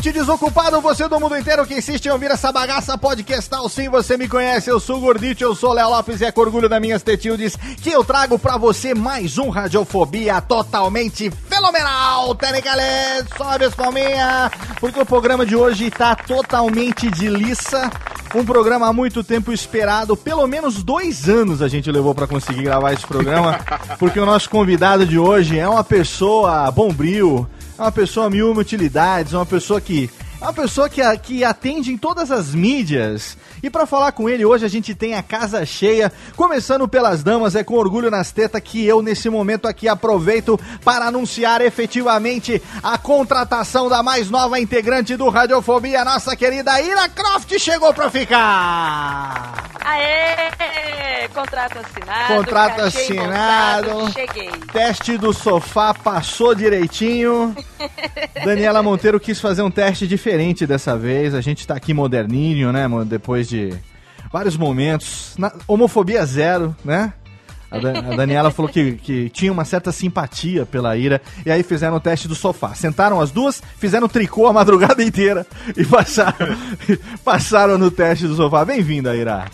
Ouvinte desocupado, você do mundo inteiro que insiste em ouvir essa bagaça podcastal. Sim, você me conhece, eu sou o Gordito, eu sou o Léo Lopes e é com orgulho das minhas tetildes que eu trago pra você mais um Radiofobia totalmente fenomenal. Telecalé, sobe as palminhas, porque o programa de hoje tá totalmente de liça. Um programa há muito tempo esperado, pelo menos dois anos a gente levou pra conseguir gravar esse programa, porque o nosso convidado de hoje é uma pessoa bombril, uma pessoa mil utilidades, uma pessoa que uma pessoa que, a- que atende em todas as mídias. E pra falar com ele hoje a gente tem a casa cheia, começando pelas damas, é com orgulho nas tetas que eu nesse momento aqui aproveito para anunciar efetivamente a contratação da mais nova integrante do Radiofobia, nossa querida Ira Croft chegou pra ficar. Aê! Contrato assinado. Contrato assinado. embolsado, Cheguei. Teste do sofá passou direitinho. Daniela Monteiro quis fazer um teste diferente dessa vez. A gente tá aqui moderninho, né, mano? Depois de vários momentos. Na- homofobia zero, né? A, Dan- a Daniela falou que, que tinha uma certa simpatia pela Ira. E aí fizeram o teste do sofá. Sentaram as duas, fizeram tricô a madrugada inteira e passaram, passaram no teste do sofá. Bem-vinda, Ira.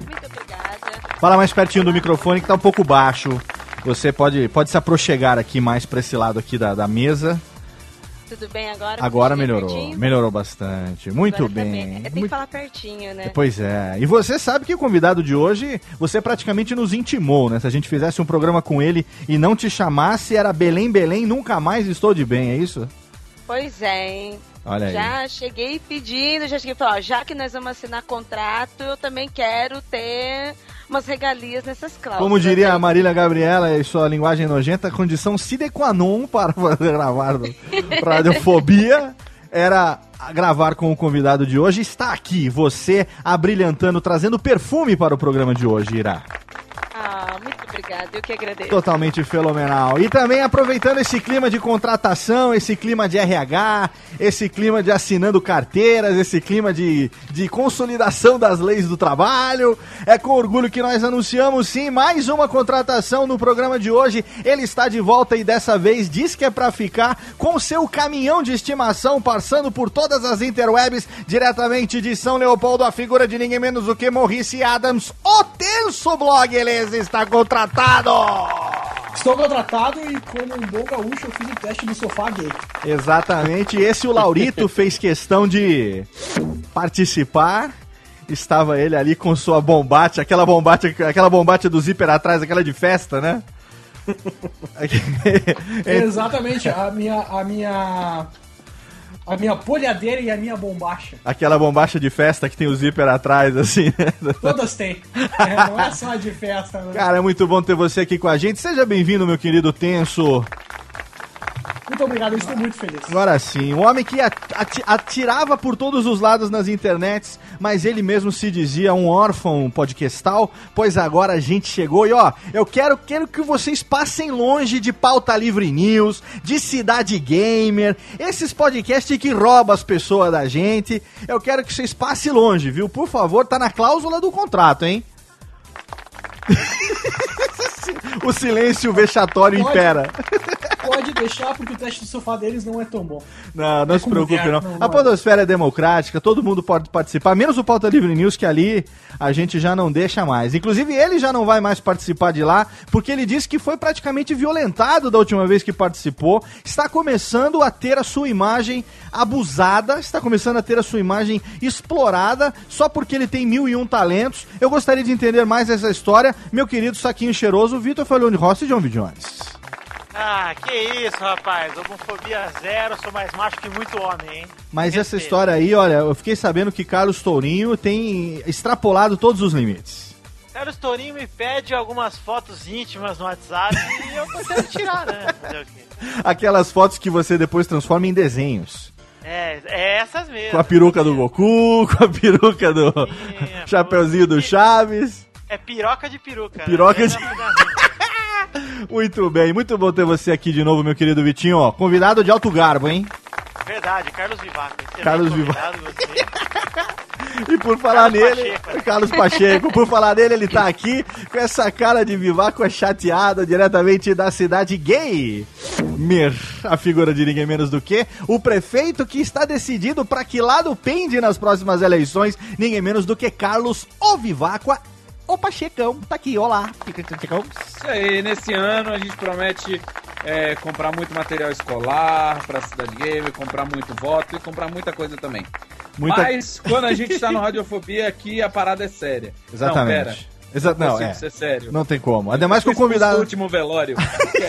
Muito obrigada. Fala mais pertinho do microfone que tá um pouco baixo. Você pode, pode se aproxegar aqui mais pra esse lado aqui da, da mesa. Tudo bem agora? Agora melhorou. pertinho? Melhorou bastante. Muito Agora tá bem. É, tem que Muito- falar pertinho, né? Pois é. E você sabe que o convidado de hoje, você praticamente nos intimou, né? Se a gente fizesse um programa com ele e não te chamasse, era Belém, Belém, nunca mais estou de bem, é isso? Pois é, hein? Olha aí. Já cheguei pedindo, já cheguei falei, ó, já que nós vamos assinar contrato, eu também quero ter umas regalias nessas cláusulas. Como diria a hein? Marília Gabriela em sua linguagem nojenta, a condição sine qua non para gravar Radiofobia era gravar com o convidado de hoje. Está aqui, você abrilhantando, trazendo perfume para o programa de hoje, Irá. Ah, muito obrigada, eu que agradeço. Totalmente fenomenal. E também aproveitando esse clima de contratação, esse clima de RH, esse clima de assinando carteiras, esse clima de, de consolidação das leis do trabalho. É com orgulho que nós anunciamos sim mais uma contratação no programa de hoje. Ele está de volta e dessa vez diz que é pra ficar com seu caminhão de estimação passando por todas as interwebs, diretamente de São Leopoldo, a figura de ninguém menos do que Maurice Adams, o Tenso Blog, beleza, está contratado! Estou contratado e, como um bom gaúcho, eu fiz o teste do sofá gay. Exatamente, esse o Laurito fez questão de participar. Estava ele ali com sua bombate, aquela bombate, aquela bombate do zíper atrás, aquela de festa, né? Exatamente, a minha, a minha A minha polhadeira e a minha bombacha. Aquela bombacha de festa que tem o zíper atrás, assim, né? Todas têm. É, não é só a de festa, né? Cara, é muito bom ter você aqui com a gente. Seja bem-vindo, meu querido Tenso. Muito obrigado, eu estou muito feliz. Agora sim, um homem que ati- atirava por todos os lados nas internets, mas ele mesmo se dizia um órfão podcastal, pois agora a gente chegou e ó, eu quero, quero que vocês passem longe de pauta livre news, de cidade gamer, esses podcasts que roubam as pessoas da gente. Eu quero que vocês passem longe, viu? Por favor, tá na cláusula do contrato, hein? o silêncio vexatório Pode. impera. Pode deixar, porque o teste do sofá deles não é tão bom. Não, não É se preocupe, não. não A vai. Podosfera é democrática, todo mundo pode participar, menos o Pauta Livre News, que ali a gente já não deixa mais. Inclusive, ele já não vai mais participar de lá, porque ele disse que foi praticamente violentado da última vez que participou. Está começando a ter a sua imagem abusada, está começando a ter a sua imagem explorada, só porque ele tem mil e um talentos. Eu gostaria de entender mais essa história, meu querido Saquinho Cheiroso, Vitor Falhone Rossi e John V. Jones. Ah, que isso, rapaz. Homofobia zero, sou mais macho que muito homem, hein? Mas essa Respeito. história aí, olha, eu fiquei sabendo que Carlos Tourinho tem extrapolado todos os limites. Carlos Tourinho me pede algumas fotos íntimas no WhatsApp e eu tentando tirar, né? Aquelas fotos que você depois transforma em desenhos. É, é essas mesmo. Com a peruca do Goku, com a peruca do Sim, chapeuzinho do Chaves. É piroca de peruca. Piroca né? de- Essa é Muito bem, muito bom ter você aqui de novo, meu querido Vitinho. Ó, convidado de alto garbo, hein? Verdade, Carlos Vivaco. Carlos gostei. E por falar Carlos nele, Pacheco? Carlos Pacheco, por falar nele, ele tá aqui com essa cara de vivaco é chateada diretamente da cidade gay. Mir, a figura de ninguém menos do que o prefeito que está decidido para que lado pende nas próximas eleições, ninguém menos do que Carlos O Viváqua, o Pachecão. Tá aqui, olá, Pachecão. Isso aí, nesse ano a gente promete é, comprar muito material escolar pra Cidade Gamer, comprar muito voto e comprar muita coisa também. Muita- Mas quando a gente tá no Radiofobia aqui, a parada é séria. Não, pera. Exatamente. Exa não, consigo é. ser sério. Não tem como. Ainda mais que o convidado. último velório.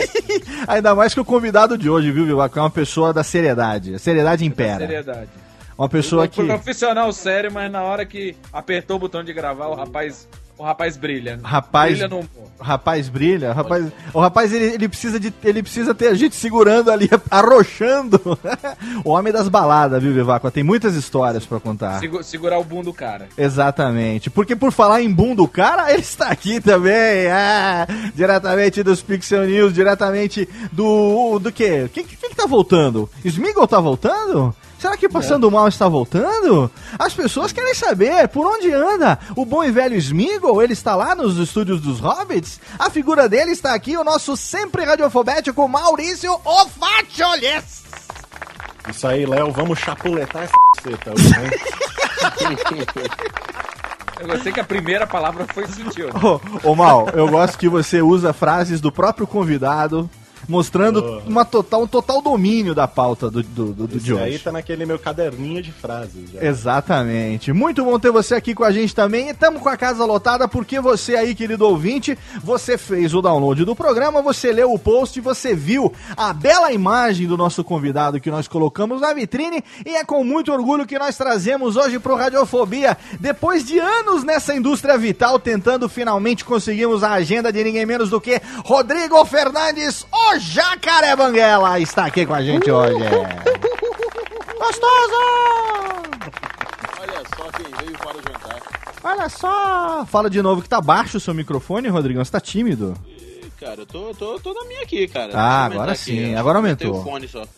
Ainda mais que o convidado de hoje, viu, Vivaco? É uma pessoa da seriedade. A seriedade impera. seriedade. Uma pessoa que. Profissional sério, mas na hora que apertou o botão de gravar, o rapaz, o rapaz brilha. Rapaz- Brilha no humor. Rapaz brilha, rapaz, o rapaz ele, ele precisa de, ele precisa ter a gente segurando ali, arrochando. o homem das baladas, viu, Vivaco? Tem muitas histórias pra contar. Segu- segurar o boom do cara. Exatamente. Porque por falar em boom do cara, ele está aqui também. Ah, diretamente dos Pixel News, diretamente do. Do quê? Quem, quem que tá voltando? Smigol tá voltando? Será que Passando Mal está voltando? As pessoas querem saber por onde anda o bom e velho Smigol. Ele está lá nos estúdios dos Hobbits. A figura dele está aqui, o nosso sempre radiofobético Maurício Ofatioles. Isso aí, Léo, vamos chapuletar essa caceta hoje, né? Eu gostei que a primeira palavra foi sutil. Ô, ô Mal, eu gosto que você usa frases do próprio convidado, mostrando uma total, um total domínio da pauta do, do, do, do Esse aí hoje. tá naquele meu caderninho de frases já. Exatamente. Muito bom ter você aqui com a gente também. E estamos com a casa lotada porque você aí, querido ouvinte, você fez o download do programa, você leu o post, você viu a bela imagem do nosso convidado que nós colocamos na vitrine e é com muito orgulho que nós trazemos hoje pro Radiofobia, depois de anos nessa indústria vital tentando finalmente conseguirmos a agenda de ninguém menos do que Rodrigo Fernandes, o Jacaré Banguela, está aqui com a gente hoje. Gostoso! Olha só quem veio para o jantar. Olha só! Fala de novo que tá baixo o seu microfone, Rodrigão. Você tá tímido. Cara, eu tô, tô, tô na minha aqui, cara. Ah, agora aqui, sim, agora aumentou.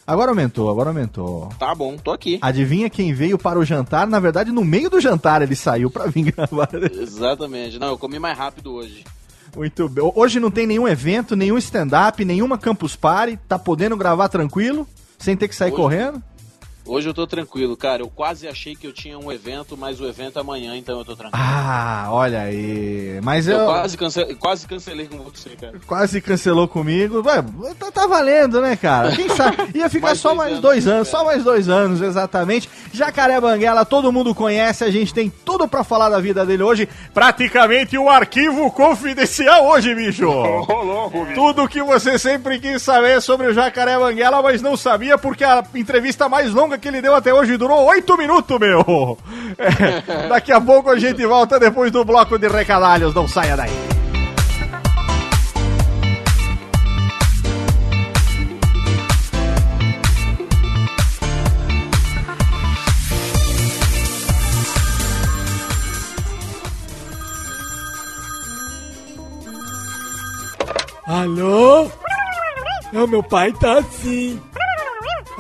Agora aumentou, agora aumentou. Tá bom, tô aqui. Adivinha quem veio para o jantar? Na verdade, no meio do jantar ele saiu pra vir gravar. Exatamente. Não, eu comi mais rápido hoje. Muito bem. Hoje não tem nenhum evento, nenhum stand-up, nenhuma campus party. Tá podendo gravar tranquilo, sem ter que sair Hoje- correndo. Hoje eu tô tranquilo, cara. Eu quase achei que eu tinha um evento, mas o evento é amanhã, então eu tô tranquilo. Ah, olha aí. Mas eu, eu quase, cance... quase cancelei com você, cara. quase cancelou comigo. Ué, tá, tá valendo, né, cara? Quem sabe? Ia ficar Mais só dois mais anos, dois né, anos, cara? só mais dois anos, exatamente. Jacaré Banguela, todo mundo conhece, a gente tem tudo pra falar da vida dele hoje. Praticamente um arquivo confidencial hoje, bicho. Tudo que você sempre quis saber sobre o Jacaré Banguela, mas não sabia porque a entrevista mais longa longa que ele deu até hoje durou oito minutos, meu. É, daqui a pouco a gente volta depois do bloco de recadalhos. Não saia daí. Alô? Não, meu pai tá assim.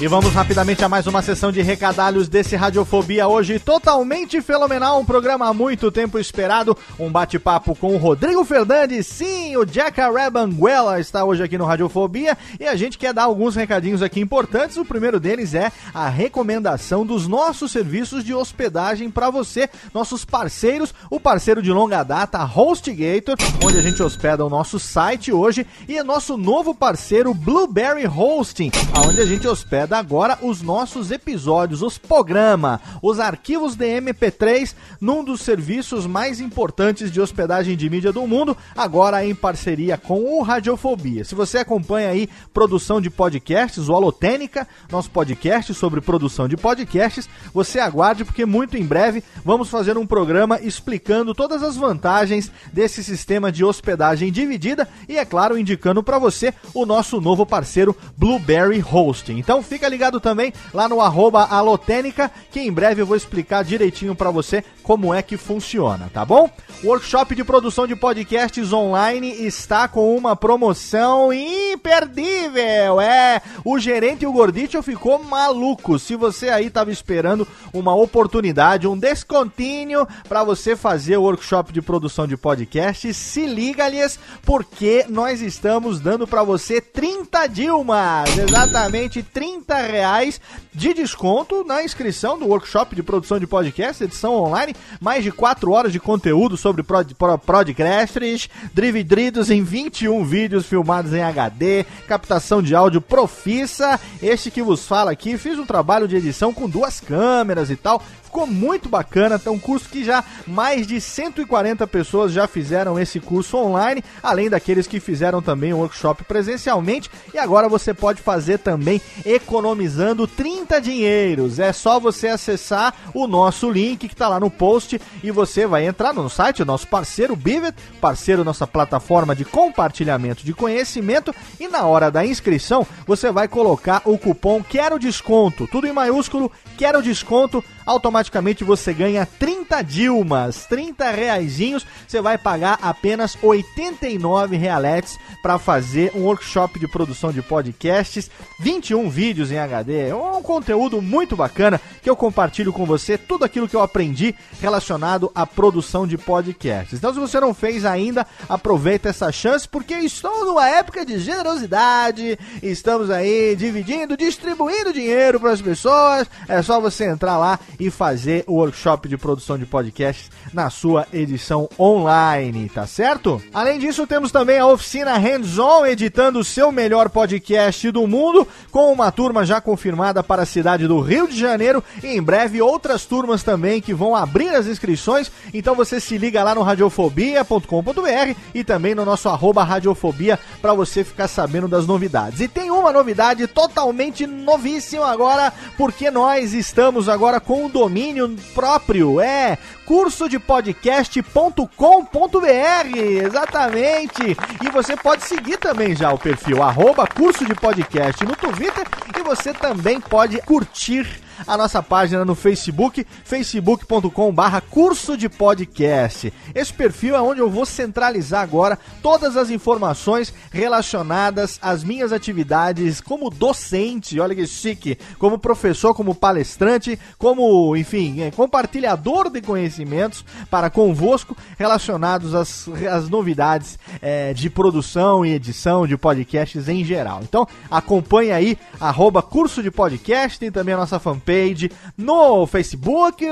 E vamos rapidamente a mais uma sessão de recadalhos desse Radiofobia hoje totalmente fenomenal, um programa há muito tempo esperado, um bate-papo com o Rodrigo Fernandes, sim, o Jacaré Banguela está hoje aqui no Radiofobia e a gente quer dar alguns recadinhos aqui importantes, o primeiro deles é a recomendação dos nossos serviços de hospedagem para você, nossos parceiros, o parceiro de longa data, HostGator, onde a gente hospeda o nosso site hoje e nosso novo parceiro Blueberry Hosting, onde a gente hospeda agora os nossos episódios, os programa, os arquivos de MP3 num dos serviços mais importantes de hospedagem de mídia do mundo, agora em parceria com o Radiofobia. Se você acompanha aí produção de podcasts, o Holotênica, nosso podcast sobre produção de podcasts, você aguarde porque muito em breve vamos fazer um programa explicando todas as vantagens desse sistema de hospedagem dividida e é claro, indicando para você o nosso novo parceiro Blueberry Hosting. Então fica ligado também lá no arroba alotênica, que em breve eu vou explicar direitinho para você como é que funciona, tá bom? O workshop de produção de podcasts online está com uma promoção imperdível. É, o gerente e o Gorditio ficou maluco. Se você aí estava esperando uma oportunidade, um descontínuo para você fazer o workshop de produção de podcasts, se liga-lhes, porque nós estamos dando para você 30 Dilmas, exatamente 30 reais de desconto na inscrição do workshop de produção de podcast, edição online, mais de 4 horas de conteúdo sobre prod, pro, divididos em 21 vídeos filmados em HD, captação de áudio profissa. Este que vos fala aqui, fiz um trabalho de edição com duas câmeras e tal. Ficou muito bacana, é um curso que já mais de 140 pessoas já fizeram esse curso online, além daqueles que fizeram também o workshop presencialmente. E agora você pode fazer também economizando 30 dinheiros. É só você acessar o nosso link que está lá no post e você vai entrar no site, o nosso parceiro Bivet, parceiro nossa plataforma de compartilhamento de conhecimento. E na hora da inscrição você vai colocar o cupom Quero Desconto, tudo em maiúsculo, Quero Desconto automaticamente você ganha 30 Dilmas, 30 reaisinhos, você vai pagar apenas 89 realetes para fazer um workshop de produção de podcasts, 21 vídeos em HD, é um conteúdo muito bacana que eu compartilho com você tudo aquilo que eu aprendi relacionado à produção de podcasts. Então se você não fez ainda, aproveita essa chance porque estou numa época de generosidade, estamos aí dividindo, distribuindo dinheiro para as pessoas, é só você entrar lá e fazer o workshop de produção de podcasts na sua edição online, tá certo? Além disso, temos também a oficina Hands-On editando o seu melhor podcast do mundo, com uma turma já confirmada para a cidade do Rio de Janeiro e em breve outras turmas também que vão abrir as inscrições. Então você se liga lá no radiofobia.com.br e também no nosso arroba radiofobia para você ficar sabendo das novidades. E tem uma novidade totalmente novíssima agora, porque nós estamos agora com o domínio próprio, é cursodepodcast.com.br, exatamente. E você pode seguir também já o perfil arroba curso de podcast no Twitter e você também pode curtir a nossa página no Facebook, facebook.com barra curso de podcast. Esse perfil é onde eu vou centralizar agora todas as informações relacionadas às minhas atividades como docente, olha que chique, como professor, como palestrante, como, enfim, é, compartilhador de conhecimentos para convosco relacionados às, às novidades é, de produção e edição de podcasts em geral. Então, acompanhe aí, arroba curso de podcast, tem também a nossa fanpage no Facebook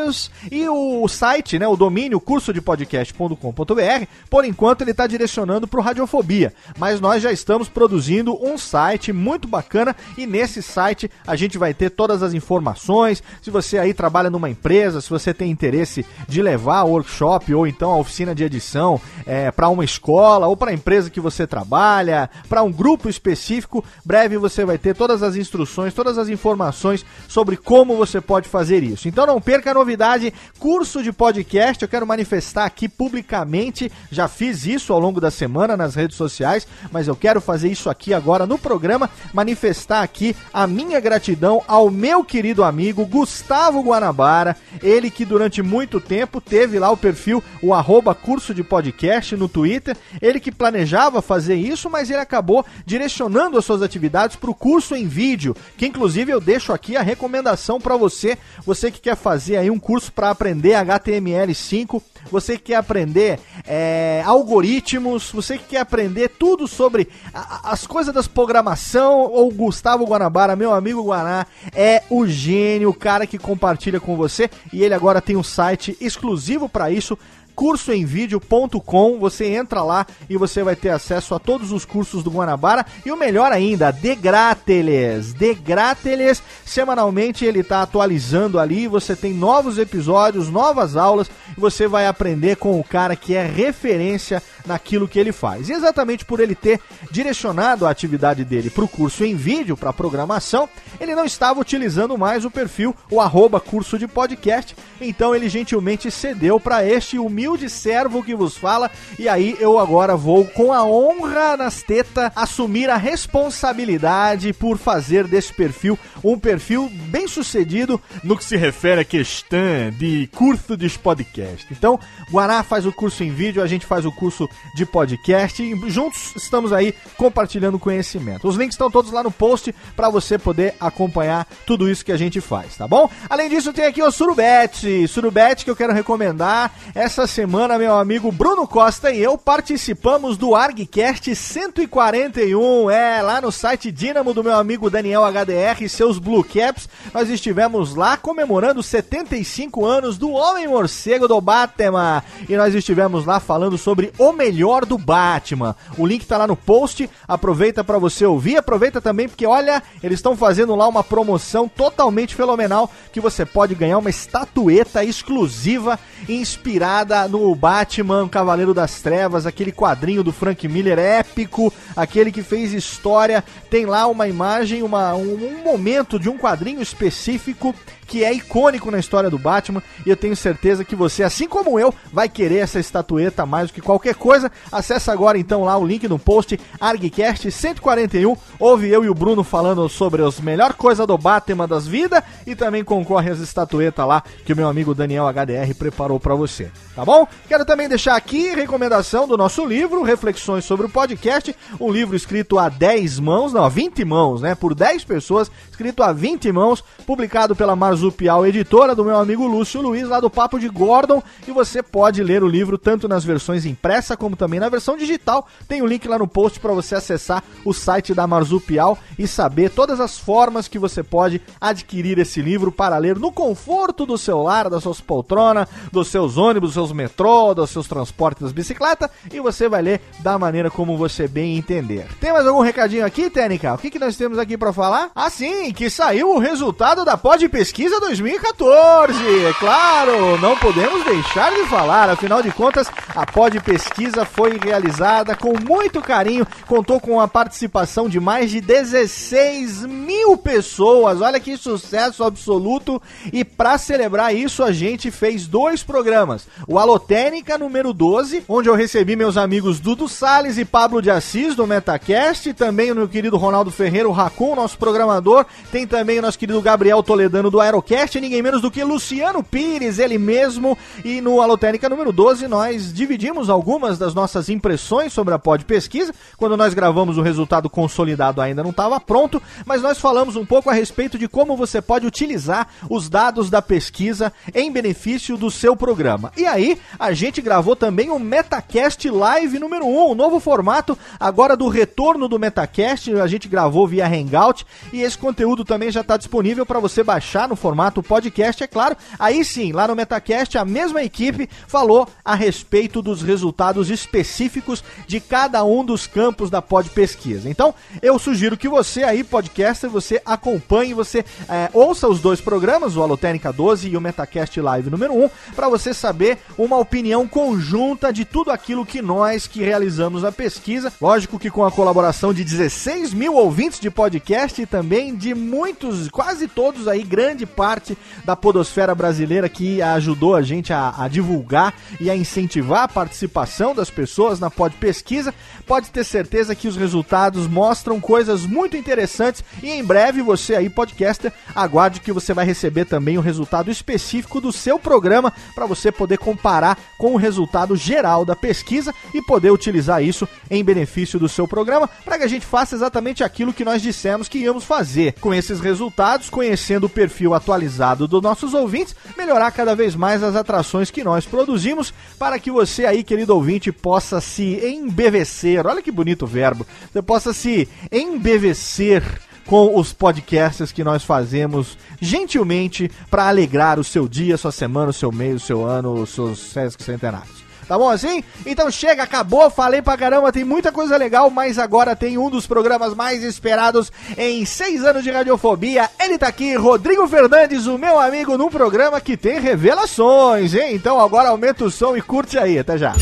e o site, né, o domínio cursodepodcast.com.br. Por enquanto ele está direcionando para o Radiofobia, mas nós já estamos produzindo um site muito bacana e nesse site a gente vai ter todas as informações. Se você aí trabalha numa empresa, se você tem interesse de levar workshop ou então a oficina de edição é, para uma escola ou para a empresa que você trabalha, para um grupo específico, breve você vai ter todas as instruções, todas as informações sobre como você pode fazer isso. Então não perca a novidade, curso de podcast, eu quero manifestar aqui publicamente, já fiz isso ao longo da semana nas redes sociais, mas eu quero fazer isso aqui agora no programa, manifestar aqui a minha gratidão ao meu querido amigo Gustavo Guanabara, ele que durante muito tempo teve lá o perfil, o arroba curso de podcast no Twitter, ele que planejava fazer isso, mas ele acabou direcionando as suas atividades para o curso em vídeo, que inclusive eu deixo aqui a recomendação para você, você que quer fazer aí um curso para aprender HTML5, você que quer aprender é, algoritmos, você que quer aprender tudo sobre a, as coisas das programação, ou Gustavo Guanabara, meu amigo Guaná, é o gênio, o cara que compartilha com você, e ele agora tem um site exclusivo para isso, cursoemvideo.com. Você entra lá e você vai ter acesso a todos os cursos do Guanabara e o melhor ainda, de gráteles. De gráteles, semanalmente ele está atualizando ali, você tem novos episódios, novas aulas, e você vai aprender com o cara que é referência naquilo que ele faz. E exatamente por ele ter direcionado a atividade dele para o curso em vídeo, para programação, ele não estava utilizando mais o perfil, o arroba curso de podcast, então ele gentilmente cedeu para este humilde servo que vos fala, e aí eu agora vou, com a honra nas tetas, assumir a responsabilidade por fazer desse perfil um perfil bem sucedido no que se refere à questão de curso de podcast. Então, Guará faz o curso em vídeo, a gente faz o curso de podcast e juntos estamos aí compartilhando conhecimento. Os links estão todos lá no post para você poder acompanhar tudo isso que a gente faz, tá bom? Além disso, tem aqui o Surubete, Surubete que eu quero recomendar. Essa semana, meu amigo Bruno Costa e eu participamos do ArgCast 141, é, lá no site Dínamo do meu amigo Daniel HDR e seus Blue Caps. Nós estivemos lá comemorando 75 anos do Homem Morcego do Batman e nós estivemos lá falando sobre o melhor do Batman. O link tá lá no post, aproveita para você ouvir, aproveita também porque olha, eles estão fazendo lá uma promoção totalmente fenomenal que você pode ganhar uma estatueta exclusiva inspirada no Batman Cavaleiro das Trevas, aquele quadrinho do Frank Miller épico, aquele que fez história. Tem lá uma imagem, uma, um, um momento de um quadrinho específico que é icônico na história do Batman e eu tenho certeza que você, assim como eu, vai querer essa estatueta mais do que qualquer coisa. Acesse agora então lá o link no post ArgCast 141. Ouve eu e o Bruno falando sobre as melhores coisas do Batman das vidas e também concorre às estatuetas lá que o meu amigo Daniel HDR preparou para você. Tá bom? Quero também deixar aqui recomendação do nosso livro, Reflexões sobre o Podcast, um livro escrito a 10 mãos, não, a 20 mãos, né? Por 10 pessoas, escrito a 20 mãos, publicado pela Marzupial Editora, do meu amigo Lúcio Luiz, lá do Papo de Gordon, e você pode ler o livro tanto nas versões impressa como também na versão digital. Tem o um link lá no post para você acessar o site da Marzupial e saber todas as formas que você pode adquirir esse livro para ler no conforto do seu lar, das suas poltronas, dos seus ônibus, dos seus metrô, dos seus transportes das bicicletas, e você vai ler da maneira como você bem entender. Tem mais algum recadinho aqui, Técnica? O que, que nós temos aqui para falar? Ah, sim, que saiu o resultado da Pod Pesquisa 2014. É claro, não podemos deixar de falar, afinal de contas, a Pod Pesquisa foi realizada com muito carinho, contou com a participação de mais de 16 mil pessoas. Olha que sucesso absoluto! E para celebrar isso, a gente fez dois programas. O Alotênica número 12, onde eu recebi meus amigos Dudu Salles e Pablo de Assis do Metacast, também o meu querido Ronaldo Ferreira, o Racon, nosso programador, tem também o nosso querido Gabriel Toledano do Aerocast, ninguém menos do que Luciano Pires, ele mesmo, e no Alotênica número 12 nós dividimos algumas das nossas impressões sobre a Pod Pesquisa, quando nós gravamos o resultado consolidado ainda não estava pronto, mas nós falamos um pouco a respeito de como você pode utilizar os dados da pesquisa em benefício do seu programa. E aí, a gente gravou também o Metacast Live número 1, um novo formato agora do retorno do Metacast. A gente gravou via Hangout e esse conteúdo também já está disponível para você baixar no formato podcast, é claro. Aí sim, lá no Metacast, a mesma equipe falou a respeito dos resultados específicos de cada um dos campos da Pod Pesquisa. Então, eu sugiro que você aí, podcaster, você acompanhe, você é, ouça os dois programas, o Alotênica 12 e o Metacast Live número 1, para você saber uma opinião conjunta de tudo aquilo que nós que realizamos a pesquisa. Lógico que com a colaboração de 16 mil ouvintes de podcast e também de muitos, quase todos aí, grande parte da podosfera brasileira que ajudou a gente a, a divulgar e a incentivar a participação das pessoas na Pod Pesquisa. Pode ter certeza que os resultados mostram coisas muito interessantes e em breve você aí, podcaster, aguarde que você vai receber também o resultado específico do seu programa para você poder comparar com o resultado geral da pesquisa e poder utilizar isso em benefício do seu programa para que a gente faça exatamente aquilo que nós dissemos que íamos fazer. Com esses resultados, conhecendo o perfil atualizado dos nossos ouvintes, melhorar cada vez mais as atrações que nós produzimos para que você aí, querido ouvinte, possa se embevecer. Olha que bonito verbo. Você possa se embevecer com os podcasts que nós fazemos gentilmente para alegrar o seu dia, sua semana, o seu mês, o seu ano, os seus Sesc centenários. Tá bom assim? Então chega, acabou, falei pra caramba, tem muita coisa legal, mas agora tem um dos programas mais esperados em seis anos de radiofobia. Ele tá aqui, Rodrigo Fernandes, o meu amigo, num programa que tem revelações, hein? Então agora aumenta o som e curte aí, até já.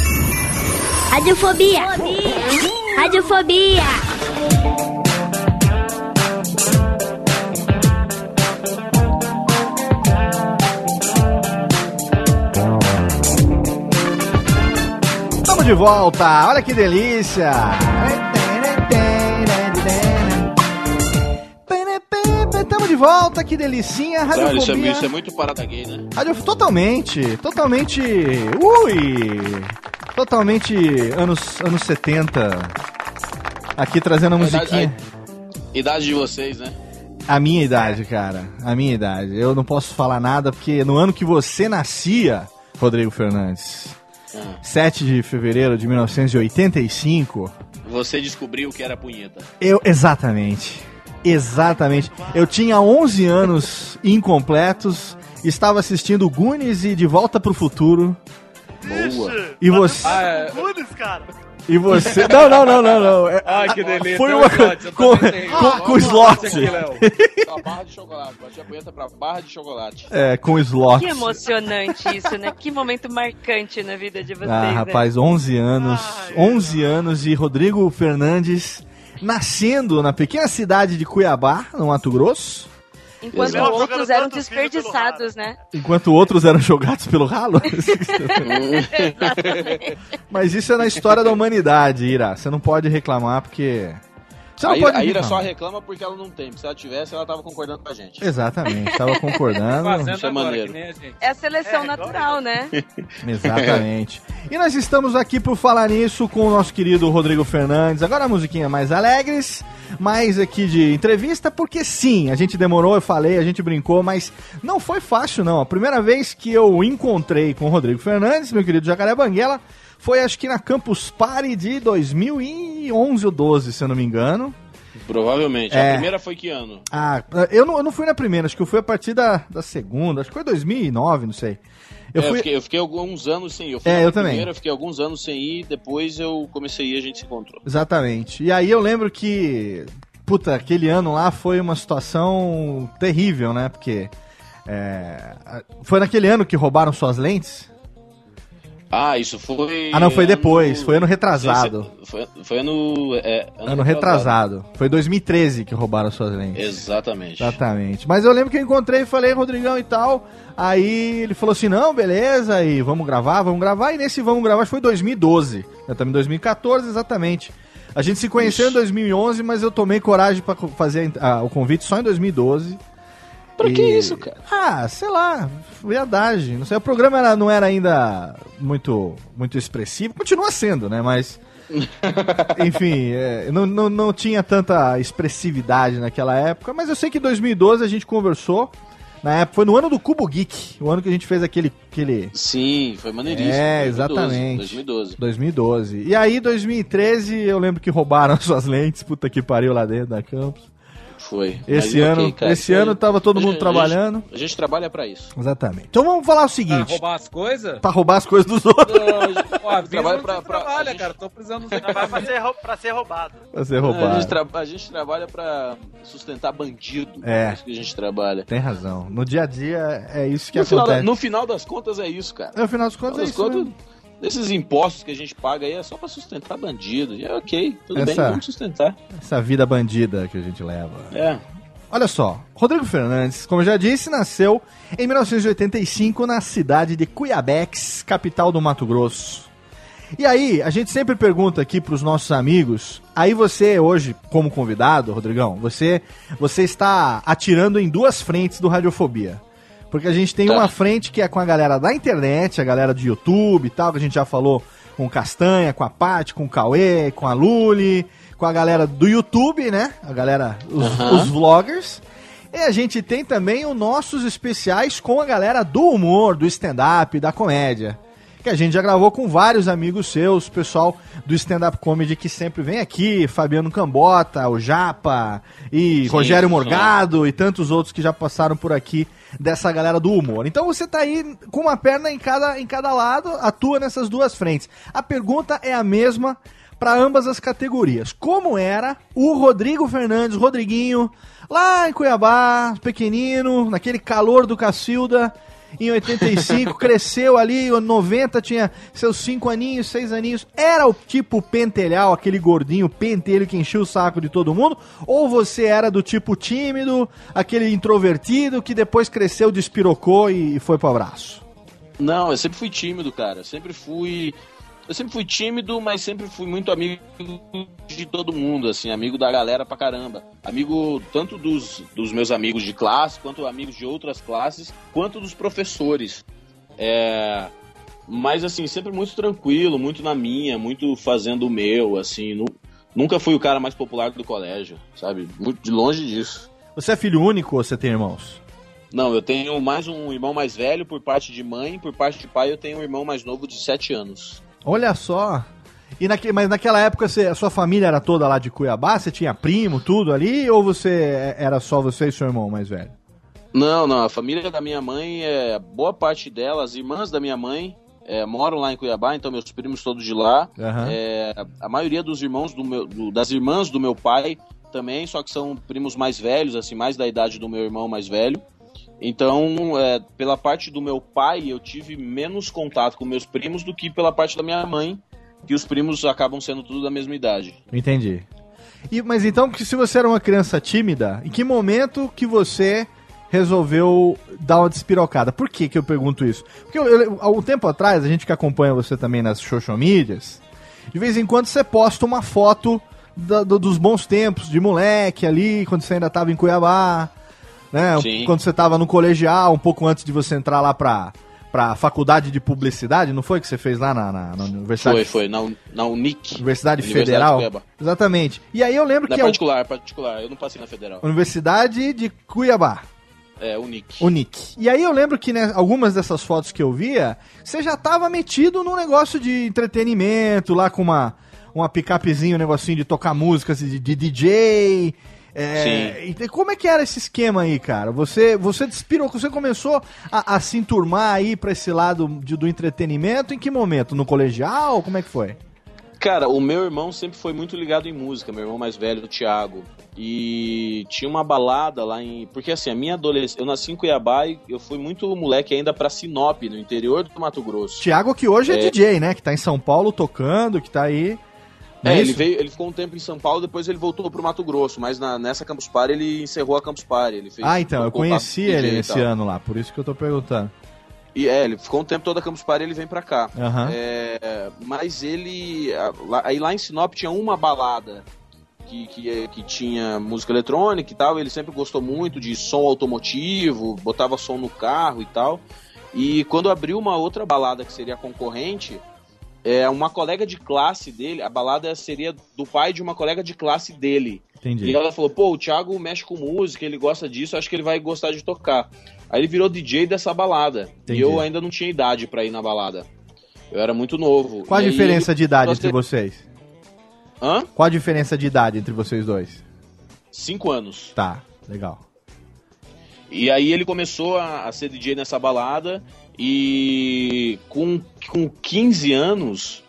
Radiofobia! Radiofobia! Estamos de volta, olha que delícia! Estamos de volta, que delicinha, Olha, isso, é, radiofobia. isso é muito parada gay, né? Radio... Totalmente, totalmente. Ui! Totalmente anos, anos 70. Aqui trazendo a musiquinha. Idade de vocês, né? A minha idade, cara. A minha idade. Eu não posso falar nada porque no ano que você nascia, Rodrigo Fernandes, 7 de fevereiro de 1985, Você descobriu que era punheta. eu. Exatamente. Exatamente. Eu tinha 11 anos incompletos, estava assistindo Goonies e De Volta pro Futuro. Boa. E você. Ah, é. Goonies, cara. E você. Não, não, não, não, não. É- Ai, que delícia. Foi Tem uma. um slot, Com, tenho. com, com Ah, slot. aqui. Pra barra de chocolate. Bati a punheta pra barra de chocolate. É, com slot. Que emocionante isso, né? Que momento marcante na vida de vocês, Ah, né? rapaz, 11 anos. 11 anos e Rodrigo Fernandes nascendo na pequena cidade de Cuiabá, no Mato Grosso, Enquanto Exato. outros eram desperdiçados, né? enquanto outros eram jogados pelo ralo. Mas isso é na história da humanidade, Ira. Você não pode reclamar porque. Você não A Ira, pode a Ira só reclama porque ela não tem. Se ela tivesse, ela tava concordando com a gente. Exatamente, tava concordando. Fazendo é agora, maneiro. que nem a gente. É a seleção natural, né? Exatamente. E nós estamos aqui por falar nisso com o nosso querido Rodrigo Fernandes. Agora a musiquinha mais alegres, mais aqui de entrevista, porque sim, a gente demorou, eu falei, a gente brincou, mas não foi fácil não. A primeira vez que eu encontrei com o Rodrigo Fernandes, meu querido Jacaré Banguela, foi acho que na Campus Party de 2011 ou 12, se eu não me engano. Provavelmente. É. A primeira foi que ano? Ah, eu não, eu não fui na primeira, acho que eu fui a partir da, da segunda, acho que foi 2009, não sei. Eu É, fui... fiquei, eu fiquei alguns anos sem ir. Eu fui É, eu também. primeira, fiquei alguns anos sem ir, depois eu comecei a ir e a gente se encontrou. Exatamente. E aí eu lembro que, puta, aquele ano lá foi uma situação terrível, né? Porque é, foi naquele ano que roubaram suas lentes. Ah, isso foi. Ah, não, foi ano- depois, foi ano retrasado. Foi, foi ano. É, Ano retrasado. Foi 2013 que roubaram suas lentes. Exatamente. Exatamente. Mas eu lembro que eu encontrei e falei, Rodrigão e tal. Aí ele falou assim: não, beleza, e vamos gravar, vamos gravar. E nesse vamos gravar foi 2012. Eu estamos em 2014, exatamente. A gente se conheceu em 2011, mas eu tomei coragem co- fazer ah, o convite só em 2012. Pra que E- isso, cara? Ah, sei lá, verdade. Não sei, o programa era- não era ainda muito, muito expressivo. Continua sendo, né? Mas. Enfim, é, não, não, não tinha tanta expressividade naquela época, mas eu sei que em 2012 a gente conversou. Na época, foi no ano do Cubo Geek, o ano que a gente fez aquele. aquele Sim, foi maneiríssimo. é, 2012, exatamente. 2012. 2012. E aí, 2013, eu lembro que roubaram suas lentes, puta que pariu lá dentro da campus. Foi. Esse ano, ok, cara, esse foi- ano tava todo a mundo gente- trabalhando. A gente, a gente trabalha pra isso. Exatamente. Então vamos falar o Pra seguinte: roubar as coisas? pra roubar as coisas dos outros. Não, a gente- Pô, Trabalha pra- pra- trabalha, a gente- cara. Tô precisando dos Vai pra ser, pra ser roubado. Pra ser A roubado. gente, tra- a gente trabalha pra sustentar bandido. É. É isso que a gente trabalha. Tem razão. No dia a dia é isso que No final, da- acontece. no final das contas é isso, cara. No final das contas No é final isso. das mesmo. contas, esses impostos que a gente paga aí é só pra sustentar bandido. E é ok, tudo bem, Essa- vamos sustentar. Essa vida bandida que a gente leva. É. Olha só, Rodrigo Fernandes, como eu já disse, nasceu em 1985 na cidade de Cuiabex, capital do Mato Grosso. E aí, a gente sempre pergunta aqui pros nossos amigos, aí você hoje, como convidado, Rodrigão, você, você está atirando em duas frentes do Radiofobia. Porque a gente tem Tá. uma frente que é com a galera da internet, a galera do YouTube e tal, que a gente já falou com o Castanha, com a Paty, com o Cauê, com a Luli, com a galera do YouTube, né? A galera, os, os vloggers. E a gente tem também os nossos especiais com a galera do humor, do stand-up, da comédia. Que a gente já gravou com vários amigos seus, pessoal do stand-up comedy que sempre vem aqui, Fabiano Cambota, o Japa, e Sim, Rogério. Morgado, e tantos outros que já passaram por aqui dessa galera do humor. Então você tá aí com uma perna em cada, em cada lado, atua nessas duas frentes. A pergunta é a mesma para ambas as categorias. Como era o Rodrigo Fernandes, Rodriguinho, lá em Cuiabá, pequenino, naquele calor do Cacilda, em 85, cresceu ali, em 90 tinha seus 5 aninhos, 6 aninhos. Era o tipo pentelhal, aquele gordinho pentelho que enchia o saco de todo mundo? Ou você era do tipo tímido, aquele introvertido que depois cresceu, despirocou e foi pro abraço? Não, eu sempre fui tímido, cara. Eu sempre fui. Eu sempre fui tímido, mas sempre fui muito amigo de todo mundo, assim, amigo da galera pra caramba. Amigo tanto dos, dos meus amigos de classe, quanto amigos de outras classes, quanto dos professores. É, Mas, assim, sempre muito tranquilo, muito na minha, muito fazendo o meu, assim. nu- Nunca fui o cara mais popular do colégio, sabe? Muito de longe disso. Você é filho único ou você tem irmãos? Não, eu tenho mais um irmão mais velho por parte de mãe, por parte de pai eu tenho um irmão mais novo de 7 anos. Olha só. E naque, mas naquela época você, a sua família era toda lá de Cuiabá? Você tinha primo, tudo ali? Ou você era só você e seu irmão mais velho? Não, não, a família da minha mãe, é, boa parte dela, as irmãs da minha mãe, é, moram lá em Cuiabá, então meus primos todos de lá. Aham. É, a maioria dos irmãos do meu, do- das irmãs do meu pai também, só que são primos mais velhos, assim, mais da idade do meu irmão mais velho. Então, é, pela parte do meu pai, eu tive menos contato com meus primos do que pela parte da minha mãe, que os primos acabam sendo tudo da mesma idade. Entendi. E, mas então, se você era uma criança tímida, em que momento que você resolveu dar uma despirocada? Por que, que eu pergunto isso? Porque eu, eu- há um tempo atrás, a gente que acompanha você também nas social medias, de vez em quando você posta uma foto da- do- dos bons tempos de moleque ali, quando você ainda estava em Cuiabá, né? Sim. Quando você estava no colegial, um pouco antes de você entrar lá pra, pra faculdade de publicidade, não foi que você fez lá na, na, na Universidade Foi, foi, na, na Unic. Universidade Federal? Exatamente. E aí eu lembro Na que é a particular, particular, eu não passei na Federal. Universidade de Cuiabá, É, Unic. Unic. E aí eu lembro que né, algumas dessas fotos que eu via, você já tava metido num negócio de entretenimento, lá com uma, uma picapezinha, um negocinho de tocar músicas de, de DJ. É, e como é que era esse esquema aí, cara? Você, você despirou, você começou a, a se enturmar aí pra esse lado de- do entretenimento em que momento? No colegial? Como é que foi? Cara, o meu irmão sempre foi muito ligado em música, meu irmão mais velho, o Thiago. E tinha uma balada lá em. Porque assim, a minha adolescência. Eu nasci em Cuiabá e eu fui muito moleque ainda pra Sinop, no interior do Mato Grosso. Tiago, que hoje é, É. DJ, né? Que tá em São Paulo tocando, que tá aí. Não É, ele veio, ele ficou um tempo em São Paulo, depois ele voltou pro Mato Grosso, mas na- nessa Campus Party ele encerrou a Campus Party. Ele fez Ah, então, eu conheci ele esse ano lá, por isso que eu tô perguntando. E é, ele ficou um tempo toda a Campus Party ele vem pra cá. Aham. É, mas ele. Aí lá em Sinop tinha uma balada que, que, que tinha música eletrônica e tal. Ele sempre gostou muito de som automotivo, botava som no carro e tal. E quando abriu uma outra balada que seria a concorrente, é, uma colega de classe dele, a balada seria do pai de uma colega de classe dele. Entendi. E ela falou, pô, o Thiago mexe com música, ele gosta disso, acho que ele vai gostar de tocar. Aí ele virou DJ dessa balada. Entendi. E eu ainda não tinha idade pra ir na balada. Eu era muito novo. Qual a E aí diferença ele- de idade entre te- vocês? Hã? Qual a diferença de idade entre vocês dois? Cinco anos. Tá, legal. E aí ele começou a, a ser DJ nessa balada e com, com 15 anos,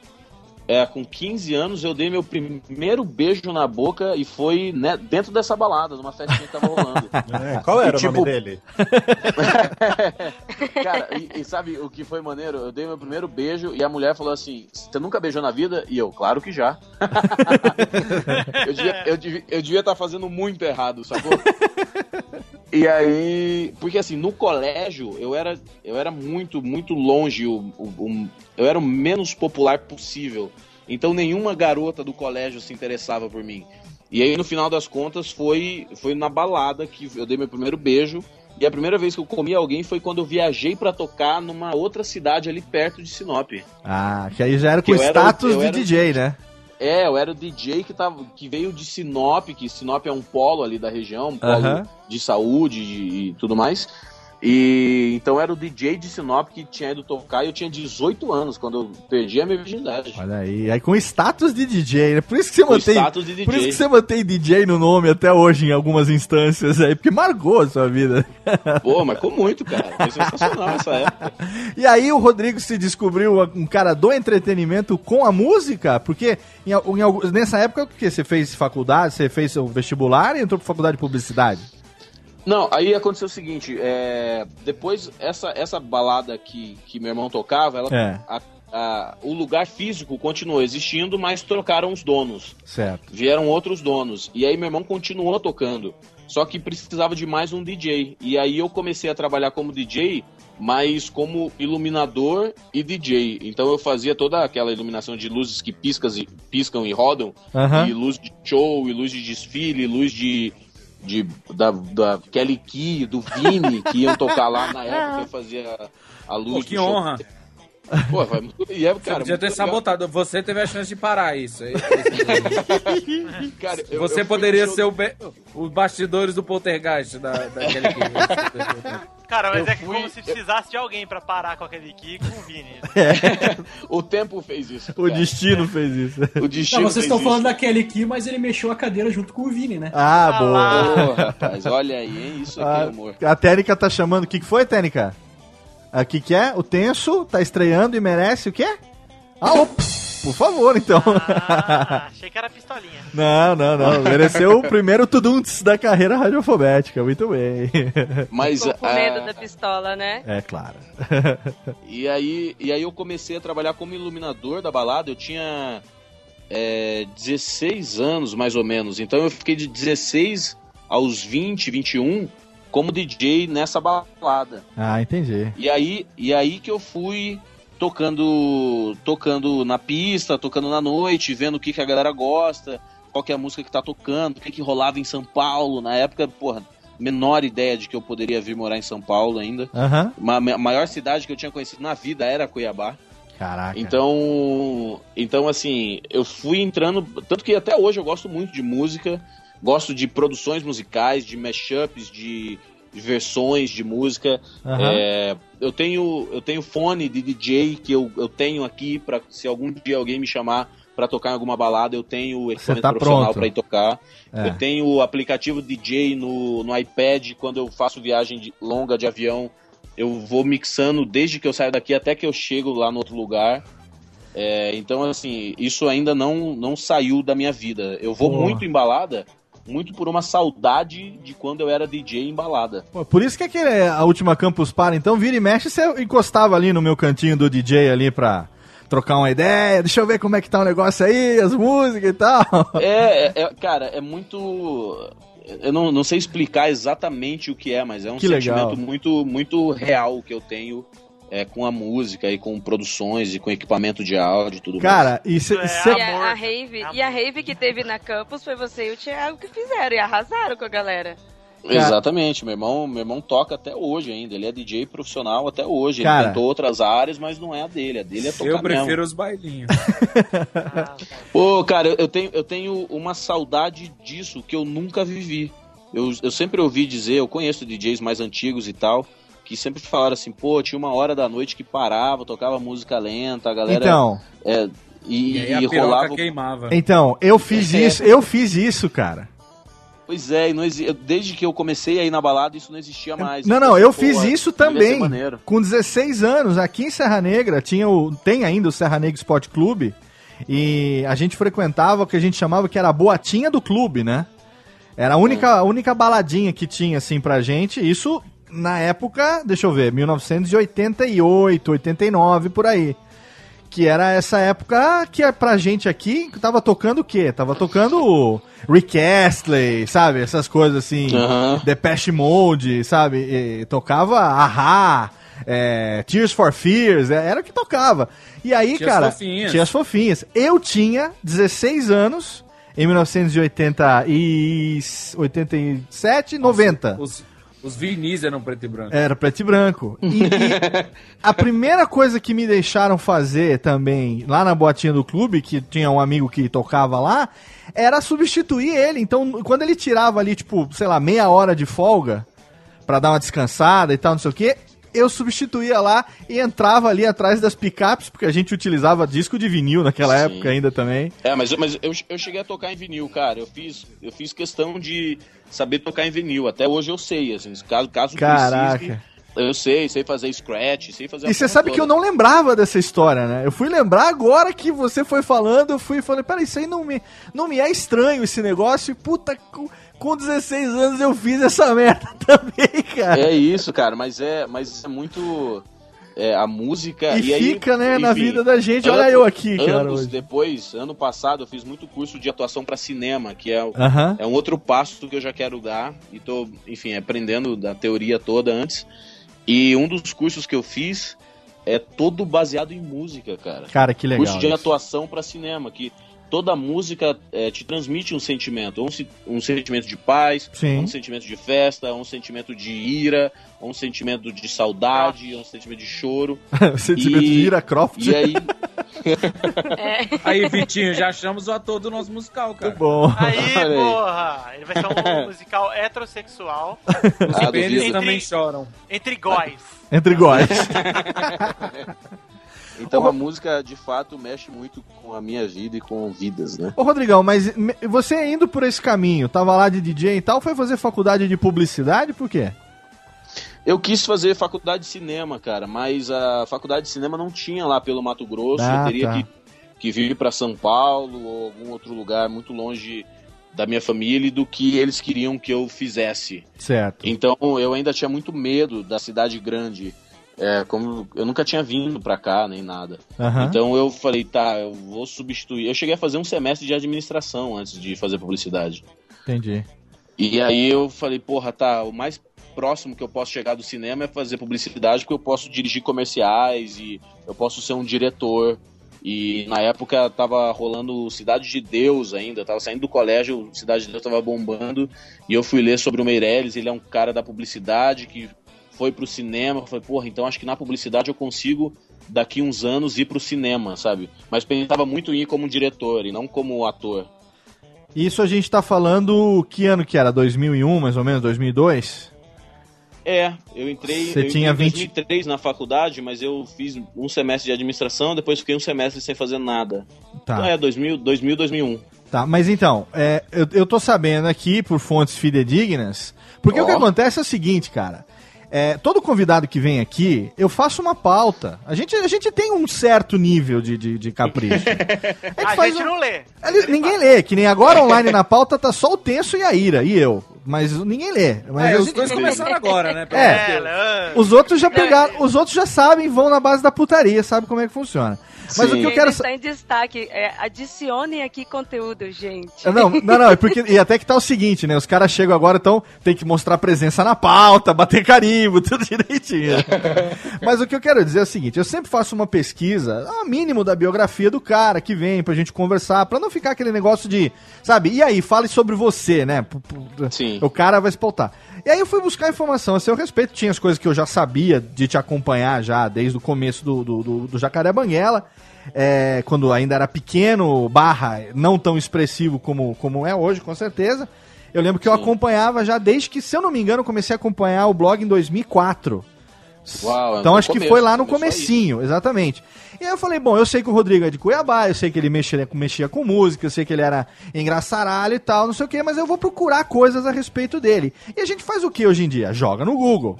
é, com 15 anos eu dei meu primeiro beijo na boca e foi né, dentro dessa balada, numa festinha que tava rolando. É, qual era E, o nome dele? Cara, e, e sabe o que foi maneiro? Eu dei meu primeiro beijo e a mulher falou assim: Você nunca beijou na vida? E eu, claro que já. eu, devia, eu, devia, eu devia estar fazendo muito errado, sacou? E aí, porque assim, no colégio eu era, eu era muito, muito longe, o, o- o- eu era o menos popular possível. Então nenhuma garota do colégio se interessava por mim. E aí no final das contas foi, foi na balada que eu dei meu primeiro beijo. E a primeira vez que eu comi alguém foi quando eu viajei pra tocar numa outra cidade ali perto de Sinop. Ah, que aí já era com era- status eu de era- DJ, né? É, eu era o DJ que, tava, que veio de Sinop, que Sinop é um polo ali da região, um polo de saúde e, e tudo mais. E então era o DJ de Sinop que tinha ido tocar e eu tinha 18 anos quando eu perdi a minha virgindade. Olha aí, aí com status de DJ, né? Por isso que você Com mantém. status de Por isso DJ. que você mantém DJ no nome até hoje em algumas instâncias aí, porque marcou a sua vida. Pô, marcou muito, cara. Foi sensacional essa época. E aí o Rodrigo se descobriu um cara do entretenimento com a música? Porque em, em nessa época o que? Você fez faculdade, você fez seu vestibular e entrou pra faculdade de publicidade? Não, aí aconteceu o seguinte, é, depois essa, essa balada que, que meu irmão tocava, ela, É. a- a- o lugar físico continuou existindo, mas trocaram os donos. Certo. Vieram outros donos. E aí meu irmão continuou tocando. Só que precisava de mais um DJ. E aí eu comecei a trabalhar como DJ, mas como iluminador e DJ. Então eu fazia toda aquela iluminação de luzes que piscas e, piscam e rodam. Aham. E luz de show, e luz de desfile, e luz de. De da, da Kelly Key, do Vini, que iam tocar lá na época que eu fazia a luz Pô, do que show. Pô, vai muito. E é, Você cara, podia ter sabotado. Você teve a chance de parar isso. aí. Cara, eu- Você eu poderia ser o be- os bastidores do poltergeist da, daquele aqui. Cara, mas Eu é que fui- como se precisasse de alguém pra parar com aquele Kiko com o Vini. o tempo fez isso. O destino fez isso. O destino Não, vocês estão falando daquele aqui, mas ele mexeu a cadeira junto com o Vini, né? Ah, boa. Ô, rapaz, olha aí, hein? Isso aqui é Ah, amor. a Tênica tá chamando. O que, que foi, Tênica? O que, que é? O Tenso tá estreando e merece o quê? Ah, por favor, então. Ah, achei que era pistolinha. não, não, não. Mereceu o primeiro tudunts da carreira radiofobética. Muito bem. Mas Ficou com ah, medo da pistola, né? É claro. e aí, e aí eu comecei a trabalhar como iluminador da balada. Eu tinha é, 16 anos, mais ou menos. Então eu fiquei de 16 aos 20, 21 como DJ nessa balada. Ah, entendi. E aí, e aí que eu fui tocando tocando na pista, tocando na noite, vendo o que, que a galera gosta, qual que é a música que tá tocando, o que, que rolava em São Paulo. Na época, porra, menor ideia de que eu poderia vir morar em São Paulo ainda. Aham. Ma- A maior cidade que eu tinha conhecido na vida era Cuiabá. Caraca. Então, então assim, eu fui entrando, tanto que até hoje eu gosto muito de música, gosto de produções musicais, de mashups, de, de versões de música. Aham. É, eu tenho eu tenho fone de DJ que eu, eu tenho aqui para se algum dia alguém me chamar para tocar em alguma balada, eu tenho o equipamento tá profissional para ir tocar. É. Eu tenho o aplicativo DJ no, no iPad quando eu faço viagem de- longa de avião. Eu vou mixando desde que eu saio daqui até que eu chego lá no outro lugar. É, então, assim, isso ainda não, não saiu da minha vida. Eu vou muito em balada, muito por uma saudade de quando eu era DJ em balada. Pô, Por isso que aquele, a última Campus Party, então, vira e mexe, você encostava ali no meu cantinho do DJ ali pra trocar uma ideia, deixa eu ver como é que tá o negócio aí, as músicas e tal. É, é- é- cara, é muito. Eu não, não sei explicar exatamente o que é, mas é um Que legal. sentimento muito, muito real que eu tenho é, com a música e com produções e com equipamento de áudio e tudo Cara, e cê, É cê- E a, a rave, e a rave que teve na campus foi você e o Thiago que fizeram e arrasaram com a galera. mais. Exatamente, meu irmão, meu irmão toca até hoje ainda. Ele é DJ profissional até hoje. Cara. Ele tentou outras áreas, mas não é a dele. A dele é tocar Eu prefiro mesmo. os bailinhos. Pô, cara, eu- eu tenho, eu tenho uma saudade disso que eu nunca vivi. Eu, eu sempre ouvi dizer, eu conheço DJs mais antigos e tal, que sempre falaram assim, pô, tinha uma hora da noite que parava, tocava música lenta, a galera. Então. é, e, E aí a e rolava. queimava. então, eu fiz É. isso, eu fiz isso, cara. Pois é, não exi... desde que eu comecei a ir na balada, isso não existia mais. Não, Então, não, eu pô, fiz isso também. maneiro. Com 16 anos, aqui em Serra Negra, tinha o, tem ainda o Serra Negra Sport Clube. E a gente frequentava o que a gente chamava que era a boatinha do clube, né? Era a única, a única baladinha que tinha, assim, pra gente. Isso na época, deixa eu ver, 1988, 89, por aí. Que era essa época que é pra gente aqui tava tocando o quê? Tava tocando o Rick Astley, sabe? Essas coisas assim, Aham. Depeche Mode, sabe? E tocava Ahá, é, Tears for Fears, é, era o que tocava. E aí, Tias cara, Fofinhas. Tias Fofinhas. Eu tinha 16 anos em 1987, 90. Os, os vinis eram preto e branco. Era preto e branco. E, e a primeira coisa que me deixaram fazer também, lá na boatinha do clube, que tinha um amigo que tocava lá, era substituir ele. Então, quando ele tirava ali, tipo, sei lá, meia hora de folga, pra dar uma descansada e tal, não sei o quê, eu substituía lá e entrava ali atrás das picapes, porque a gente utilizava disco de vinil naquela Sim. época ainda também. É, mas, mas eu, eu cheguei a tocar em vinil, cara. Eu fiz, eu fiz questão de saber tocar em vinil. Até hoje eu sei, assim, caso, caso Caraca. precise. Eu sei, sei fazer scratch, sei fazer E você sabe que eu toda. não lembrava dessa história, né? Eu fui lembrar agora que você foi falando, eu fui falando, peraí, isso aí não me, não me é estranho esse negócio. E puta, com, com 16 anos eu fiz essa merda também, cara. É isso, cara, mas é, mas é muito. É, a música. E aí, fica, né, na enfim, vida da gente. Olha anos- eu aqui, cara, Anos hoje. depois, ano passado, eu fiz muito curso de atuação pra cinema, que é, Aham. é um outro passo que eu já quero dar. E tô, enfim, aprendendo da teoria toda antes. E um dos cursos que eu fiz é todo baseado em música, cara. Cara, que legal. Curso de isso. atuação pra cinema, que toda música é, te transmite um sentimento, um, um sentimento de paz, Sim. um sentimento de festa, um sentimento de ira, um sentimento de saudade, um sentimento de choro. Sentimento E- de ira, Croft. E aí, Aí, Vitinho, já achamos o ator do nosso musical, cara. Bom. Aí, porra, ele vai ser um musical heterossexual Os Ah, duvido. também choram. entre góis. Entre iguais. Então a música de fato mexe muito com a minha vida e com vidas, né? Ô, Rodrigão, mas você indo por esse caminho, tava lá de DJ e tal, foi fazer faculdade de publicidade, por quê? Eu quis fazer faculdade de cinema, cara, mas a faculdade de cinema não tinha lá pelo Mato Grosso. Ah, eu teria tá. que, que vir para São Paulo ou algum outro lugar muito longe da minha família e do que eles queriam que eu fizesse. Certo. Então eu ainda tinha muito medo da cidade grande. É, como eu nunca tinha vindo pra cá nem nada. Aham. Então eu falei, tá, eu vou substituir. Eu cheguei a fazer um semestre de administração antes de fazer publicidade. Entendi. E aí eu falei, porra, tá, o mais próximo que eu posso chegar do cinema é fazer publicidade, porque eu posso dirigir comerciais e eu posso ser um diretor. E na época tava rolando Cidade de Deus ainda, tava saindo do colégio, Cidade de Deus tava bombando, e eu fui ler sobre o Meirelles, ele é um cara da publicidade que foi pro cinema, falei, porra, então acho que na publicidade eu consigo daqui uns anos ir pro cinema, sabe? Mas pensava muito em ir como diretor e não como ator. Isso a gente tá falando, que ano que era? 2001, mais ou menos, 2002? É, eu entrei, Você eu tinha entrei em 20 2003 na faculdade, mas eu fiz um semestre de administração, depois fiquei um semestre sem fazer nada. Tá. Então é, 2000, 2000 2001. Tá, mas então, é, eu, eu tô sabendo aqui, por fontes fidedignas, porque o que acontece é o seguinte, cara. É, todo convidado que vem aqui, eu faço uma pauta. A gente, a gente tem um certo nível de, de, de capricho. A faz gente um- não lê. Ele- ninguém lê, que nem agora online na pauta tá só o Tenso e a Ira, e eu. Mas ninguém lê. Mas É, os dois começaram agora, né? Pelo É. Os outros já pegaram, os outros já sabem, vão na base da putaria, sabem como é que funciona. Mas o que eu quero está em destaque. É, adicionem aqui conteúdo, gente. Não, não, não, é porque. E até que tá o seguinte, né? Os caras chegam agora, então tem que mostrar presença na pauta, bater carimbo, tudo direitinho. Mas o que eu quero dizer é o seguinte: eu sempre faço uma pesquisa, ao mínimo da biografia do cara que vem pra gente conversar, pra não ficar aquele negócio de, sabe, e aí, fale sobre você, né? P- p- Sim. O cara vai se pautar. E aí eu fui buscar informação a seu respeito, tinha as coisas que eu já sabia de te acompanhar já desde o começo do, do, do, do Jacaré Banguela. é, quando ainda era pequeno, barra, não tão expressivo como, como é hoje, com certeza. Eu lembro que eu acompanhava já desde que, se eu não me engano, comecei a acompanhar o blog em 2004. Uau, Então no acho que começo, foi lá no começou aí. comecinho, exatamente. E aí eu falei, bom, eu sei que o Rodrigo é de Cuiabá, eu sei que ele mexia, mexia com música, eu sei que ele era engraçaralho e tal, não sei o que, mas eu vou procurar coisas a respeito dele. E a gente faz o que hoje em dia? Joga no Google.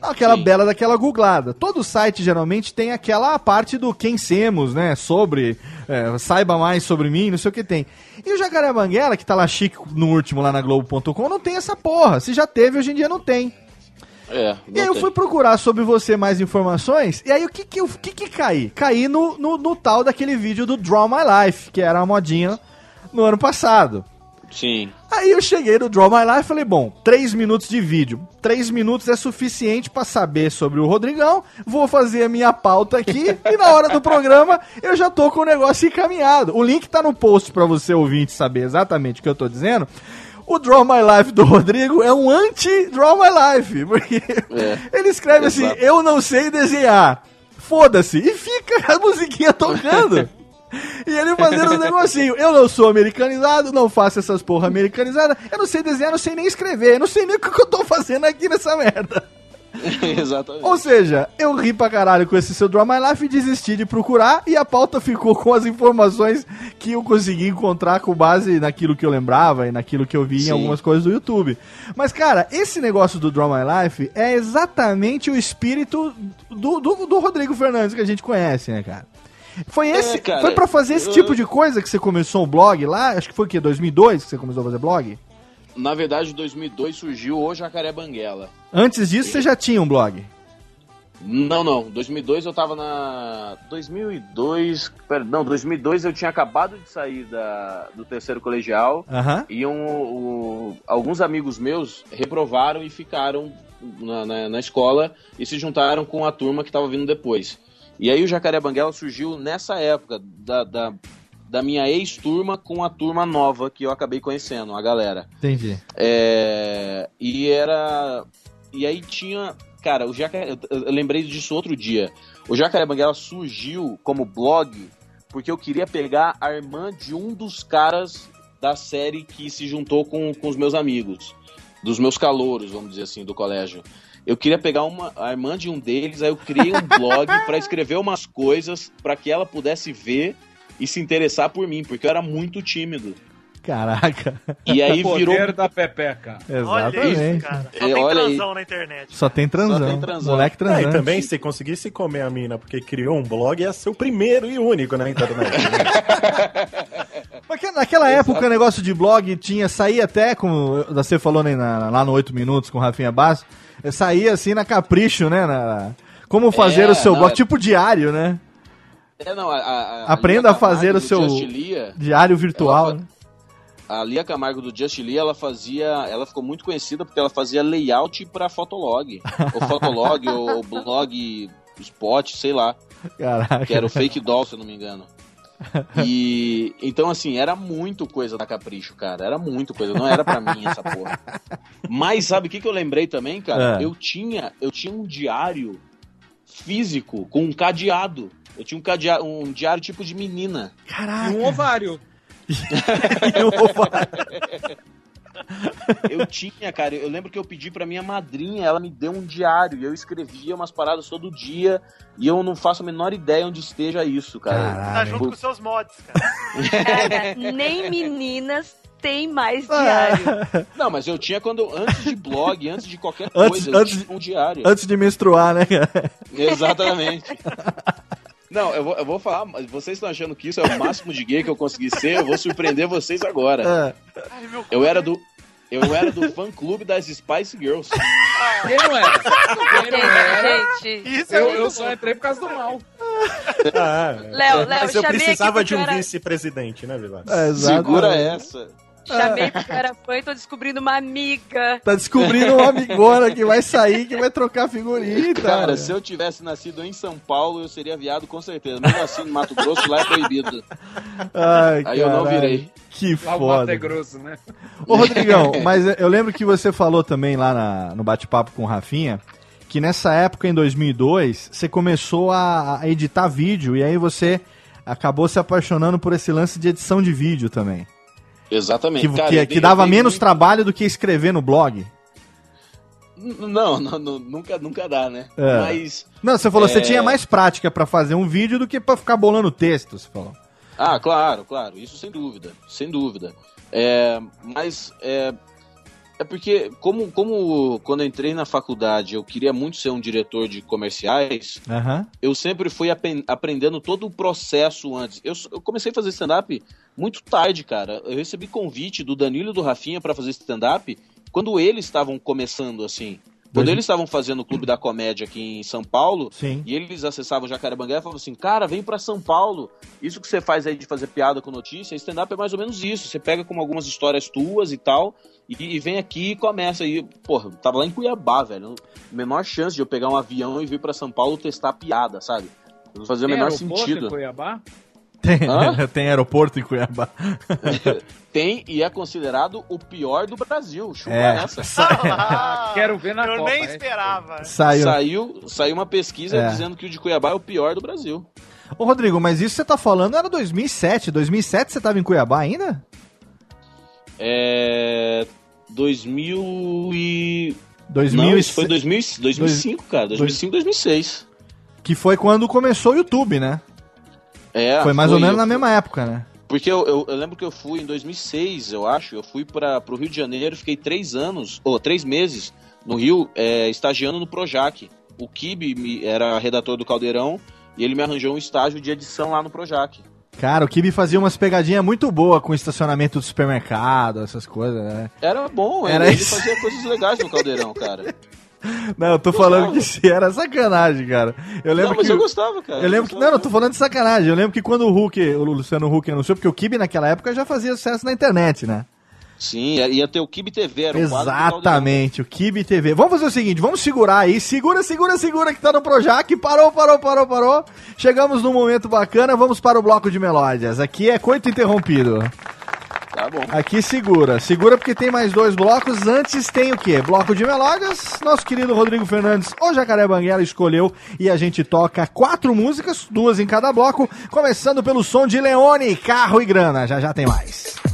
Aquela bela daquela googlada. Todo site geralmente tem aquela parte do quem semos, né? Sobre, é, saiba mais sobre mim, não sei o que tem. E o Jacaré Banguela, que tá lá chique no último lá na Globo.com, não tem essa porra. Se já teve, hoje em dia não tem. É, E aí eu fui procurar sobre você mais informações, e aí o que que, o que, que caí? Caí no, no, no tal daquele vídeo do Draw My Life, que era uma modinha no ano passado. Sim. Aí eu cheguei no Draw My Life e falei, bom, três minutos de vídeo. Três minutos é suficiente pra saber sobre o Rodrigão, vou fazer a minha pauta aqui, e na hora do programa eu já tô com o negócio encaminhado. O link tá no post pra você ouvinte saber exatamente o que eu tô dizendo. O Draw My Life do Rodrigo é um anti-Draw My Life, porque ele escreve assim, exato. eu não sei desenhar, foda-se, e fica a musiquinha tocando. E ele fazendo os negocinhos. Eu não sou americanizado, não faço essas porra americanizadas. Eu não sei desenhar, não sei nem escrever. Eu não sei nem o que eu tô fazendo aqui nessa merda. Exatamente. Ou seja, eu ri pra caralho com esse seu Draw My Life e desisti de procurar. E a pauta ficou com as informações que eu consegui encontrar com base naquilo que eu lembrava e naquilo que eu vi em Sim. algumas coisas do YouTube. Mas, cara, esse negócio do Draw My Life é exatamente o espírito do, do, do Rodrigo Fernandes que a gente conhece, né, cara? Foi esse, É, cara, foi pra fazer esse eu- tipo de coisa que você começou um blog lá? Acho que foi o quê? 2002 que você começou a fazer blog? Na verdade, em 2002 surgiu o Jacaré Banguela. Antes disso, você já tinha um blog? Não, não. 2002 eu tava na. 2002. Pera, não, 2002 eu tinha acabado de sair da, do terceiro colegial. Aham. E um, alguns amigos meus reprovaram e ficaram na, na, na escola e se juntaram com a turma que tava vindo depois. E aí o Jacaré Banguela surgiu nessa época da, da, da minha ex-turma com a turma nova que eu acabei conhecendo, a galera. Entendi. É, e era. E aí tinha. Cara, o Jacaré. Eu, eu lembrei disso outro dia. O Jacaré Banguela surgiu como blog porque eu queria pegar a irmã de um dos caras da série que se juntou com, com os meus amigos. Dos meus calouros, vamos dizer assim, do colégio. Eu queria pegar uma, a irmã de um deles, aí eu criei um blog pra escrever umas coisas pra que ela pudesse ver e se interessar por mim, porque eu era muito tímido. Caraca. E aí Poder virou. da Pepeca. Exatamente. Olha isso, cara. Só É, tem olha aí. transão na internet. Só tem transão. Só tem transão. Moleque Ah, transando. e também, se conseguisse comer a mina porque criou um blog, ia ser o primeiro e único na internet. Mas que- naquela época o negócio de blog tinha, saía até, como você falou né, na- lá no 8 Minutos com o Rafinha Basso, eh, saía assim na capricho, né? na- como fazer É, o seu não, blog, é- tipo diário, né? É, não, a, a- a Aprenda Lia a fazer o seu Lia, diário virtual. ela né? a Lia Camargo do Just Lia, ela fazia, ela ficou muito conhecida porque ela fazia layout pra Fotolog, ou Fotolog, ou blog Spot, sei lá, Caraca. que era o Fake Doll, se eu não me engano. E então assim, era muito coisa da Capricho, cara, era muito coisa, não era pra mim essa porra. Mas sabe o que, que eu lembrei também, cara? É. Eu tinha, eu tinha um diário físico com um cadeado. Eu tinha um, cadea um diário tipo de menina. Caraca. E um ovário. Eu tinha, cara, eu lembro que eu pedi pra minha madrinha, ela me deu um diário e eu escrevia umas paradas todo dia e eu não faço a menor ideia onde esteja isso, cara. Tá junto com seus mods, cara. Cara, nem meninas tem mais diário. Não, mas eu tinha quando antes de blog, antes de qualquer Antes- coisa, antes- tinha um diário. Antes de menstruar, né, cara? Exatamente. Não, eu vou, eu vou falar, mas vocês estão achando que isso é o máximo de gay que eu consegui ser, eu vou surpreender vocês agora. É. Eu era do. Eu era do fã clube das Spice Girls. Quem não era? Quem não era? Gente, Isso é Eu, eu só entrei por causa do mal. Ah, Léo, Léo, mas eu precisava de um era- vice-presidente, né, Vilar? É. Segura essa. Chamei porque eu era fã e tô descobrindo uma amiga. Tá descobrindo uma amigona que vai sair, que vai trocar figurinha, Cara, cara. se eu tivesse nascido em São Paulo, eu seria viado com certeza. Mesmo assim, no Mato Grosso, lá é proibido. Ai, Aí eu não virei. Que Lá o mato foda. é grosso, né? Ô, Rodrigão, mas eu lembro que você falou também lá na- no bate-papo com o Rafinha que nessa época, em 2002, você começou a, a editar vídeo e aí você acabou se apaixonando por esse lance de edição de vídeo também. Exatamente. Que, Cara, que- eu que dei- dava dei menos muito- trabalho do que escrever no blog. Não, não, não, nunca, nunca dá, né? É. Mas. Não, você falou, É. você tinha mais prática pra fazer um vídeo do que pra ficar bolando texto, você falou. Ah, claro, claro, isso sem dúvida, sem dúvida. É, mas é, é porque, como, como quando eu entrei na faculdade eu queria muito ser um diretor de comerciais, Aham. eu sempre fui aprendendo todo o processo antes. Eu, eu comecei a fazer stand-up muito tarde, cara. Eu recebi convite do Danilo e do Rafinha para fazer stand-up quando eles estavam começando, assim. Quando Dois- eles estavam fazendo o Clube da Comédia aqui em São Paulo, Sim. e eles acessavam Jacarebanguera e falavam assim, cara, vem pra São Paulo. Isso que você faz aí de fazer piada com notícia, stand-up é mais ou menos isso. Você pega como algumas histórias tuas e tal, e, e vem aqui e começa. E, porra, tava lá em Cuiabá, velho. Menor chance de eu pegar um avião e vir pra São Paulo testar piada, sabe? Não fazia o menor sentido. em Cuiabá? Tem, tem aeroporto em Cuiabá. Tem e é considerado o pior do Brasil. Chupa É. essa. Ah, Quero ver na eu Copa, nem esperava. Saiu. Saiu, saiu uma pesquisa É. dizendo que o de Cuiabá é o pior do Brasil. Ô, Rodrigo, mas isso que você tá falando era 2007. 2007 você tava em Cuiabá ainda? É. 2000 e. 2000 Não, isso foi 2000, 2005, cara. 2005, 2006. Que foi quando começou o YouTube, né? É, foi mais ou menos eu na mesma época, né? Porque eu, eu, eu lembro que eu fui em 2006, eu acho. Eu fui para o Rio de Janeiro, fiquei três anos, ou três meses no Rio, é, estagiando no Projac. O Kibe me- era redator do Caldeirão e ele me arranjou um estágio de edição lá no Projac. Cara, o Kibi fazia umas pegadinhas muito boas com estacionamento do supermercado, essas coisas, né? Era bom, Era ele, ele fazia coisas legais no Caldeirão, cara. Não, eu tô falando que isso era sacanagem, cara. Eu lembro Não, mas que eu gostava, cara. Eu lembro que. Não, não, tô falando de sacanagem. Eu lembro que quando o Hulk, o Luciano Huck anunciou, porque o Kibe naquela época já fazia sucesso na internet, né? Sim, ia ter o Kibe TV, era. Exatamente, o Kibe TV. Vamos fazer o seguinte, vamos segurar aí. Segura, segura, segura que tá no Projac. Parou, parou, parou, parou. Chegamos num momento bacana, vamos para o bloco de melódias. Aqui é coito interrompido. Tá bom. Aqui segura. Segura porque tem mais dois blocos. Antes tem o quê? Bloco de melódias. Nosso querido Rodrigo Fernandes, o Jacaré Banguela, escolheu e a gente toca quatro músicas, duas em cada bloco, começando pelo som de Leone, Carro e Grana. Já já tem mais.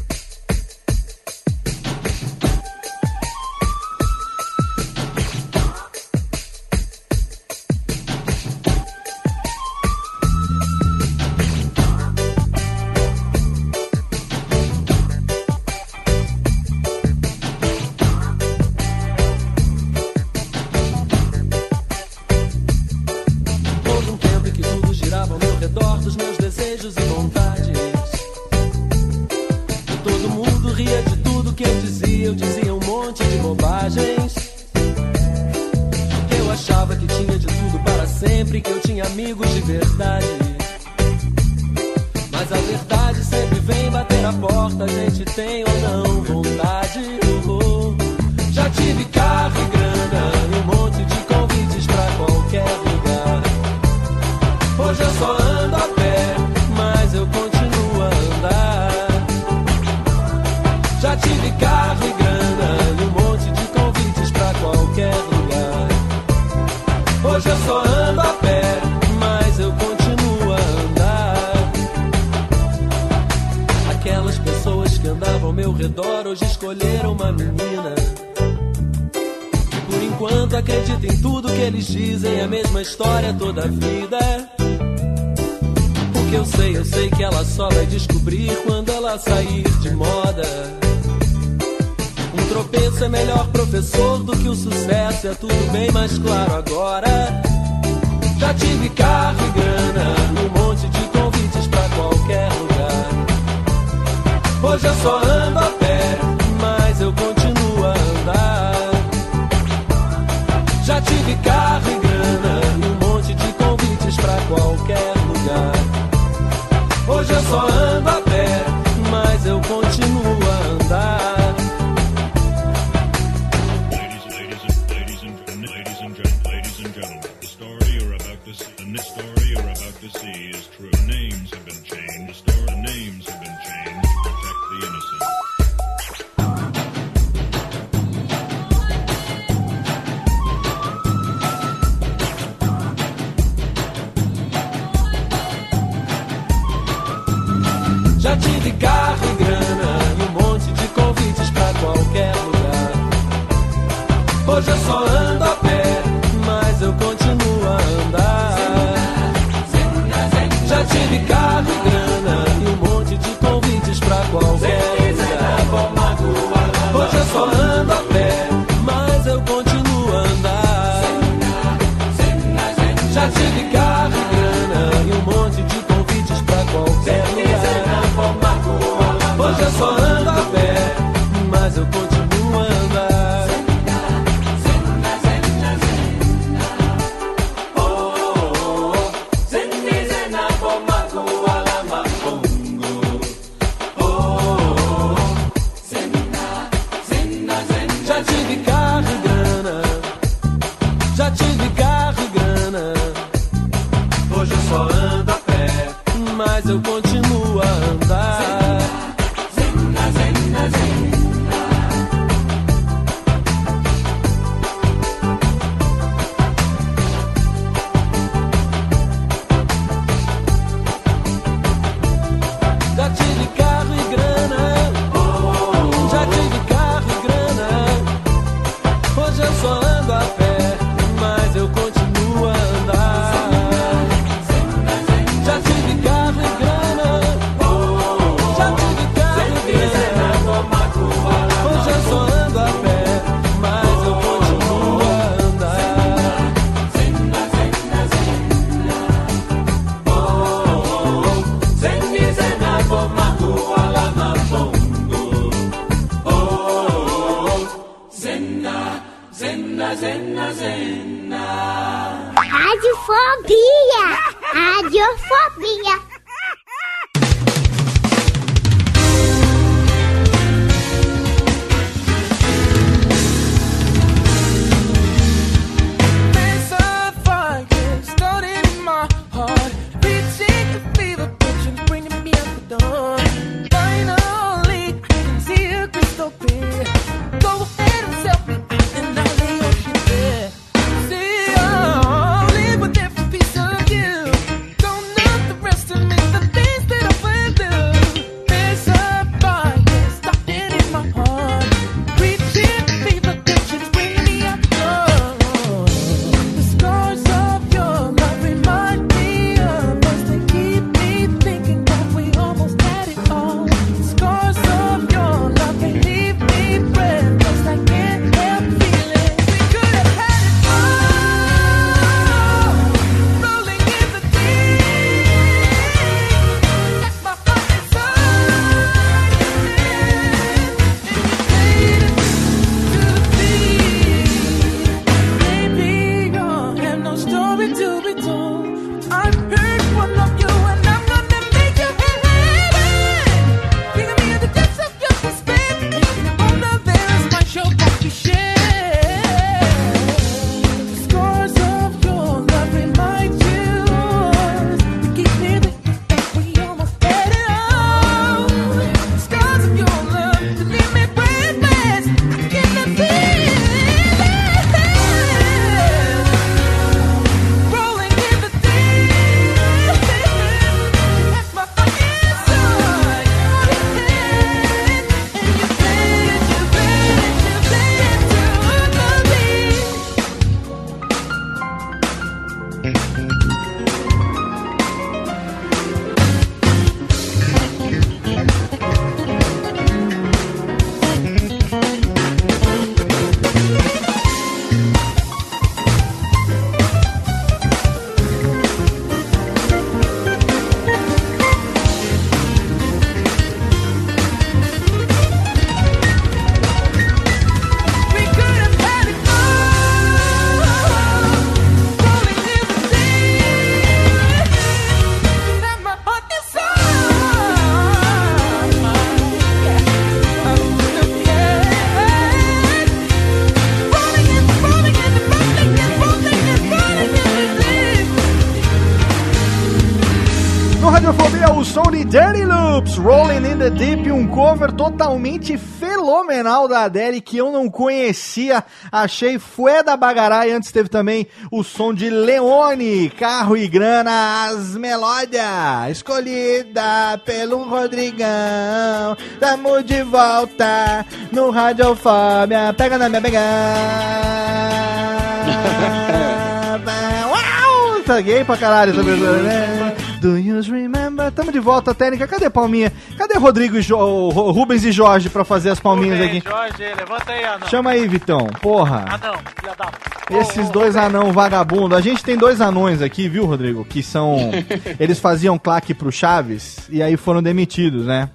The Deep, um cover totalmente fenomenal da Adele que eu não conhecia, achei fué da bagará e antes teve também o som de Leone, Carro e Grana, as melódias, escolhida pelo Rodrigão, tamo de volta no Radiofobia, pega na minha pega. Uau, tá gay pra caralho essa pessoa, né? Do you remember? Tamo de volta, técnica. Cadê Palminha? Cadê Rodrigo e jo Rubens e Jorge pra fazer as palminhas aqui? Jorge, levanta aí, Anão. Chama aí, Vitão. Porra. Anão, filha da... Esses dois anão vagabundo. A gente tem dois anões aqui, viu, Rodrigo? Que são. Eles faziam claque pro Chaves e aí foram demitidos, né?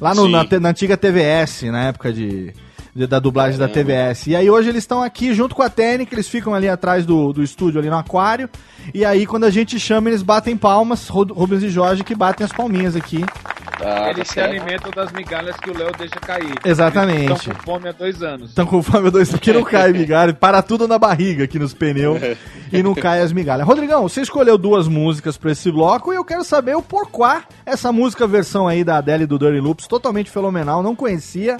Lá no- na, na antiga TVS, na época de. De- Da dublagem da TVS. E aí hoje eles estão aqui junto com a técnica, eles ficam ali atrás do, do estúdio, ali no aquário. E aí, quando a gente chama, eles batem palmas, Rubens e Jorge, que batem as palminhas aqui. Ah, Eles se alimentam das migalhas que o Léo deixa cair. Exatamente. Eles Estão com fome há dois anos. Estão com fome dois que não cai migalha, para tudo na barriga aqui nos pneus e não cai as migalhas. Rodrigão, você escolheu duas músicas pra esse bloco e eu quero saber o porquê essa música versão aí da Adele do Dirty Loops, totalmente fenomenal, não conhecia.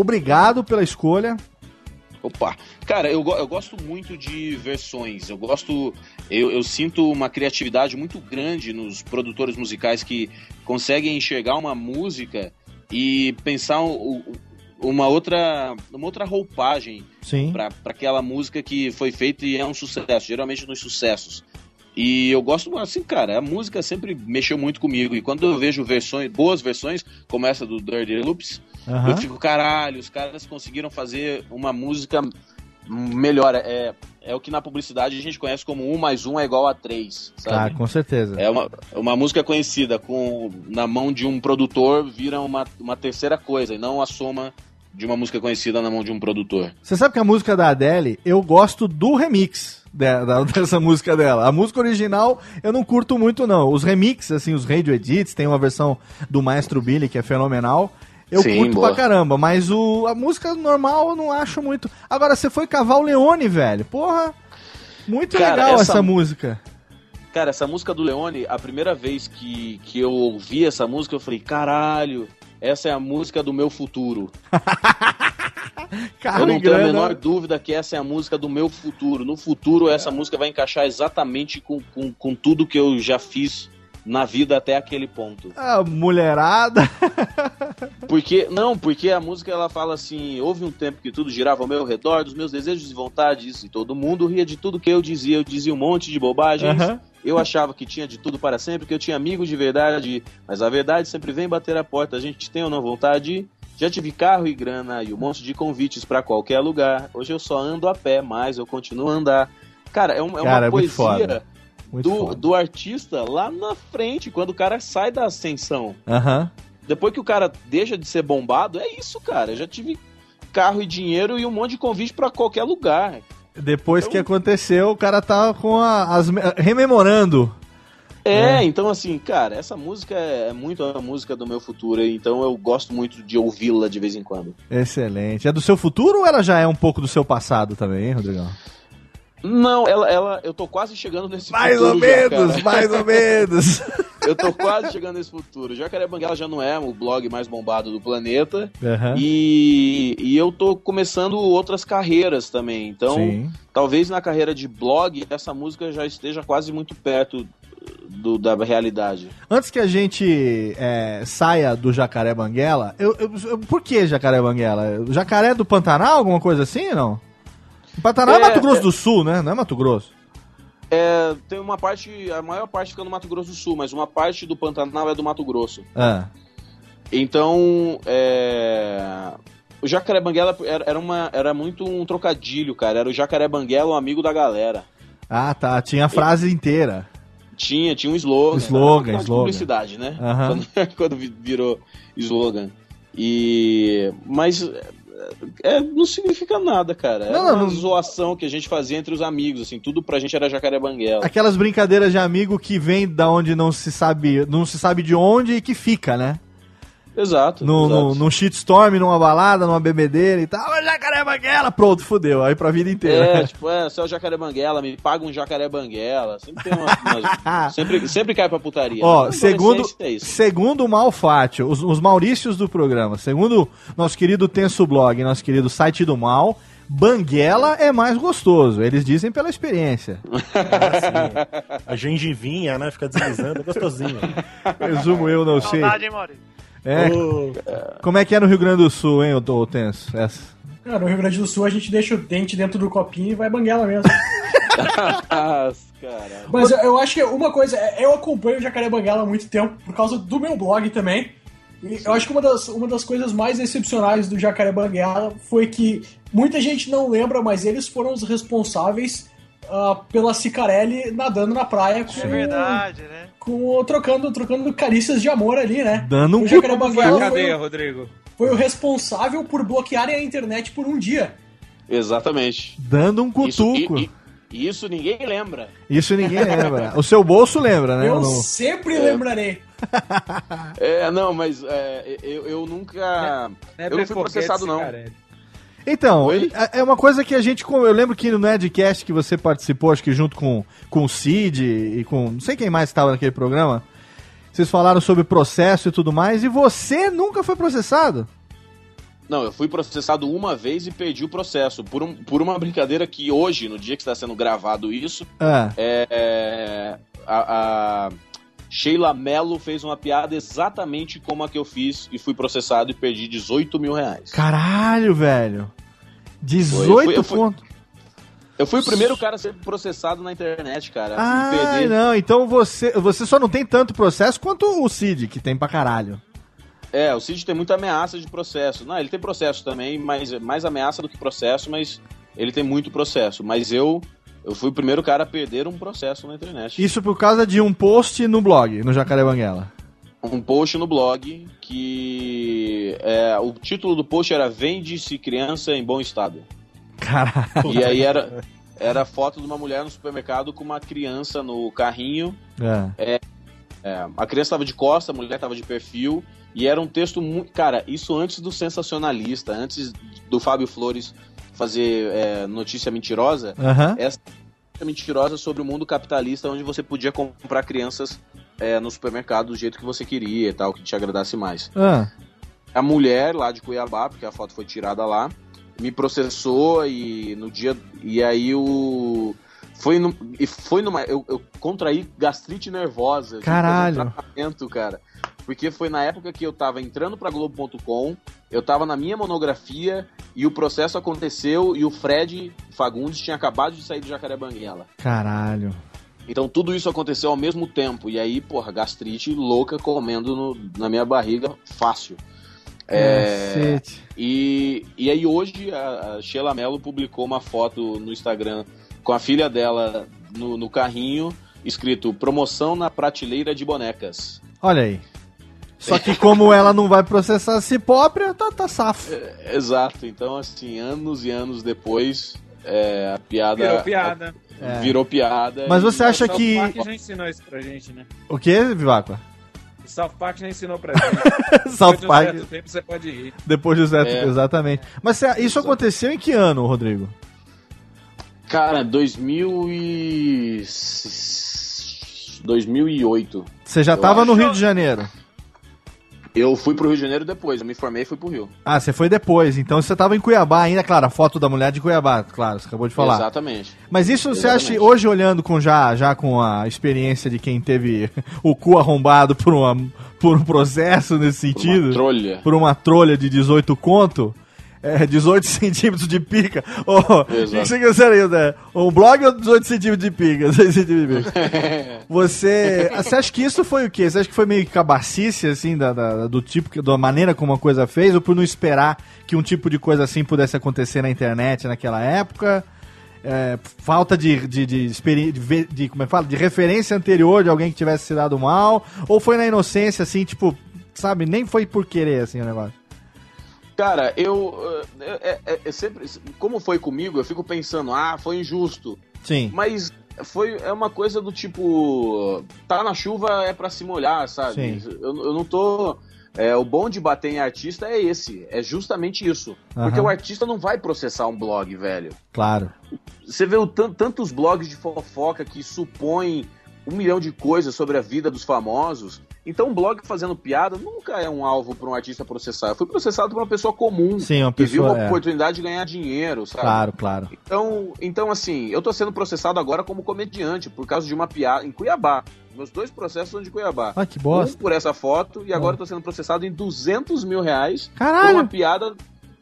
Obrigado pela escolha. Opa, cara, eu, eu gosto muito de versões. Eu gosto. Eu, eu sinto uma criatividade muito grande nos produtores musicais que conseguem enxergar uma música e pensar o- uma outra, uma outra roupagem para aquela música que foi feita e é um sucesso, geralmente nos sucessos. E eu gosto, assim, cara, a música sempre mexeu muito comigo. E quando eu vejo versões, boas versões, como essa do Dirty Loops, Aham. eu fico, caralho, os caras conseguiram fazer uma música melhor. É, é o que na publicidade a gente conhece como um mais um é igual a três, Tá, sabe? com certeza. É uma, uma música conhecida, com na mão de um produtor vira uma, uma terceira coisa, e não a soma de uma música conhecida na mão de um produtor. Você sabe que a música da Adele, eu gosto do remix dessa música dela. A música original eu não curto muito, não. Os remixes, assim, os radio edits, tem uma versão do Maestro Billy que é fenomenal. Eu Sim, curto boa. pra caramba, mas o, a música normal eu não acho muito. Agora, você foi cavar o Leone, velho. Porra, muito Cara, legal essa... essa- música. Cara, essa música do Leone, a primeira vez que, que eu ouvi essa música, eu falei, caralho, essa é a música do meu futuro. Carro eu não tenho a grana. menor dúvida que essa é a música do meu futuro. No futuro, essa música vai encaixar exatamente com, com, com tudo que eu já fiz na vida até aquele ponto. A mulherada. Porque, não, porque a música ela fala assim: houve um tempo que tudo girava ao meu redor, dos meus desejos e vontades, e todo mundo ria de tudo que eu dizia. Eu dizia um monte de bobagens. Aham. Eu achava que tinha de tudo para sempre, que eu tinha amigos de verdade, mas a verdade sempre vem bater a porta. A gente tem ou não vontade? Já tive carro e grana e um monte de convites para qualquer lugar. Hoje eu só ando a pé, mas eu continuo a andar. Cara, é, um- é Cara, é uma foda. poesia do, do artista lá na frente, quando o cara sai da ascensão. Aham. Depois que o cara deixa de ser bombado, é isso, cara. Eu já tive carro e dinheiro e um monte de convite pra qualquer lugar. Depois que aconteceu, o cara tá com a- as. me- rememorando. É, então assim, cara, essa música é muito a música do meu futuro, então eu gosto muito de ouvi-la de vez em quando. Excelente. É do seu futuro ou ela já é um pouco do seu passado também, hein, Rodrigão? Não, ela, ela, eu tô quase chegando nesse Mais futuro. ou já, menos, cara. mais ou menos. Eu tô quase chegando nesse futuro. Jacaré Banguela já não é o blog mais bombado do planeta. Aham. E, e eu tô começando outras carreiras também. Então, Sim. talvez na carreira de blog, essa música já esteja quase muito perto do- da realidade. Antes que a gente é, saia do Jacaré Banguela, eu, eu- eu- por que Jacaré Banguela? O Jacaré do Pantanal, alguma coisa assim, não? Pantanal é, É, Mato Grosso é. do Sul, né? Não é Mato Grosso? É, tem uma parte, a maior parte fica no Mato Grosso do Sul, mas uma parte do Pantanal é do Mato Grosso. Ah, Então, é, o Jacaré Banguela era, uma, era muito um trocadilho, cara. Era o Jacaré Banguela, o amigo da galera. ah, tá. Tinha a frase inteira. Tinha, tinha um slogan. Slogan, uma slogan. publicidade, né? Aham. Quando, quando vi- virou slogan. E. Mas. É, não significa nada, cara. Não, uma não- zoação que a gente fazia entre os amigos, assim, tudo pra gente era Jacaré Banguela. Aquelas brincadeiras de amigo que vem da onde não se sabe, não se sabe de onde e que fica, né? Exato. No, exato. no, num shitstorm, numa balada, numa bebedeira e tal. Jacaré banguela! Pronto, fudeu. Aí pra vida inteira. É, tipo, é, você é o jacaré banguela, me paga um jacaré banguela. Sempre tem uma, umas- sempre, sempre cai pra putaria. Ó, né? segundo, é isso. segundo o Malfátio, os, os Maurícios do programa, segundo nosso querido Tenso Blog, nosso querido site do Mal, Banguela é mais gostoso. Eles dizem pela experiência. A gengivinha, né? Fica deslizando, é gostosinho. Presumo eu, não sei. Saudade, hein, Maurício? É. Como é que é no Rio Grande do Sul, hein, ô, Tenso? Essa. Ah, no Rio Grande do Sul a gente deixa o dente dentro do copinho e vai banguela mesmo. Cara. Mas eu, eu acho que uma coisa, é, eu acompanho o Jacaré Banguela há muito tempo, por causa do meu blog também. E eu acho que uma das, uma das coisas mais excepcionais do Jacaré Banguela foi que muita gente não lembra, mas eles foram os responsáveis ah, pela Cicarelli nadando na praia com, É verdade, né? Com trocando, trocando carícias de amor ali, né? Dando um o Jacaré a Banguela cadeia, foi, Rodrigo? foi o responsável por bloquearem a internet por um dia. Exatamente. Dando um cutuco. Isso, e- e- isso ninguém lembra. Isso ninguém lembra. O seu bolso lembra, né? eu No- sempre lembrarei. É, não, mas é, eu, eu nunca. Never eu não fui processado, não. Cicarelli. Então, Oi? é é uma coisa que a gente. Eu lembro que no Nerdcast que você participou, acho que junto com, com o Cid e com. Não sei quem mais estava naquele programa. Vocês falaram sobre processo e tudo mais, e você nunca foi processado. Não, eu fui processado uma vez e perdi o processo. Por, um- por uma brincadeira que hoje, no dia que está sendo gravado isso, Ah, é, é, a, a Sheila Mello fez uma piada exatamente como a que eu fiz e fui processado e perdi 18 mil reais. caralho, velho. Foi, 18 eu fui- eu fui- pontos. Eu fui o primeiro cara a ser processado na internet, cara. Ah, não, então você, você só não tem tanto processo quanto o Cid, que tem pra caralho. É, o Cid tem muita ameaça de processo. Não, ele tem processo também, mas mais ameaça do que processo, mas ele tem muito processo. Mas eu, eu fui o primeiro cara a perder um processo na internet. Isso por causa de um post no blog, no Jacaré Banguela. Um post no blog que é, o título do post era Vende-se criança em bom estado. Caralho. E aí era, era foto de uma mulher no supermercado com uma criança no carrinho. É. É, a criança estava de costa, a mulher estava de perfil. E era um texto muito. Cara, isso antes do sensacionalista, antes do Fábio Flores fazer é, notícia mentirosa. Aham. Essa notícia mentirosa sobre o mundo capitalista, onde você podia comprar crianças é, no supermercado do jeito que você queria e tal, que te agradasse mais. Ah, A mulher lá de Cuiabá, porque a foto foi tirada lá, me processou e no dia. E aí o. Foi, no, e foi numa. Eu, eu contraí gastrite nervosa. que fazer um Caralho. tratamento, cara. Porque foi na época que eu tava entrando pra Globo.com, eu tava na minha monografia e o processo aconteceu e o Fred Fagundes tinha acabado de sair do Jacaré Banguela. caralho. Então tudo isso aconteceu ao mesmo tempo. E aí, porra, gastrite louca comendo no- na minha barriga fácil. É, e, e aí hoje a, a Sheila Mello publicou uma foto no Instagram com a filha dela no, no carrinho, escrito promoção na prateleira de bonecas. Olha aí. Só que como ela não vai processar a si própria, tá, tá safo. Exato, então assim, anos e anos depois, é, a piada Virou piada. É. virou piada. Mas você acha O South que... Park já ensinou isso pra gente, né? O que, Vivacqua? O South Park já ensinou pra gente. South Depois de um Park. certo tempo você pode rir. Depois do certo, É. exatamente. Mas cê- isso aconteceu em que ano, Rodrigo? Cara, 2000 e... 2008. Você já tava no. Rio de Janeiro. Eu fui pro Rio de Janeiro depois, eu me formei e fui pro Rio. Ah, você foi depois. Então você tava em Cuiabá ainda, claro, a foto da mulher de Cuiabá, claro, você acabou de falar. Exatamente. Mas isso você acha, Exatamente. hoje olhando com já, já com a experiência de quem teve o cu arrombado por, uma, por um processo nesse sentido? trolha. Por uma trolha de 18 conto? É, 18 centímetros de pica. O que você gostaria, né? Um blog ou 18 centímetros de pica? 18 centímetros de pica. Você, você acha que isso foi o quê? Você acha que foi meio cabacice, assim, da, da- do tipo, da maneira como a coisa fez? Ou por não esperar que um tipo de coisa assim pudesse acontecer na internet naquela época? É, falta de, de, de, de, de- como é que fala? de referência anterior de alguém que tivesse se dado mal? Ou foi na inocência, assim, tipo, sabe, nem foi por querer, assim, o negócio? Cara, eu. é, é- é- sempre. Como foi comigo, eu fico pensando, ah, foi injusto. Sim. Mas foi é uma coisa do tipo. Tá na chuva é pra se molhar, sabe? Sim. Eu, eu não tô. É, o bom de bater em artista é esse, é justamente isso. Porque Aham. o artista não vai processar um blog, velho. Claro. Você vê o tan- tantos blogs de fofoca que supõem um milhão de coisas sobre a vida dos famosos. Então, um blog fazendo piada nunca é um alvo para um artista processar. Eu fui processado por uma pessoa comum Sim, uma que viu pessoa, uma é. oportunidade de ganhar dinheiro, sabe? Claro, claro. Então, então, assim, eu tô sendo processado agora como comediante por causa de uma piada em Cuiabá. Meus dois processos são de Cuiabá. Ah, que bosta. Um por essa foto e agora eu tô sendo processado em 200 mil reais Caralho! por uma piada.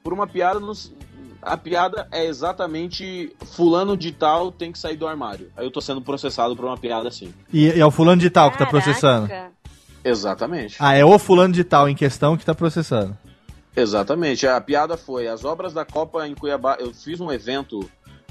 Por uma piada nos. A piada é exatamente fulano de tal tem que sair do armário. Aí eu tô sendo processado por uma piada assim. E, e é o fulano de tal que tá processando. Exatamente. Ah, é o fulano de tal em questão que tá processando. Exatamente. A piada foi as obras da Copa em Cuiabá. Eu fiz um evento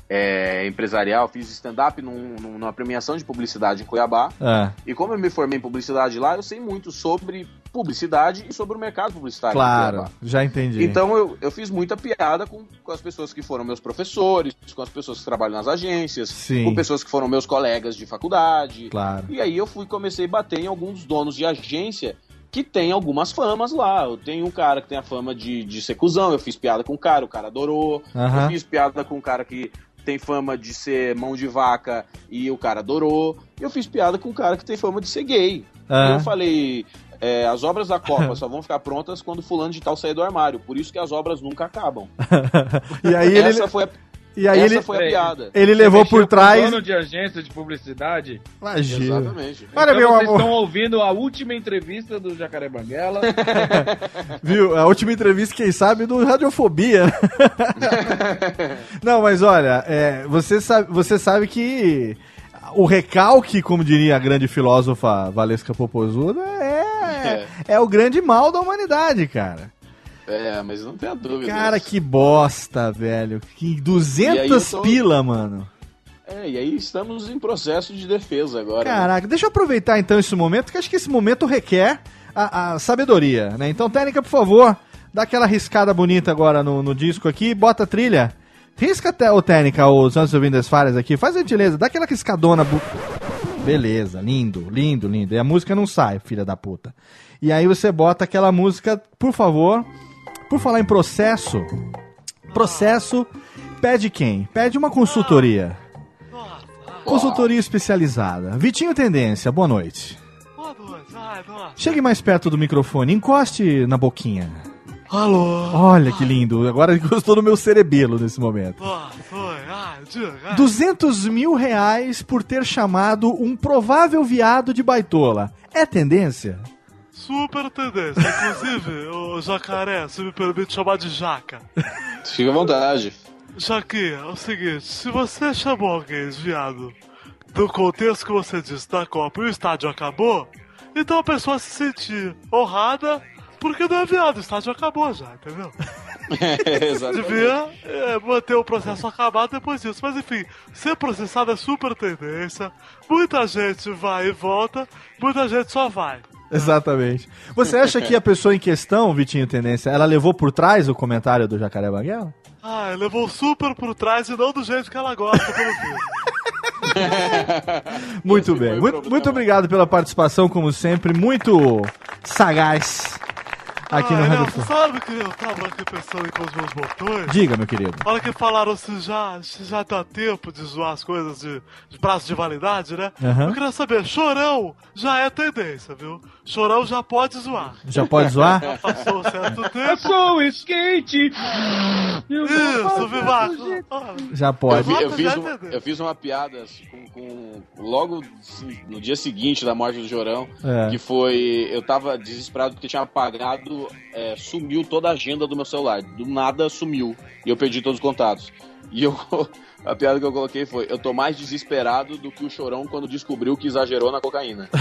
é, empresarial, fiz stand-up num- numa premiação de publicidade em Cuiabá. É. E como eu me formei em publicidade lá, eu sei muito sobre publicidade e sobre o mercado publicitário. Claro, já entendi. Então eu, eu fiz muita piada com, com as pessoas que foram meus professores, com as pessoas que trabalham nas agências, Sim. com pessoas que foram meus colegas de faculdade. Claro. E aí eu fui comecei a bater em alguns donos de agência que tem algumas famas lá. Eu tenho um cara que tem a fama de, de ser cuzão, eu fiz piada com o cara, o cara adorou. Aham. Eu fiz piada com um cara que tem fama de ser mão de vaca e o cara adorou. Eu fiz piada com um cara que tem fama de ser gay. E eu falei, é, as obras da Copa só vão ficar prontas quando fulano de tal sair do armário. Por isso que as obras nunca acabam. E aí ele. Essa foi a, E aí essa ele, foi a piada. ele Você levou por trás. dono de agência de publicidade. Imagina. Exatamente. Olha, então meu vocês amor. estão ouvindo a última entrevista do Jacaré Banguela. Viu? A última entrevista, quem sabe, do Radiofobia. Não, mas olha, é, você, sabe, você sabe que o recalque, como diria a grande filósofa Valesca Popozuda, é, é o grande mal da humanidade, cara. É, mas não tenha dúvida. Cara, que bosta, velho. Que E 200 aí eu tô- pila, mano. É, e aí estamos em processo de defesa agora. né? Caraca, deixa eu aproveitar então esse momento, que acho que esse momento requer a, a sabedoria, né? Então, técnica, por favor, dá aquela riscada bonita agora no, no disco aqui, bota a trilha. Risca até o técnica, os ouvindo as falhas aqui, faz a gentileza, dá aquela riscadona. Bu... Beleza, lindo, lindo, lindo. E a música não sai, filha da puta. E aí você bota aquela música, por favor, por falar em processo, processo pede quem? Pede uma consultoria. Consultoria especializada. Vitinho Tendência, boa noite. Chegue mais perto do microfone, encoste na boquinha. Alô? Olha que lindo, agora encostou no meu cerebelo nesse momento. Ah, foi. Ai, diga. ai. 200 mil reais por ter chamado um provável viado de baitola. É tendência? Super tendência. Inclusive, o jacaré, se me permite chamar de jaca. Fica à vontade. Jaquinha, é o seguinte, se você chamou alguém de viado do contexto que você disse da Copa e o estádio acabou, então a pessoa se sentir honrada porque não é viado, o estádio acabou já, entendeu? Exatamente. Devia é, manter o processo acabado depois disso. Mas enfim, ser processado é super tendência. Muita gente vai e volta, muita gente só vai. Exatamente. Você acha que a pessoa em questão, Vitinho Tendência, ela levou por trás o comentário do Jacaré Banguela? Ah, levou super por trás e não do jeito que ela gosta, pelo visto. Muito bem. Muito, muito obrigado pela participação, como sempre. Muito sagaz aqui no ah, Rádio Nelson, sabe que eu tava aqui pensando com os meus botões? Diga, meu querido. Olha que falaram se já, se já dá tempo de zoar as coisas de, de prazo de validade, né? Aham. Eu queria saber, chorão já é tendência, viu? Chorão já pode zoar. Já pode zoar? Já passou um certo tempo. Eu sou skate! Isso, Vivaco. Já Eu, pode. vi- eu Exato, fiz entendeu. eu fiz uma piada com, com- logo no dia seguinte da morte do Jorão, É. que foi. Eu tava desesperado porque tinha apagado, é, sumiu toda a agenda do meu celular. Do nada sumiu. E eu perdi todos os contatos. E eu. A piada que eu coloquei foi: Eu tô mais desesperado do que o Chorão quando descobriu que exagerou na cocaína.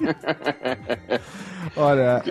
Olha,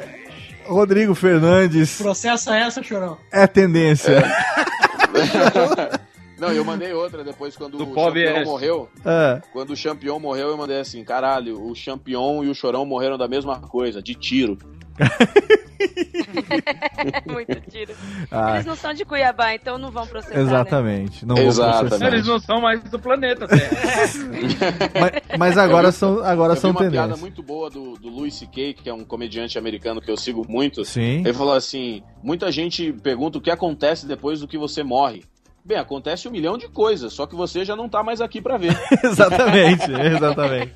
Rodrigo Fernandes Processa essa, chorão. é tendência. Não, eu mandei outra depois quando Do o campeão morreu. É. Quando o campeão morreu, eu mandei assim: caralho, o campeão e o chorão morreram da mesma coisa, de tiro. Muito tiro. Ah. Eles não são de Cuiabá, então não vão processar. né? Exatamente. Não vou processar. Eles não são mais do planeta Terra. Mas, mas agora são, agora eu vi são uma piada muito boa do, do Louis C.K., que é um comediante americano que eu sigo muito. Sim. Ele falou assim: muita gente pergunta o que acontece depois do que você morre. Bem, acontece um milhão de coisas, só que você já não tá mais aqui pra ver. exatamente, exatamente.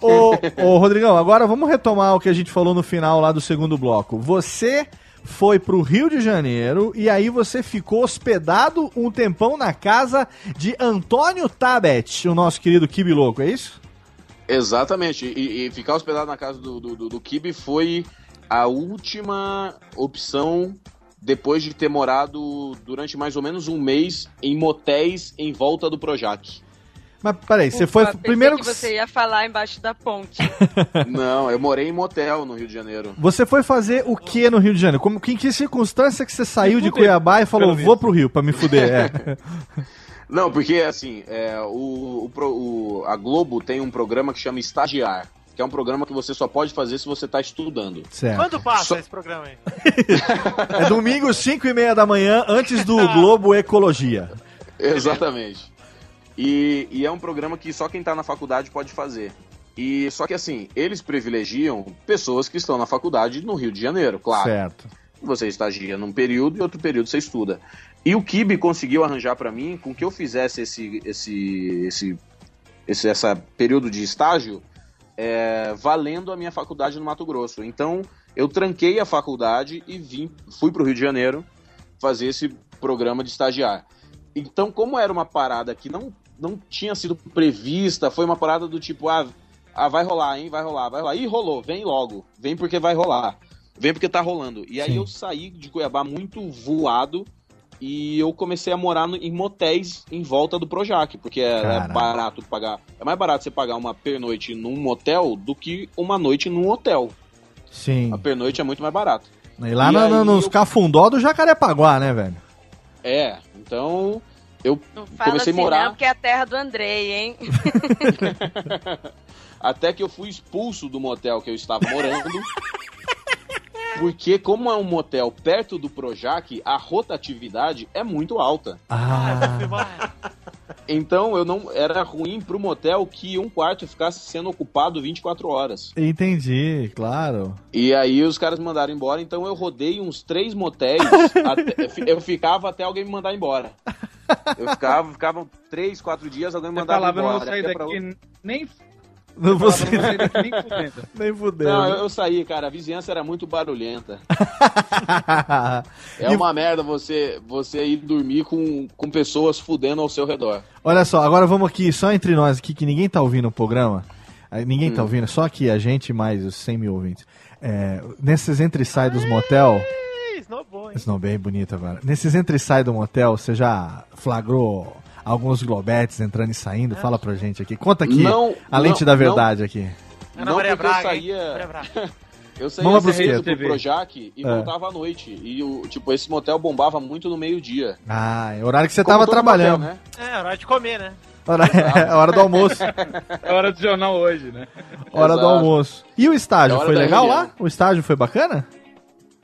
Ô, ô, Rodrigão, agora vamos retomar o que a gente falou no final lá do segundo bloco. Você foi pro Rio de Janeiro e aí você ficou hospedado um tempão na casa de Antônio Tabet, o nosso querido Kibi Louco, é isso? Exatamente. E, e ficar hospedado na casa do, do, do, do Kibe foi a última opção depois de ter morado durante mais ou menos um mês em motéis em volta do Projac. Mas peraí, você foi pensei primeiro que você ia falar embaixo da ponte. Não, eu morei em motel no Rio de Janeiro. Você foi fazer o que no Rio de Janeiro? Como, que, em que circunstância que você saiu de Cuiabá e falou, vou pro Rio pra me fuder? É. Não, porque assim, é, o, o o- a Globo tem um programa que chama Estagiar, que é um programa que você só pode fazer se você tá estudando. Certo. Quando passa Só- esse programa aí? É domingo, 5 e meia da manhã, antes do Globo Ecologia. Exatamente. E, e é um programa que só quem tá na faculdade pode fazer. E só que assim, eles privilegiam pessoas que estão na faculdade no Rio de Janeiro, claro. Certo. Você estagia num período e outro período você estuda. E o Kibe conseguiu arranjar pra mim com que eu fizesse esse esse esse, esse essa período de estágio é, valendo a minha faculdade no Mato Grosso. Então eu tranquei a faculdade e vim fui pro Rio de Janeiro fazer esse programa de estagiar. Então como era uma parada que não não tinha sido prevista, foi uma parada do tipo ah, ah vai rolar, hein, vai rolar, vai rolar. E rolou, vem logo, vem porque vai rolar. Vem porque tá rolando. E aí Sim. eu saí de Cuiabá muito voado e eu comecei a morar no- em motéis em volta do Projac, porque é, barato pagar. É mais barato você pagar uma pernoite num motel do que uma noite num hotel. Sim. A pernoite é muito mais barato. E lá E na- nos eu- cafundó do Jacarepaguá, né, velho? É, então eu Fala comecei assim a morar não, porque é a terra do Andrei, hein? até que eu fui expulso do motel que eu estava morando. Porque como é um motel perto do Projac, a rotatividade é muito alta. Ah, Então eu não era ruim pro motel que um quarto ficasse sendo ocupado 24 horas. entendi, claro. E aí os caras me mandaram embora, então eu rodei uns três motéis, até- eu ficava até alguém me mandar embora. Eu ficava, ficava três, quatro dias, alguém me mandava falava, eu não embora. vou sair pra daqui nem. Não vou sair daqui nem fudendo. Nem fudeu. Não, eu, eu saí, cara. A vizinhança era muito barulhenta. É E- uma merda você, você ir dormir com, com pessoas fudendo ao seu redor. Olha só, agora vamos aqui, só entre nós aqui, que ninguém tá ouvindo o programa. Ninguém tá Hum. ouvindo, só aqui a gente mais os 100 mil ouvintes. É, nesses entre e sai dos motel. Ih, Snowball, hein? Snow bem bonito agora. Nesses entre e sai do motel, você já flagrou alguns globetes entrando e saindo? Fala pra gente aqui. Conta aqui Não, a lente não, da não. verdade aqui. Ana não Maria porque Braga, eu saía. Eu saía Vamos pro cedo esquerdo. pro Projac e É. voltava à noite. E o, tipo, esse motel bombava muito no meio-dia. Ah, é horário que você Como tava trabalhando. motel, né? É, hora de comer, né? Hora, é hora do almoço. É hora do jornal hoje, né? Hora do Exato. almoço. E o estágio, É foi legal lá? O estágio foi bacana?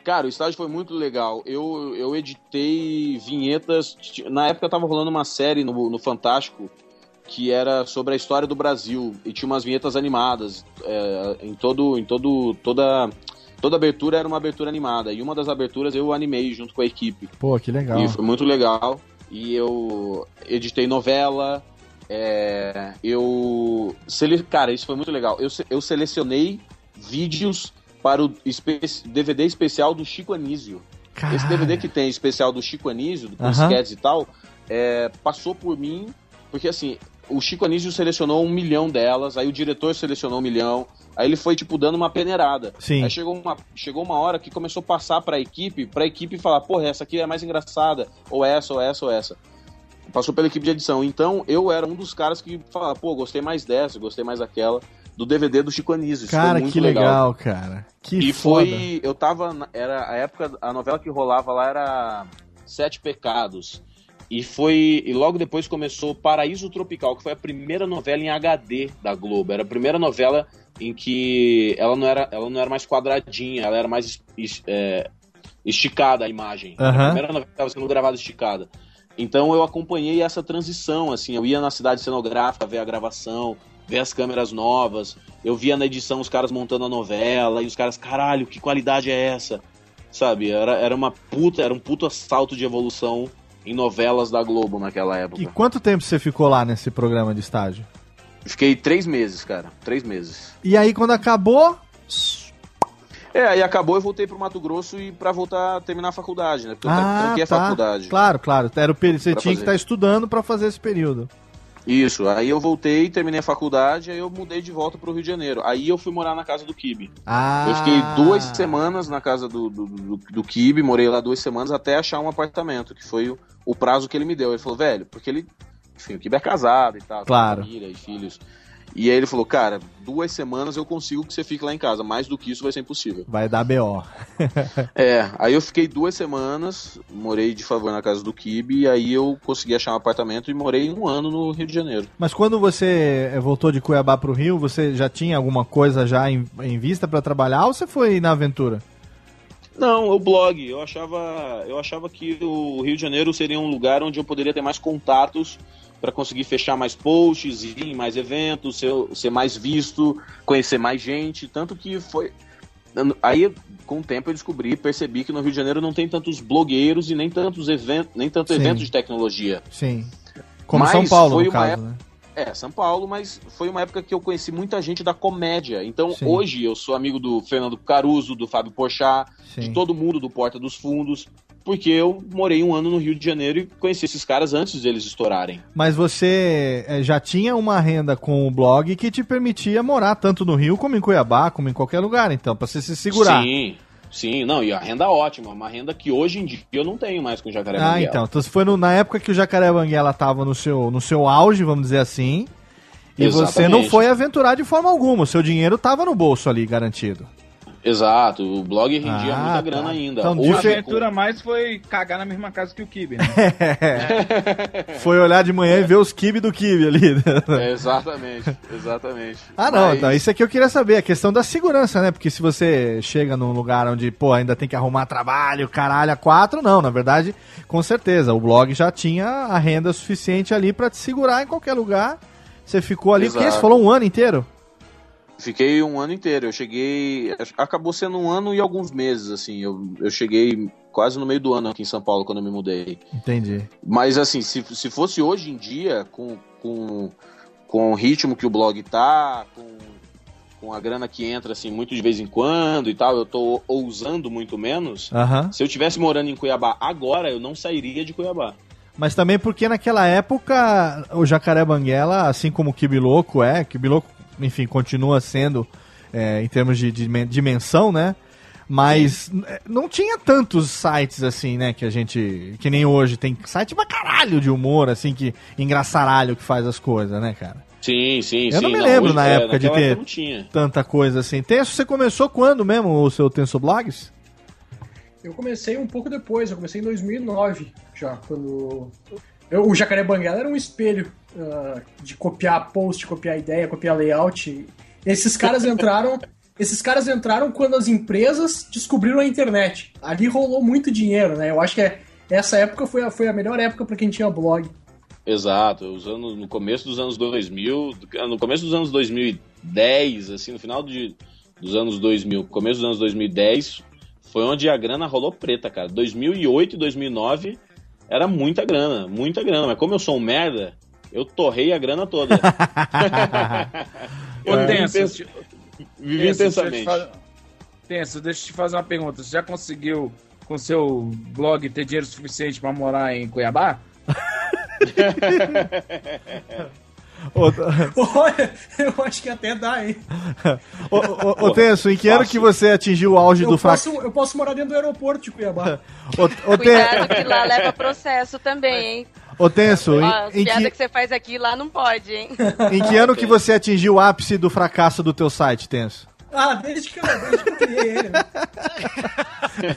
Cara, o estágio foi muito legal. Eu, eu editei vinhetas. Na época tava rolando uma série no, no Fantástico que era sobre a história do Brasil e tinha umas vinhetas animadas é, em todo em todo toda toda abertura era uma abertura animada e uma das aberturas eu animei junto com a equipe Pô, que legal. e foi muito legal e eu editei novela é, eu cara isso foi muito legal eu, eu selecionei vídeos para o espe- DVD especial do Chico Anísio esse DVD que tem especial do Chico Anísio, Aham. sketches e tal, é, passou por mim, porque assim, o Chico Anísio selecionou um milhão delas, aí o diretor selecionou um milhão, aí ele foi, tipo, dando uma peneirada. Sim. Aí chegou uma, chegou uma hora que começou a passar pra equipe, pra equipe falar, porra, essa aqui é mais engraçada, ou essa, ou essa, ou essa. Passou pela equipe de edição. Então, eu era um dos caras que falava, pô, gostei mais dessa, gostei mais daquela, do DVD do Chico Anísio. Isso Cara, que legal, cara. Que e foda. foi. Eu tava. Era a época. A novela que rolava lá era Sete Pecados. E foi. E logo depois começou Paraíso Tropical, que foi a primeira novela em HD da Globo. Era a primeira novela em que ela não era, ela não era mais quadradinha, ela era mais é, esticada a imagem. Era Aham. A primeira novela que estava sendo gravada esticada. Então eu acompanhei essa transição, assim, eu ia na cidade cenográfica ver a gravação, ver as câmeras novas, eu via na edição os caras montando a novela, e os caras, caralho, que qualidade é essa? Sabe, era, era uma puta, era um puta salto de evolução em novelas da Globo naquela época. E quanto tempo você ficou lá nesse programa de estágio? Fiquei três meses, cara, três meses. E aí, quando acabou, É, aí acabou, eu voltei pro Mato Grosso e pra voltar a terminar a faculdade, né? Porque eu ah, tranquei a tá. faculdade. Claro, claro. Era o período, você tinha que fazer. estar estudando pra fazer esse período. Isso, aí eu voltei, terminei a faculdade, aí eu mudei de volta pro Rio de Janeiro. Aí eu fui morar na casa do Kibe. Ah. Eu fiquei duas semanas na casa do, do, do, do Kibe, morei lá duas semanas até achar um apartamento, que foi o, o prazo que ele me deu. Ele falou, velho, porque ele. Enfim, o Kibe é casado e tal, Claro. família e filhos. E aí ele falou, cara, duas semanas eu consigo que você fique lá em casa. Mais do que isso vai ser impossível. Vai dar BO. É, aí eu fiquei duas semanas, morei de favor na casa do Kibe, e aí eu consegui achar um apartamento e morei um ano no Rio de Janeiro. Mas quando você eh, voltou de Cuiabá pro Rio, você já tinha alguma coisa já em, em vista pra trabalhar ou você foi na aventura? Não, o blog. Eu achava, eu achava que o Rio de Janeiro seria um lugar onde eu poderia ter mais contatos para conseguir fechar mais posts, ir em mais eventos, ser, ser mais visto, conhecer mais gente. Tanto que foi. Aí, com o tempo, eu descobri, percebi que no Rio de Janeiro não tem tantos blogueiros e nem tantos eventos, nem tanto Sim. evento de tecnologia. Sim. Como Mas São Paulo, foi no uma caso, época- né? É, São Paulo, mas foi uma época que eu conheci muita gente da comédia. Então, Sim. hoje eu sou amigo do Fernando Caruso, do Fábio Porchat, Sim. de todo mundo do Porta dos Fundos, porque eu morei um ano no Rio de Janeiro e conheci esses caras antes deles estourarem. Mas você eh, já tinha uma renda com o blog que te permitia morar tanto no Rio como em Cuiabá, como em qualquer lugar, então, pra você se segurar. Sim, sim, não, e a renda ótima, uma renda que hoje em dia eu não tenho mais com o Jacaré Ah, Banguela. então. Então, se foi no- na época que o Jacaré Banguela tava no seu, no seu auge, vamos dizer assim, e você Exatamente. não foi aventurar de forma alguma, o seu dinheiro tava no bolso ali, garantido. Exato, o blog rendia Ah, muita tá. grana ainda. Então, Hoje, A aventura mais foi cagar na mesma casa que o Kibe, né? Foi olhar de manhã e ver os kibe do kibe ali. É, exatamente, exatamente. Ah, não, Mas- então isso aqui eu queria saber, a questão da segurança, né? Porque se você chega num lugar onde, pô, ainda tem que arrumar trabalho, caralho, a quatro, não, na verdade, com certeza, o blog já tinha a renda suficiente ali pra te segurar em qualquer lugar. Você ficou ali, o que Exato. você falou um ano inteiro? Fiquei um ano inteiro. Eu cheguei. Acabou sendo um ano e alguns meses, assim. Eu, eu cheguei quase no meio do ano aqui em São Paulo quando eu me mudei. Entendi. Mas, assim, se, se fosse hoje em dia, com, com, com o ritmo que o blog tá, com, com a grana que entra, assim, muito de vez em quando e tal, eu tô ousando muito menos. Se eu tivesse morando em Cuiabá agora, eu não sairia de Cuiabá. Mas também porque naquela época o Jacaré Banguela, assim como o Kibiloco é, Kibiloco, enfim, continua sendo é, em termos de, de men- dimensão, né? Mas é, não tinha tantos sites assim, né? Que a gente. Que nem hoje. Tem site pra caralho de humor, assim, que engraçaralho que faz as coisas, né, cara? Sim, sim, Eu sim. não me lembro hoje- na é, época de naquela ter época tanta coisa assim. Tenso, você começou quando mesmo o seu Tenso Blogs? Eu comecei um pouco depois, eu comecei em 2009 já, quando... Eu, o Jacaré Banguela era um espelho ah, de copiar post, copiar ideia, copiar layout. Esses caras entraram... Esses caras entraram quando as empresas descobriram a internet. Ali rolou muito dinheiro, né? Eu acho que é- essa época foi a, foi a melhor época para quem tinha blog. Exato, os anos, no começo dos anos 2000, no começo dos anos 2010, assim, no final de, dos anos 2000, começo dos anos 2010, foi onde a grana rolou preta, cara. 2008 e 2009 era muita grana, muita grana, mas como eu sou um merda, eu torrei a grana toda. Ô, vivi Tenso, te- vivi deixa eu intensamente. fa- Tenso, deixa eu te fazer uma pergunta. Você já conseguiu, com seu blog, ter dinheiro suficiente pra morar em Cuiabá? Olha, eu acho que até dá, hein? Ô, ô, ô, Tenso, em que ano que você atingiu o auge Eu do fracasso? eu posso morar dentro do aeroporto de Cuiabá. Ô, ô, Cuidado que lá leva processo também, hein? ô, Tenso, em- Ó, as em piadas que- que você faz aqui lá não pode, hein? Em que ano que você atingiu o ápice do fracasso do teu site, Tenso? Ah, desde que eu, desde que eu criei ele. né?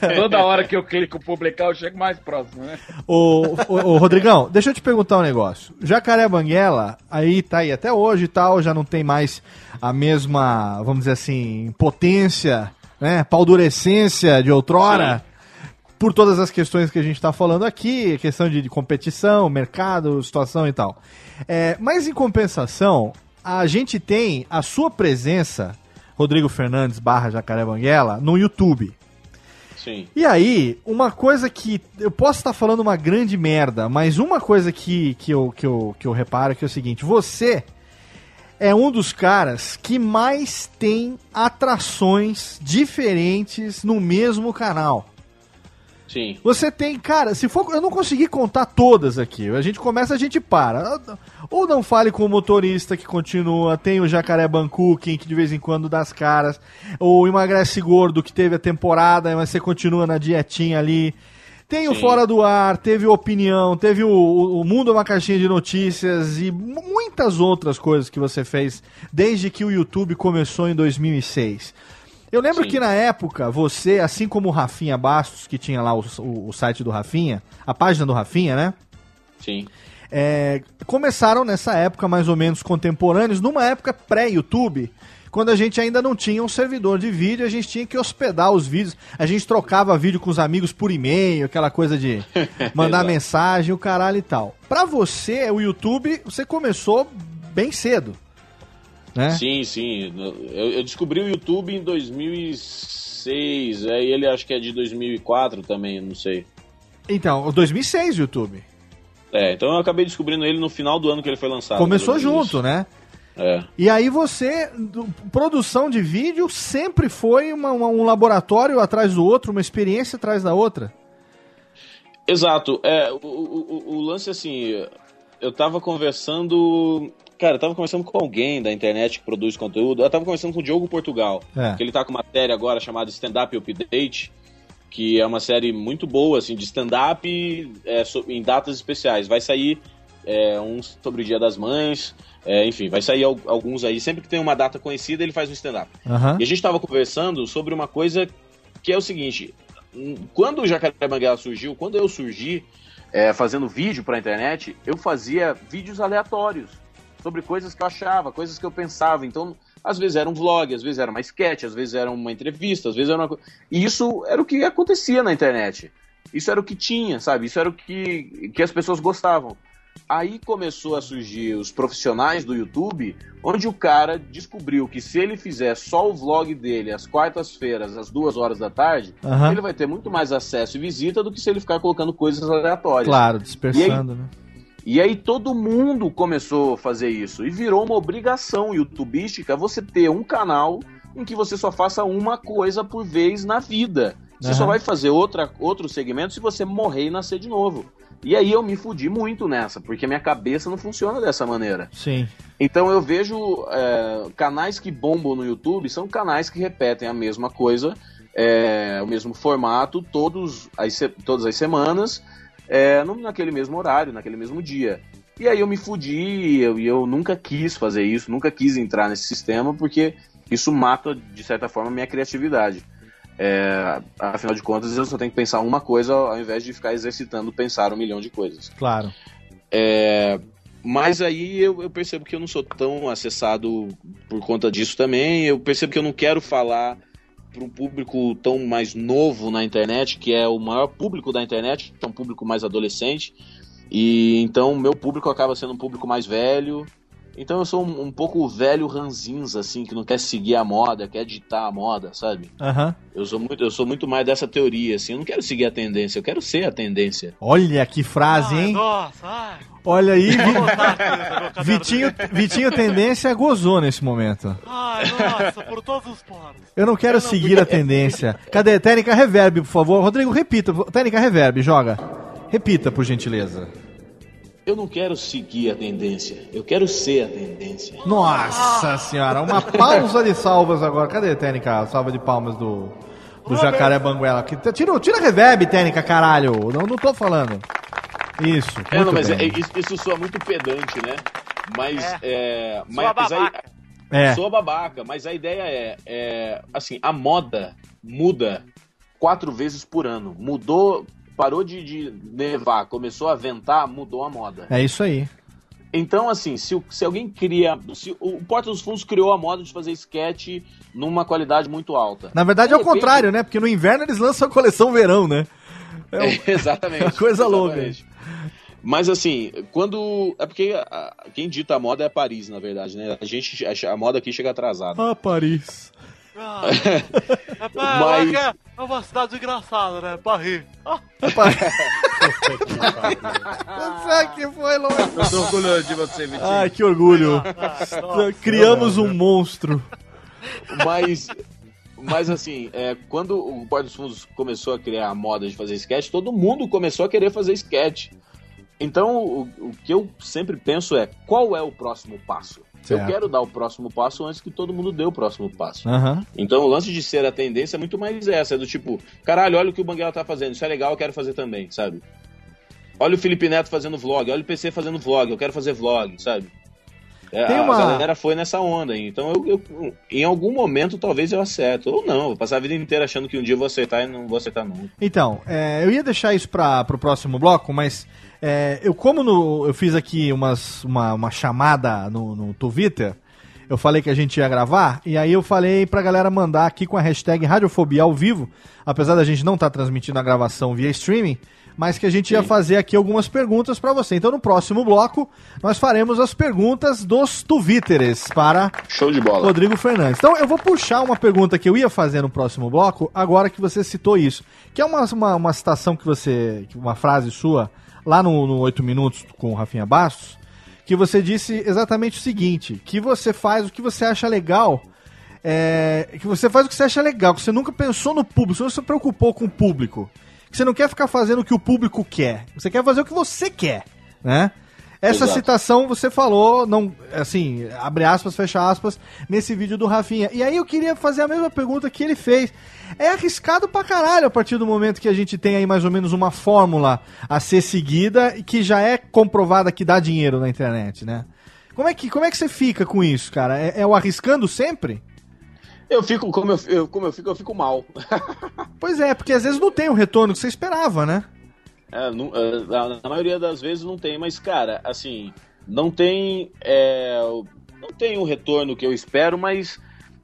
Toda hora que eu clico publicar, eu chego mais próximo, né? Ô, ô, ô, Rodrigão, deixa eu te perguntar um negócio. Jacaré Banguela, aí tá aí até hoje e tal, já não tem mais a mesma, vamos dizer assim, potência, né, paldurecência de outrora, por todas as questões que a gente tá falando aqui, questão de, de competição, mercado, situação e tal. É, mas em compensação, a gente tem a sua presença, Rodrigo Fernandes barra Jacaré Banguela, no YouTube. Sim. E aí, uma coisa que. Eu posso estar falando uma grande merda, mas uma coisa que, que, eu, que, eu, que eu reparo é que é o seguinte: você é um dos caras que mais tem atrações diferentes no mesmo canal. Sim. Você tem, cara, se for. Eu não consegui contar todas aqui. A gente começa, a gente para. Ou não fale com o motorista que continua. Tem o Jacaré Bancuquim, que de vez em quando dá as caras. Ou o Emagrece Gordo, que teve a temporada, mas você continua na dietinha ali. Tem o Sim. Fora do Ar, teve o Opinião, teve o, o, o Mundo é uma caixinha de notícias e mu- muitas outras coisas que você fez desde que o YouTube começou em 2006. Eu lembro Sim. que na época, você, assim como o Rafinha Bastos, que tinha lá o, o- o site do Rafinha, a página do Rafinha, né? Sim. É, começaram nessa época mais ou menos contemporâneos, numa época pré-YouTube, quando a gente ainda não tinha um servidor de vídeo, a gente tinha que hospedar os vídeos, a gente trocava vídeo com os amigos por e-mail, aquela coisa de mandar mensagem, o caralho e tal. Pra você, o YouTube, você começou bem cedo, né? Sim, sim. Eu, eu descobri o YouTube em 2006. Aí ele acho que é de 2004 também, não sei. Então, 2006 o YouTube. É, então eu acabei descobrindo ele no final do ano que ele foi lançado. Começou junto, né? É. E aí você, produção de vídeo sempre foi uma- uma- um laboratório atrás do outro, uma experiência atrás da outra. Exato. É, o, o, o- o lance, assim, eu tava conversando. Cara, eu tava conversando com alguém da internet que produz conteúdo. Eu tava conversando com o Diogo Portugal. É. Que ele tá com uma série agora chamada Stand Up Update. Que é uma série muito boa, assim, de stand-up é, em datas especiais. Vai sair é, um sobre o Dia das Mães. é, enfim, vai sair al- alguns aí. Sempre que tem uma data conhecida, ele faz um stand-up. Aham. E a gente estava conversando sobre uma coisa que é o seguinte: hum, quando o Jacaré Banguela surgiu, quando eu surgi é, fazendo vídeo para a internet, eu fazia vídeos aleatórios sobre coisas que eu achava, coisas que eu pensava. Então, às vezes era um vlog, às vezes era uma sketch, às vezes era uma entrevista, às vezes era uma coisa. E isso era o que acontecia na internet. Isso era o que tinha, sabe? Isso era o que, que as pessoas gostavam. Aí começou a surgir os profissionais do YouTube, onde o cara descobriu que se ele fizer só o vlog dele às quartas-feiras, às duas horas da tarde, Aham. ele vai ter muito mais acesso e visita do que se ele ficar colocando coisas aleatórias. Claro, dispersando, né? E aí todo mundo começou a fazer isso e virou uma obrigação youtubística você ter um canal em que você só faça uma coisa por vez na vida. Você Aham. só vai fazer outra, outro segmento se você morrer e nascer de novo. E aí eu me fudi muito nessa, porque minha cabeça não funciona dessa maneira. Sim. Então eu vejo é, canais que bombam no YouTube são canais que repetem a mesma coisa, é, o mesmo formato, todos as, todas as semanas, é, no- naquele mesmo horário, naquele mesmo dia. E aí eu me fudi e eu, eu nunca quis fazer isso, nunca quis entrar nesse sistema, porque isso mata, de certa forma, a minha criatividade. É, afinal de contas, eu só tenho que pensar uma coisa ao invés de ficar exercitando pensar um milhão de coisas. Claro. É, mas aí eu, eu percebo que eu não sou tão acessado por conta disso também. Eu percebo que eu não quero falar para um público tão mais novo na internet, que é o maior público da internet, que é um público mais adolescente. E então meu público acaba sendo um público mais velho. Então eu sou um, um pouco velho ranzinza, assim, que não quer seguir a moda, quer ditar a moda, sabe? Aham. Eu sou muito, eu sou muito mais dessa teoria, assim. Eu não quero seguir a tendência, eu quero ser a tendência. Olha que frase, hein? Nossa, ai. Olha aí, Vi- Vitinho, Vitinho Tendência gozou nesse momento. Ai, nossa, por todos os poros. Eu não quero seguir a tendência. Cadê? Técnica reverb, por favor. Rodrigo, repita. Técnica reverb, joga. Repita, por gentileza. Eu não quero seguir a tendência, eu quero ser a tendência. Nossa senhora, uma pausa de salvas agora. Cadê, Técnica? A salva de palmas do, do Jacaré Banguela. Que- Tira, tira a reverb, Técnica, caralho. Não, não tô falando. Isso. É, muito não, mas bem. é- isso, isso soa muito pedante, né? Mas, é, mas Soa aí, babaca. É. Sou babaca, mas a ideia é, é, assim, a moda muda quatro vezes por ano. Mudou, parou de, de nevar, começou a ventar, mudou a moda. É isso aí. Então, assim, se, se alguém cria. Se o Porta dos Fundos criou a moda de fazer sketch numa qualidade muito alta. Na verdade De é o contrário, né? Porque no inverno eles lançam a coleção verão, né? É um- exatamente. uma coisa louca. Mas assim, quando. É porque a- quem dita a moda é Paris, na verdade, né? A gente. a- A moda aqui chega atrasada. Ah, Paris. É, Mas- mas... é uma cidade engraçada, né? Paris. Ah. Sabe que foi, Lô? Eu tô orgulhoso de você, Vitinho. Ai, que orgulho. nossa. Criamos um monstro. Mas. Mas assim, é, quando o Porta dos Fundos começou a criar a moda de fazer sketch, todo mundo começou a querer fazer sketch. Então, o, o que eu sempre penso é, qual é o próximo passo? Certo. Eu quero dar o próximo passo antes que todo mundo dê o próximo passo. Aham. Então o lance de ser a tendência é muito mais essa, é do tipo, caralho, olha o que o Banguela tá fazendo, isso é legal, eu quero fazer também, sabe? Olha o Felipe Neto fazendo vlog, olha o PC fazendo vlog, eu quero fazer vlog, sabe? É, Tem a uma- galera foi nessa onda, então eu, eu- em algum momento talvez eu acerto, ou não, vou passar a vida inteira achando que um dia eu vou acertar e não vou acertar nunca. Então, é, eu ia deixar isso para pro próximo bloco, mas é, eu como no- eu fiz aqui umas, uma, uma chamada no, no Twitter, eu falei que a gente ia gravar, e aí eu falei pra galera mandar aqui com a hashtag Radiofobia ao vivo, apesar da gente não estar transmitindo a gravação via streaming, mas que a gente ia fazer aqui algumas perguntas pra você. Então no próximo bloco nós faremos as perguntas dos Twitteres para Show de bola. Rodrigo Fernandes. Então eu vou puxar uma pergunta que eu ia fazer no próximo bloco, agora que você citou isso. Que é uma, uma, uma citação que você. Uma frase sua, lá no, no 8 Minutos com o Rafinha Bastos, que você disse exatamente o seguinte: que você faz o que você acha legal. é, que você faz o que você acha legal, que você nunca pensou no público, você não se preocupou com o público. Que você não quer ficar fazendo o que o público quer. Você quer fazer o que você quer, né? Essa Exato. citação você falou, não, assim, abre aspas, fecha aspas, nesse vídeo do Rafinha. E aí eu queria fazer a mesma pergunta que ele fez. É arriscado pra caralho a partir do momento que a gente tem aí mais ou menos uma fórmula a ser seguida e que já é comprovada que dá dinheiro na internet, né? Como é que, como é que você fica com isso, cara? É, é o arriscando sempre? Eu fico, como eu, eu- como eu fico, eu fico mal. Pois é, porque às vezes não tem o retorno que você esperava, né? É, não- é, na, maioria das vezes não tem, mas, cara, assim, não tem. é, não tem o retorno que eu espero, mas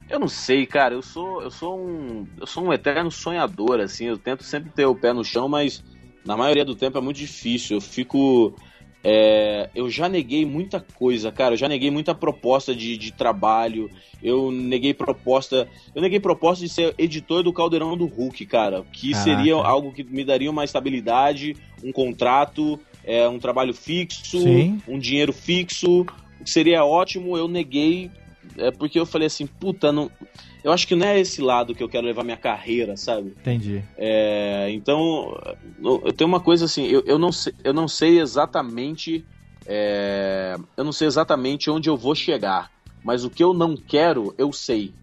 eu não sei, cara. Eu sou, eu sou um. Eu sou um eterno sonhador, assim. Eu tento sempre ter o pé no chão, mas na maioria do tempo é muito difícil. Eu fico. É, eu já neguei muita coisa, cara. Eu já neguei muita proposta de, de trabalho. Eu neguei proposta. Eu neguei proposta de ser editor do Caldeirão do Hulk, cara. Que Caraca. seria algo que me daria uma estabilidade, um contrato, é, um trabalho fixo, Sim. um dinheiro fixo. Seria ótimo. Eu neguei. É porque eu falei assim, puta, não. Eu acho que não é esse lado que eu quero levar minha carreira, sabe? Entendi. É, É, então, eu tenho uma coisa assim, eu, eu, não, sei, eu não sei exatamente. é, eu não sei exatamente onde eu vou chegar. Mas o que eu não quero, eu sei.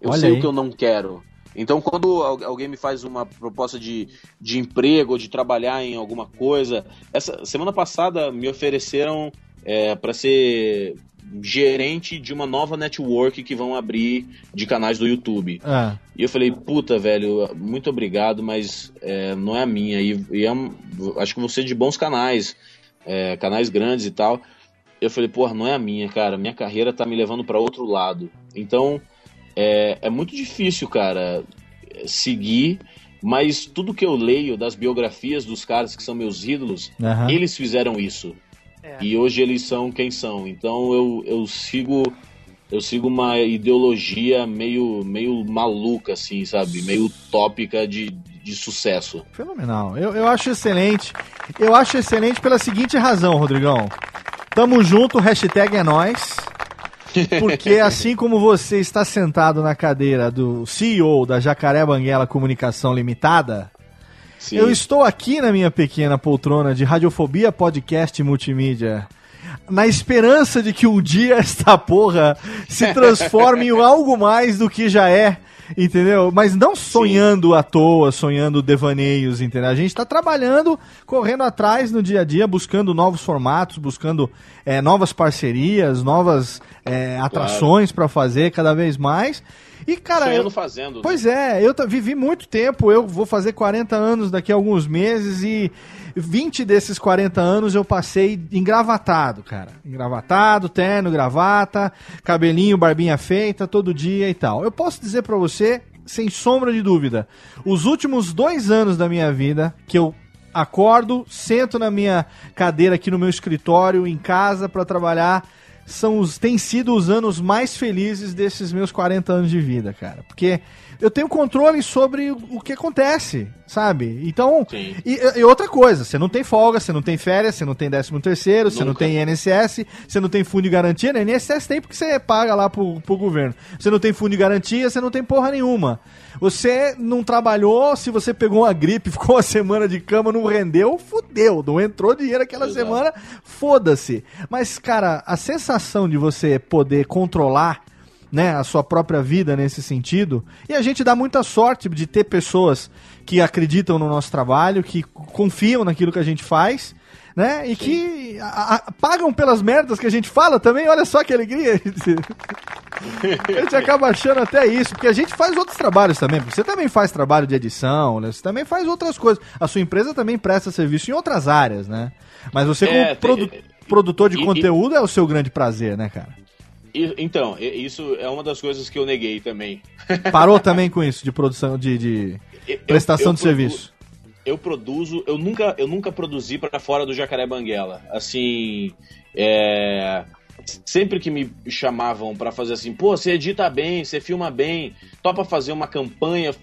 Eu Olha sei aí. o que eu não quero. Então, quando al- alguém me faz uma proposta de, de emprego ou de trabalhar em alguma coisa. Essa semana passada me ofereceram para ser gerente de uma nova network que vão abrir de canais do YouTube. Ah, E eu falei, puta, velho, muito obrigado, mas é, não é a minha. E, e é acho que você de bons canais, é, canais grandes e tal. Eu falei, porra, não é a minha, cara. Minha carreira tá me levando para outro lado. Então, é, é muito difícil, cara, seguir. Mas tudo que eu leio das biografias dos caras que são meus ídolos, Aham. eles fizeram isso. E hoje eles são quem são. Então eu, eu sigo eu sigo uma ideologia meio, meio maluca, assim, sabe? Meio utópica de, de sucesso. Fenomenal. Eu, eu acho excelente. Eu acho excelente pela seguinte razão, Rodrigão. Tamo junto, hashtag é nóis. Porque assim como você está sentado na cadeira do CEO da Jacaré Banguela Comunicação Limitada, Sim. eu estou aqui na minha pequena poltrona de Radiofobia Podcast Multimídia. Na esperança de que um dia esta porra se transforme em algo mais do que já é. Entendeu? Mas não sonhando à toa, sonhando devaneios, entendeu? A gente tá trabalhando, correndo atrás no dia a dia, buscando novos formatos, buscando é, novas parcerias, novas é, atrações pra fazer cada vez mais. E, cara. Sonhando eu- fazendo. né? Pois é, eu vivi muito tempo, eu vou fazer 40 anos daqui a alguns meses e 20 desses 40 anos eu passei engravatado, cara. Engravatado, terno, gravata, cabelinho, barbinha feita, todo dia e tal. Eu posso dizer pra você, sem sombra de dúvida, os últimos dois anos da minha vida que eu acordo, sento na minha cadeira aqui no meu escritório, em casa, pra trabalhar são os têm sido os anos mais felizes desses meus 40 anos de vida, cara. Porque eu tenho controle sobre o que acontece, sabe? Então, e, e outra coisa, você não tem folga, você não tem férias, você não tem 13 terceiro, você não tem INSS, você não tem fundo de garantia, né? INSS tem porque você paga lá pro, pro governo. Você não tem fundo de garantia, você não tem porra nenhuma. Você não trabalhou, se você pegou uma gripe, ficou uma semana de cama, não rendeu, fudeu, não entrou dinheiro aquela semana, foda-se. Mas, cara, a sensação de você poder controlar né, a sua própria vida nesse sentido. E a gente dá muita sorte de ter pessoas que acreditam no nosso trabalho, que confiam naquilo que a gente faz, né? E que a- a- pagam pelas merdas que a gente fala também. Olha só que alegria. a gente acaba achando até isso, porque a gente faz outros trabalhos também. Você também faz trabalho de edição, né? Você também faz outras coisas. A sua empresa também presta serviço em outras áreas, né? Mas você como É, tem- produ- produtor de e- e- conteúdo é o seu grande prazer, né, cara? Então, isso é uma das coisas que eu neguei também. Parou também com isso de produção de, de Eu- prestação eu de produ- serviço. Eu produzo, eu nunca, eu nunca produzi para fora do Jacaré Banguela. Assim, é, sempre que me chamavam para fazer assim, pô, você edita bem, você filma bem, topa fazer uma campanha,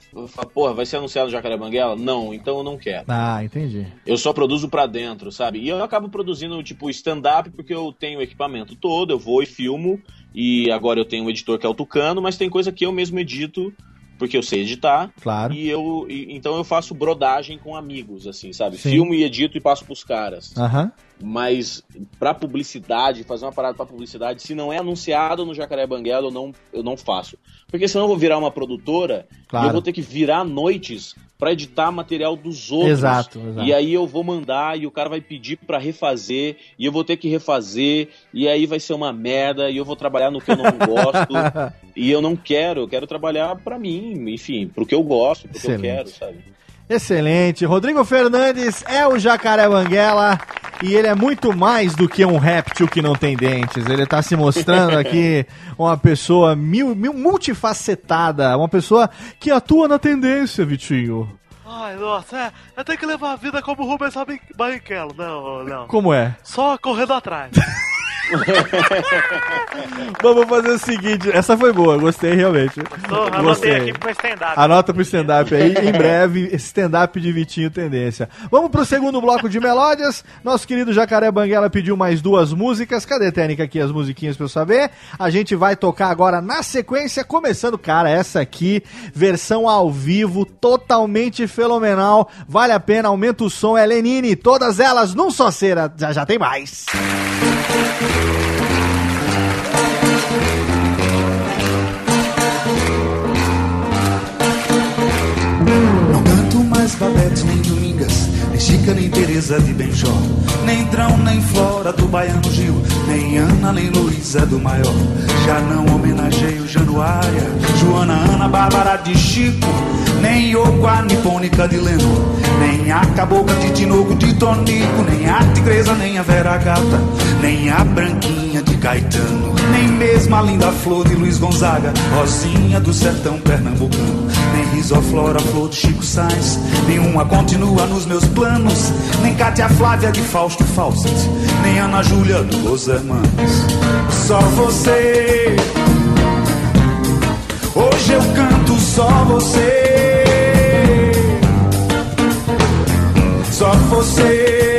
porra, vai ser anunciado no Jacaré Banguela? Não, então eu não quero. Ah, entendi. Eu só produzo pra dentro, sabe? E eu acabo produzindo, tipo, stand-up porque eu tenho o equipamento todo, eu vou e filmo. E agora eu tenho um editor que é o Tucano, mas tem coisa que eu mesmo edito porque eu sei editar. Claro. E eu e- então eu faço brodagem com amigos, assim, sabe? Sim. Filmo e edito e passo pros caras. Aham. Mas pra publicidade, fazer uma parada pra publicidade, se não é anunciado no Jacaré Banguela, eu não, eu não faço. Porque senão eu vou virar uma produtora e Claro. eu vou ter que virar noites pra editar material dos outros. Exato, exato. E aí eu vou mandar e o cara vai pedir pra refazer e eu vou ter que refazer e aí vai ser uma merda e eu vou trabalhar no que eu não gosto e eu não quero, eu quero trabalhar pra mim, enfim, pro que eu gosto, pro que eu quero, sabe? Excelente. Rodrigo Fernandes é o Jacaré Banguela e ele é muito mais do que um réptil que não tem dentes. Ele tá se mostrando aqui uma pessoa mil, mil, multifacetada, uma pessoa que atua na tendência, Vitinho. Ai, nossa, é, eu tenho que levar a vida como o Rubens Barrichello. Não, não. Como é? Só correndo atrás. Vamos fazer o seguinte, essa foi boa, gostei realmente. Anotei Gostei. aqui pro stand-up. Anota pro stand-up aí, em breve, stand-up de Vitinho Tendência. Vamos pro segundo bloco de melódias. Nosso querido Jacaré Banguela pediu mais duas músicas. Cadê, Técnica, aqui as musiquinhas pra eu saber? A gente vai tocar agora na sequência, começando, cara, essa aqui, versão ao vivo, totalmente fenomenal. Vale a pena, aumenta o som, é Lenine, todas elas num só cera. Já já tem mais. Não canto mais Babete Chica nem Teresa de Benjó, nem Drão nem Flora do Baiano Gil, nem Ana nem Luísa do Maior. Já não homenageio Januária, Joana, Ana, Bárbara de Chico, nem Yoko, a nipônica de Leno, nem a cabocla de Tinoco de Tonico, nem a tigresa, nem a Vera Gata, nem a branquinha de Caetano, nem mesmo a linda flor de Luiz Gonzaga, Rosinha do sertão pernambucano, nem Risoflora, flor de Chico Sainz, nenhuma continua nos meus planos, nem Cátia Flávia de Fausto Fawcett, nem Ana Júlia do Los Hermanos. Só você, hoje eu canto só você, só você,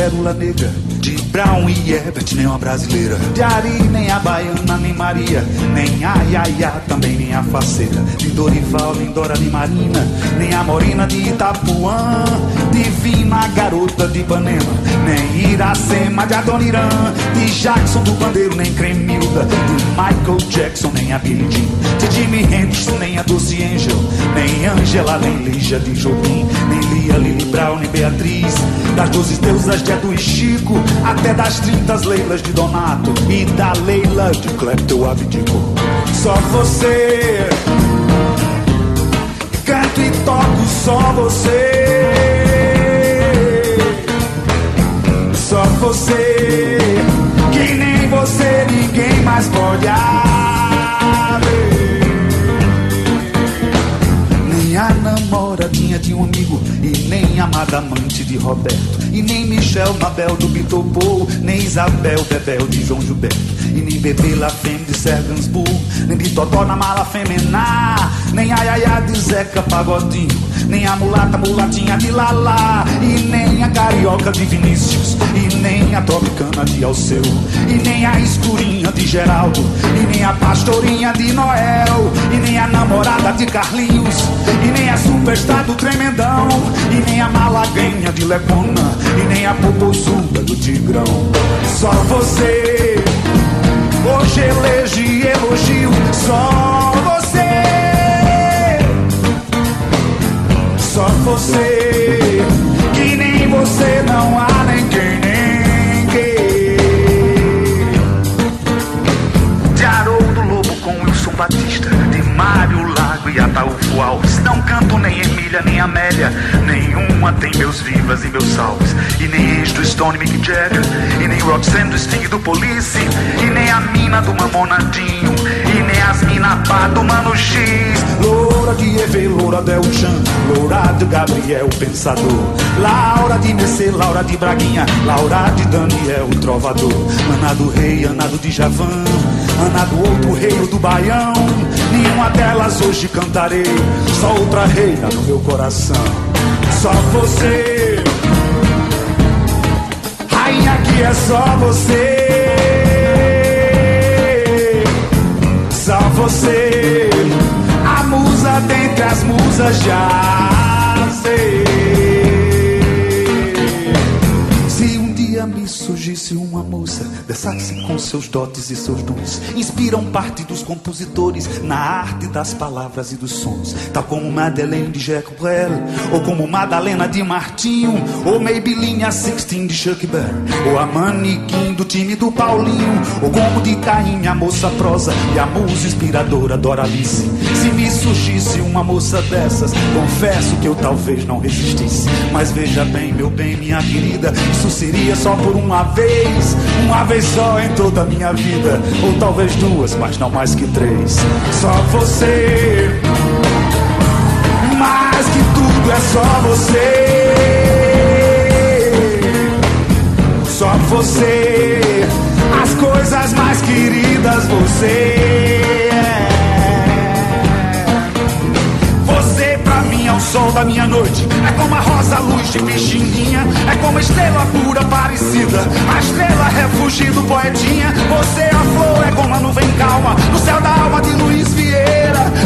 pérola negra, de Brown e Herbert, nem uma brasileira. De Ari, nem a baiana, nem Maria. Nem a Yaya, também nem a faceira. Nem Dorival, nem Dora, nem Marina. Nem a Morina de Itapuã. Divina garota de Ipanema. Nem Iracema de Adoniran. De Jackson do Bandeiro, nem Cremilda. De Michael Jackson, nem a Billie Jean. De Jimi Hendrix, nem a Doce Angel. Nem Angela, nem Lígia de Jobim. Nem Lia, Lili Brown, nem Beatriz. Das doze deusas de E Chico. Até das trintas Leilas de Donato. E da Leila de Clepto eu abdico. Só você. Canto e toco só você. Só você. Que nem você ninguém mais pode haver. A namoradinha de um amigo E nem amada amante de Roberto E nem Michel Mabel do Bitopou Nem Isabel Bebel de João Gilberto E nem Bebê La Femme de Sergansburg Nem de Totó na mala femená Nem a Yaya de Zeca Pagodinho Nem a mulata mulatinha de Lala E nem a carioca de Vinícius E nem a tropicana de Alceu E nem a escurinha de Geraldo E nem a pastorinha de Noel a namorada de Carlinhos E nem a superstar do Tremendão E nem a malaguenha de Lepona E nem a popozuda do Tigrão. Só você Hoje elejo e elogio Só você. Só você Que nem você não há e Ataúfo Alves. Não canto nem Emília nem Amélia. Nenhuma tem meus vivas e meus salves. E nem ex do Stone Mick Jagger. E nem Roxanne do Sting do Police. E nem a mina do Mamonadinho E nem as mina pá do Mano X. Loura de Eve, Loura Del Chan. Loura de Gabriel Pensador. Laura de Mercê, Laura de Braguinha. Laura de Daniel Trovador. Ana do Rei, Ana do Djavan. Ana do outro rei do Baião Nenhuma delas hoje cantarei. Só outra reina no meu coração. Só você. Rainha que é só você. Só você. A musa dentre as musas já sei uma moça Dessasse com seus dotes e seus dons. Inspiram parte dos compositores Na arte das palavras e dos sons. Tal como Madeleine de Jacques Brel Ou como Madalena de Martinho Ou Maybelline a Sixteen de Chuck Berry Ou a manequim do time do Paulinho Ou como de Caim a moça prosa E a musa inspiradora Doralice. Se me surgisse uma moça dessas Confesso que eu talvez não resistisse. Mas veja bem, meu bem, minha querida Isso seria só por uma vez Uma vez só em toda a minha vida. Ou talvez duas, mas não mais que três. Só você. Mais que tudo é só você. Só você. As coisas mais queridas você Você pra mim é o sol da minha noite. É como a rosa luz de pixinguinha É como a estrela pura parecida. A estrela refúgio do poetinha. Você é a flor, é como a nuvem calma. No céu da alma de Luiz Vieira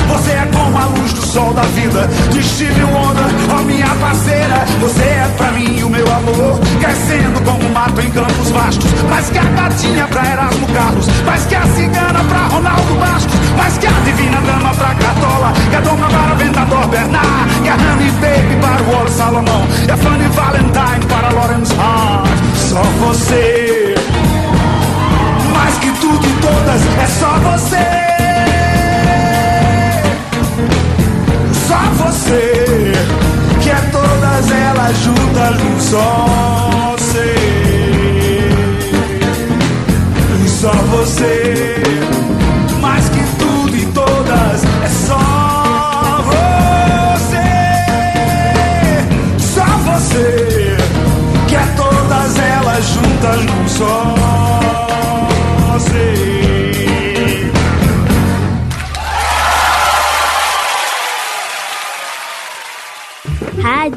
Você é como a luz do sol da vida. De Steve Wonder, ó minha parceira. Você é pra mim o meu amor. Crescendo como mato em campos vastos. Mais que a gatinha pra Erasmo Carlos. Mais que a cigana pra Ronaldo Bastos. Mais que a divina dama pra Cartola. Que a dona para Ventador Bernard. Que a Honey Baby para o Wallace Salomão. E a Fanny Valentine para Lawrence Hart. Só você. Mais que tudo e todas é só você Que é todas elas juntas num só ser. Só você. Mais que tudo e todas é só você. Só você. Que é todas elas juntas num só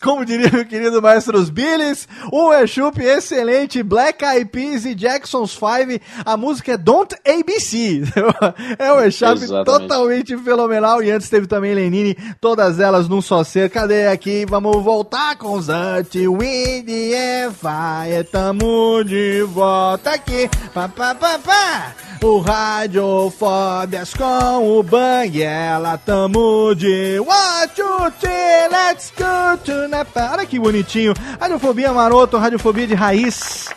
Como diria meu querido Maestros Billis, um mashup excelente, Black Eyed Peas e Jackson's Five, a música é Don't ABC, é um mashup Exatamente. totalmente fenomenal, e antes teve também Lenine, todas elas num só ser, cadê aqui, vamos voltar com Ant, Wind and Fire, tamo de volta aqui, pá, pá, pá, pá. O Radiofóbias com o Banguela, tamo de two, three, let's go to Nepal. Olha que bonitinho. Radiofobia maroto, radiofobia de raiz.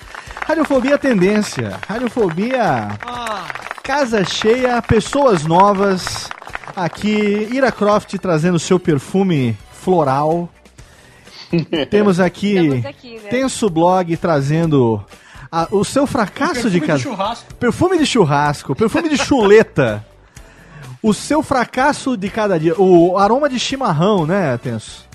Radiofobia tendência. Radiofobia casa cheia, pessoas novas. Aqui, Ira Croft trazendo seu perfume floral. Temos aqui, aqui, né? Tenso Blog trazendo a- o seu fracasso de Perfume de casa. churrasco. Perfume de churrasco, perfume de chuleta. o seu fracasso de cada dia. O aroma de chimarrão, né, Tenso?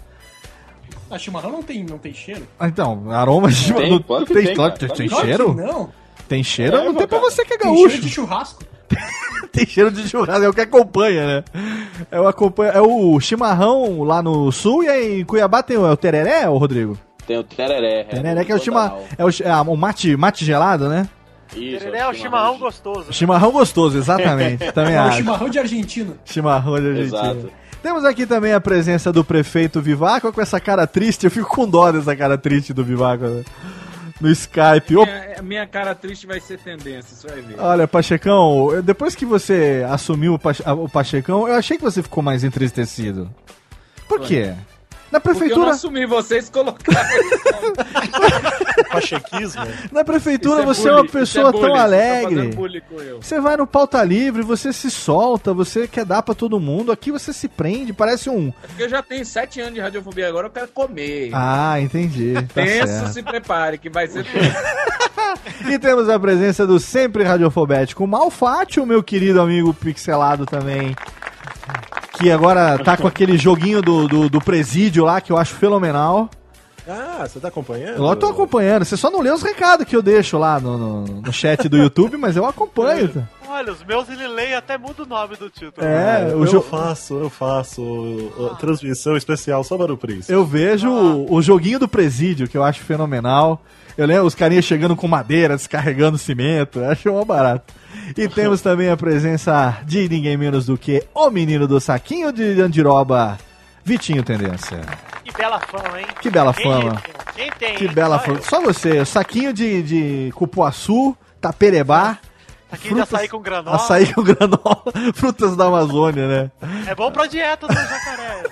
A chimarrão não tem, não tem cheiro? Ah, Então, aroma de chimarrão. Tem, claro que tem, claro cara, que tem Claro que cheiro? não. Tem cheiro? É, não tem pra você que é Tem gaúcho. cheiro de churrasco. tem cheiro de churrasco, é o que acompanha, né? É o, acompanha, é o chimarrão lá no sul e aí em Cuiabá tem o, é o tereré, ô Rodrigo? Tem o tereré. Tereré que é o chimarrão. É o, é o mate, mate gelado, né? Isso, Tereré é o chimarrão gostoso. Chimarrão gostoso, exatamente. Também É o acho. chimarrão de Argentina. Chimarrão de Argentina. Exato. Temos aqui também a presença do prefeito Vivaco com essa cara triste. Eu fico com dó dessa cara triste do Vivaco né? no Skype. Minha, minha cara triste vai ser tendência, você vai ver. Olha, Pachecão, depois que você assumiu o, Pachecão, eu achei que você ficou mais entristecido. Por quê? Na Porque eu não prefeitura, assumi, vocês colocaram. Pachequismo. na prefeitura é você é uma bullying, isso pessoa é bullying, tão tá alegre. bullying. Você vai no pauta livre, você se solta, você quer dar pra todo mundo. Aqui você se prende, parece um. É porque eu já tenho sete anos de radiofobia agora, eu quero comer. Ah, entendi. Tá se prepare, que vai ser E temos a presença do sempre radiofobético Malfatti, o meu querido amigo pixelado também. Que agora tá com aquele joguinho do, do, do presídio lá, que eu acho fenomenal. Ah, você tá acompanhando? Eu tô acompanhando. Você só não lê os recados que eu deixo lá no, no, no chat do YouTube, mas eu acompanho. Olha, os meus ele lê e até muda o nome do título. É, eu o jo- faço, eu faço uh, transmissão especial só para o príncipe. Eu vejo o, o joguinho do presídio, que eu acho fenomenal. Eu lembro os carinhas chegando com madeira, descarregando cimento. Eu acho uma barato. E temos também a presença de ninguém menos do que o menino do saquinho de Andiroba, Vitinho Tendência. Que bela fama, hein? Que bela Quem fama. Quem tem? Que hein? bela Só fama. eu. Só você, saquinho de, de cupuaçu, taperebá. Saquinho de açaí com granola. Açaí com granola, frutas da Amazônia, né? É bom pra dieta do jacaré.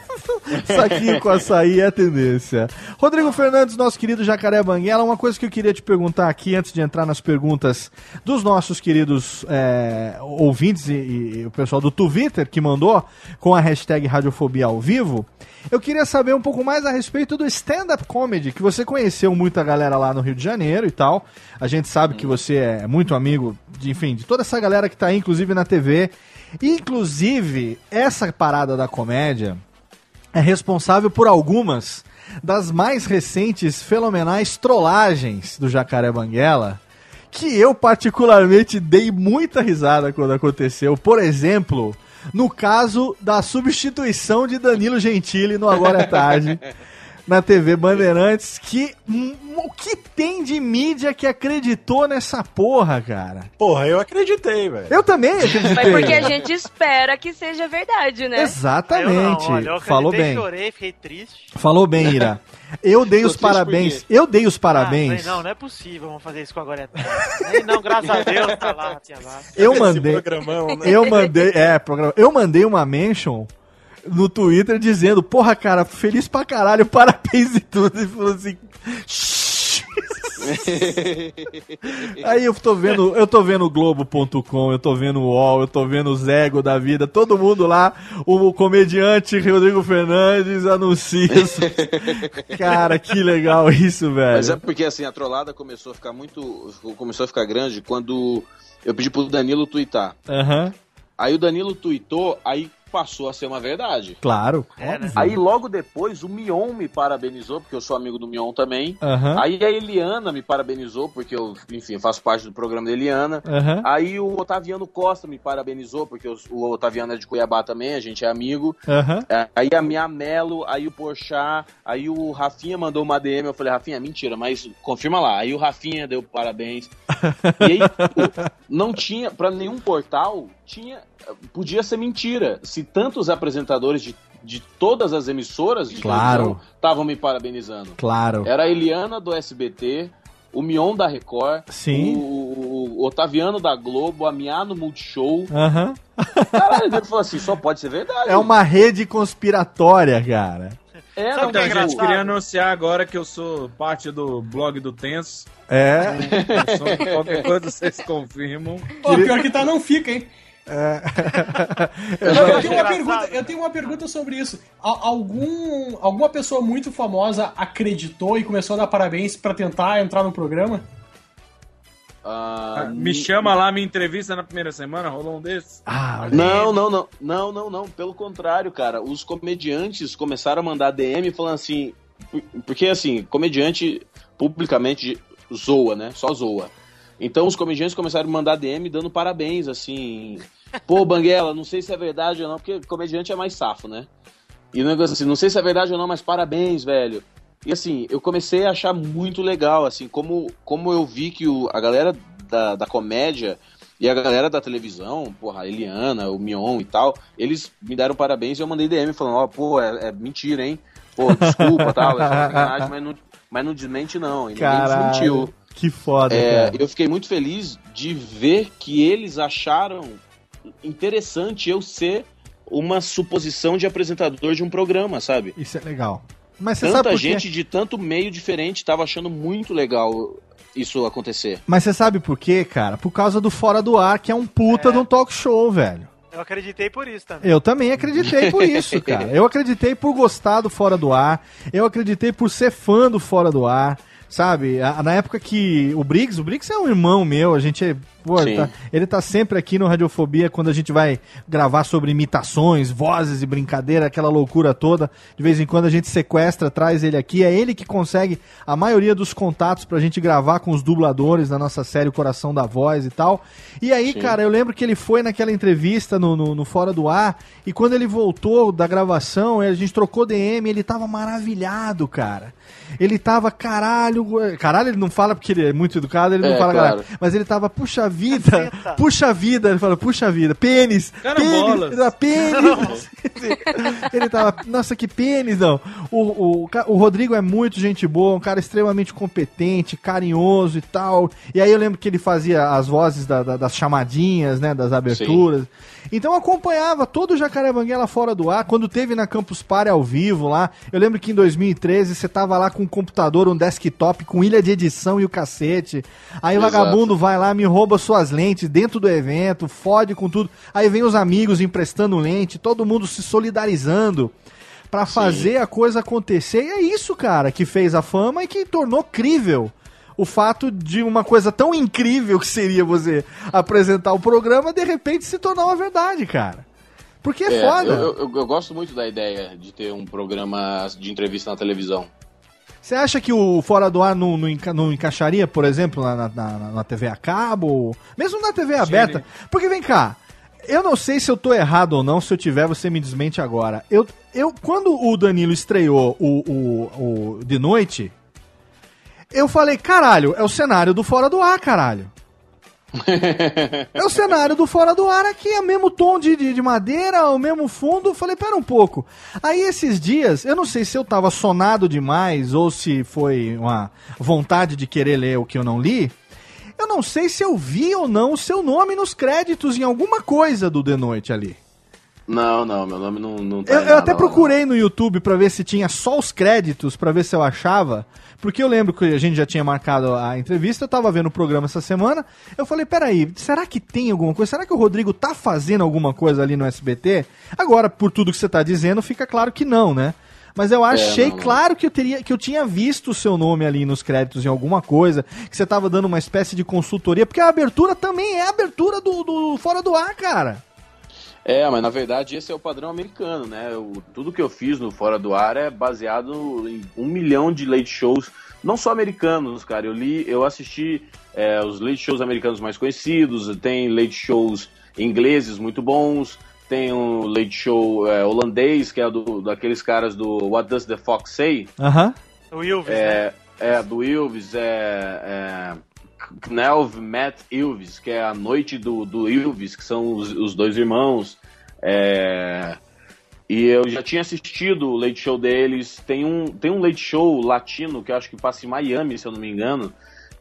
Saquinho com açaí é a tendência. Rodrigo Fernandes, nosso querido Jacaré Banguela, uma coisa que eu queria te perguntar aqui, antes de entrar nas perguntas dos nossos queridos é, ouvintes e, e o pessoal do Twitter que mandou com a hashtag Radiofobia ao vivo, eu queria saber um pouco mais a respeito do stand-up comedy, que você conheceu muita galera lá no Rio de Janeiro e tal. A gente sabe que você é muito amigo, de, enfim, de toda essa galera que tá aí, inclusive na TV. Inclusive, essa parada da comédia é responsável por algumas das mais recentes fenomenais trollagens do Jacaré Banguela, que eu particularmente dei muita risada quando aconteceu. Por exemplo, no caso da substituição de Danilo Gentili no Agora é Tarde. Na TV Bandeirantes, que o que tem de mídia que acreditou nessa porra, cara? Porra, eu acreditei, velho. Eu também acreditei. Mas porque a gente espera que seja verdade, né? Exatamente. Eu não, olha, eu Falou bem. chorei, fiquei triste. Falou bem, Ira. Eu dei os parabéns. Eu dei os Ah, parabéns. falei, não, não é possível, vamos fazer isso com agora é tarde. Nem não, graças a Deus, tá lá, tinha lá. Eu Esse mandei. programão, né? Eu mandei. É, programa. Eu mandei uma mention no Twitter dizendo, porra, cara, feliz pra caralho, parabéns e tudo. E falou assim. Aí eu tô vendo, eu tô vendo o Globo.com, eu tô vendo o UOL, eu tô vendo o Zego da vida, todo mundo lá, o comediante Rodrigo Fernandes anuncia isso. Cara, que legal isso, velho. Mas é porque assim, a trollada começou a ficar muito. Começou a ficar grande quando eu pedi pro Danilo twittar. Aham, Aí o Danilo tweetou, aí passou a ser uma verdade. claro. É, óbvio. Aí logo depois o Mion me parabenizou, porque eu sou amigo do Mion também. Aham. Aí a Eliana me parabenizou, porque eu, enfim, faço parte do programa da Eliana. Aham. Aí o Otaviano Costa me parabenizou, porque eu- o Otaviano é de Cuiabá também, a gente é amigo. É, Aí a minha Melo, aí o Porchat, aí o Rafinha mandou uma DM, eu falei, Rafinha, mentira, mas confirma lá. Aí o Rafinha deu parabéns. E aí, tipo, não tinha, pra nenhum portal, tinha, podia ser mentira. Se tantos apresentadores de, de todas as emissoras de Claro. televisão estavam me parabenizando. Claro. Era a Eliana do SBT, o Mion da Record, Sim. O, o Otaviano da Globo, a Miá no Multishow. Aham. Caralho, ele falou assim, só pode ser verdade. É uma rede conspiratória, cara. É, Sabe não, é engraçado? o- Queria anunciar agora que eu sou parte do blog do Tenso. É. Só que qualquer coisa vocês confirmam. Pô, pior que tá, não fica, hein? É. Não, eu, tenho uma pergunta, eu tenho uma pergunta sobre isso. Al- Algum, alguma pessoa muito famosa acreditou e começou a dar parabéns pra tentar entrar no programa? Ah, Me chama lá, me entrevista na primeira semana, rolou um desses. Ah, Não, não, não, não, não, não. Pelo contrário, cara. Os comediantes começaram a mandar DM falando assim. por- Porque assim, comediante publicamente zoa, né? Só zoa. Então os comediantes começaram a mandar DM dando parabéns, assim. Pô, Banguela, não sei se é verdade ou não, porque comediante é mais safo, né? E o negócio assim, não sei se é verdade ou não, mas parabéns, velho. E assim, eu comecei a achar muito legal, assim, como, como eu vi que o, a galera da, da comédia e a galera da televisão, porra, a Eliana, o Mion e tal, eles me deram parabéns e eu mandei DM falando, ó, pô, é, é mentira, hein? Pô, desculpa, tal, é só sacanagem, mas não, mas não desmente não, e ninguém desmentiu. que foda, É, eu fiquei muito feliz de ver que eles acharam interessante eu ser uma suposição de apresentador de um programa, sabe? Isso é legal. Mas você Tanta sabe por quê? gente de tanto meio diferente tava achando muito legal isso acontecer. Mas você sabe por quê, cara? Por causa do Fora do Ar, que é um puta de um talk show, velho. Eu acreditei por isso também. Eu também acreditei por isso, cara. Eu acreditei por gostar do Fora do Ar. Eu acreditei por ser fã do Fora do Ar. Sabe? A- Na época que o Briggs, o Briggs é um irmão meu, a gente. Pô, ele tá, ele tá sempre aqui no Radiofobia quando a gente vai gravar sobre imitações, vozes e brincadeira, aquela loucura toda. De vez em quando a gente sequestra, traz ele aqui. É ele que consegue a maioria dos contatos pra gente gravar com os dubladores da nossa série O Coração da Voz e tal. E aí, Sim. cara, eu lembro que ele foi naquela entrevista no, no, no Fora do Ar e quando ele voltou da gravação, a gente trocou DM, ele tava maravilhado, cara. Ele tava, caralho, caralho, ele não fala porque ele é muito educado, ele não É, fala claro. Mas ele tava, puxa vida, puxa vida, ele fala, puxa vida, pênis, Carambolas. pênis, ele tava, pênis. ele tava, nossa, que pênis, não. O, o, o Rodrigo é muito gente boa, um cara extremamente competente, carinhoso e tal. E aí eu lembro que ele fazia as vozes da- da- das chamadinhas, né, das aberturas. Então eu acompanhava todo o Jacaré Banguela fora do ar, quando teve na Campus Party ao vivo lá. Eu lembro que em 2013 você tava lá com um computador, um desktop, com ilha de edição e o cacete. Aí o Exato. vagabundo vai lá, me rouba suas lentes dentro do evento, fode com tudo. Aí vem os amigos emprestando lente, todo mundo se solidarizando pra fazer a coisa acontecer. E é isso, cara, que fez a fama e que tornou crível o fato de uma coisa tão incrível que seria você apresentar o programa, de repente se tornar uma verdade, cara. Porque é, foda. Eu, eu- eu gosto muito da ideia de ter um programa de entrevista na televisão. Você acha que o Fora do Ar não, não, enca- não encaixaria, por exemplo, na, na, na- TV a cabo? Mesmo na TV aberta? Porque vem cá, eu não sei se eu tô errado ou não, se eu tiver, você me desmente agora. Eu, eu quando o Danilo estreou o, o, o De Noite, eu falei, caralho, é o cenário do Fora do Ar, caralho. É o cenário do Fora do Ar aqui, é o mesmo tom de, de, de madeira, o mesmo fundo. Eu falei, pera um pouco. Aí esses dias, eu não sei se eu tava sonado demais ou se foi uma vontade de querer ler o que eu não li. Eu não sei se eu vi ou não o seu nome nos créditos em alguma coisa do The Noite ali. Não, não, meu nome não, não tá Eu, nada até lá, procurei no YouTube pra ver se tinha só os créditos, pra ver se eu achava. Porque eu lembro que a gente já tinha marcado a entrevista, eu tava vendo o programa essa semana. Eu falei, peraí, será que tem alguma coisa? Será que o Rodrigo tá fazendo alguma coisa ali no SBT? Agora, por tudo que você tá dizendo, fica claro que não, né? Mas eu achei não, não. claro que eu, teria, que eu tinha visto o seu nome ali nos créditos em alguma coisa, que você tava dando uma espécie de consultoria, porque a abertura também é a abertura do, do Fora do Ar, cara. É, mas na verdade esse é o padrão americano, né? O, tudo que eu fiz no Fora do Ar é baseado em um milhão de late shows, não só americanos, cara. Eu li, eu assisti é, os late shows americanos mais conhecidos, tem late shows ingleses muito bons, tem um late show é, holandês, que é do, daqueles caras do What Does the Fox Say? Aham. O Ilves, É, é do Ilves, é, é Knelv, Matt Ilves, que é a noite do, do Ilves, que são os, os dois irmãos. É, e eu já tinha assistido o late show deles. Tem um, tem um late show latino que eu acho que passa em Miami, se eu não me engano,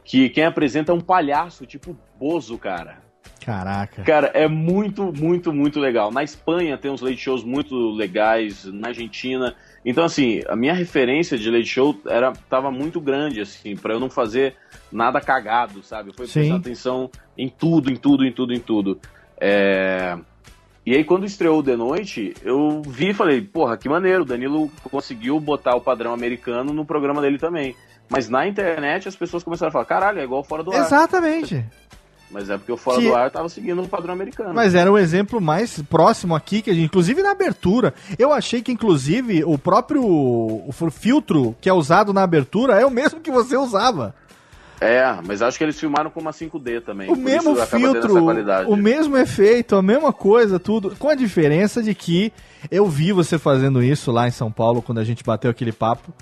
que quem apresenta é um palhaço, tipo Bozo, cara. Caraca. Cara, é muito, muito, muito legal. Na Espanha tem uns late shows muito legais, na Argentina. Então, assim, a minha referência de late show era, tava muito grande, assim, pra eu não fazer nada cagado, sabe? Foi prestar atenção em tudo, em tudo, em tudo, em tudo. É... E aí, quando estreou The Noite, eu vi e falei, porra, que maneiro, o Danilo conseguiu botar o padrão americano no programa dele também. Mas na internet as pessoas começaram a falar, caralho, é igual Fora do Ar. Exatamente. Mas é porque o Fora Que- do Ar tava seguindo o padrão americano. Mas era o exemplo mais próximo aqui, que a gente, inclusive na abertura. Eu achei que, inclusive, o próprio o filtro que é usado na abertura é o mesmo que você usava. É, mas acho que eles filmaram com uma 5D também. O mesmo filtro, o mesmo efeito, a mesma coisa, tudo. Com a diferença de que eu vi você fazendo isso lá em São Paulo, quando a gente bateu aquele papo.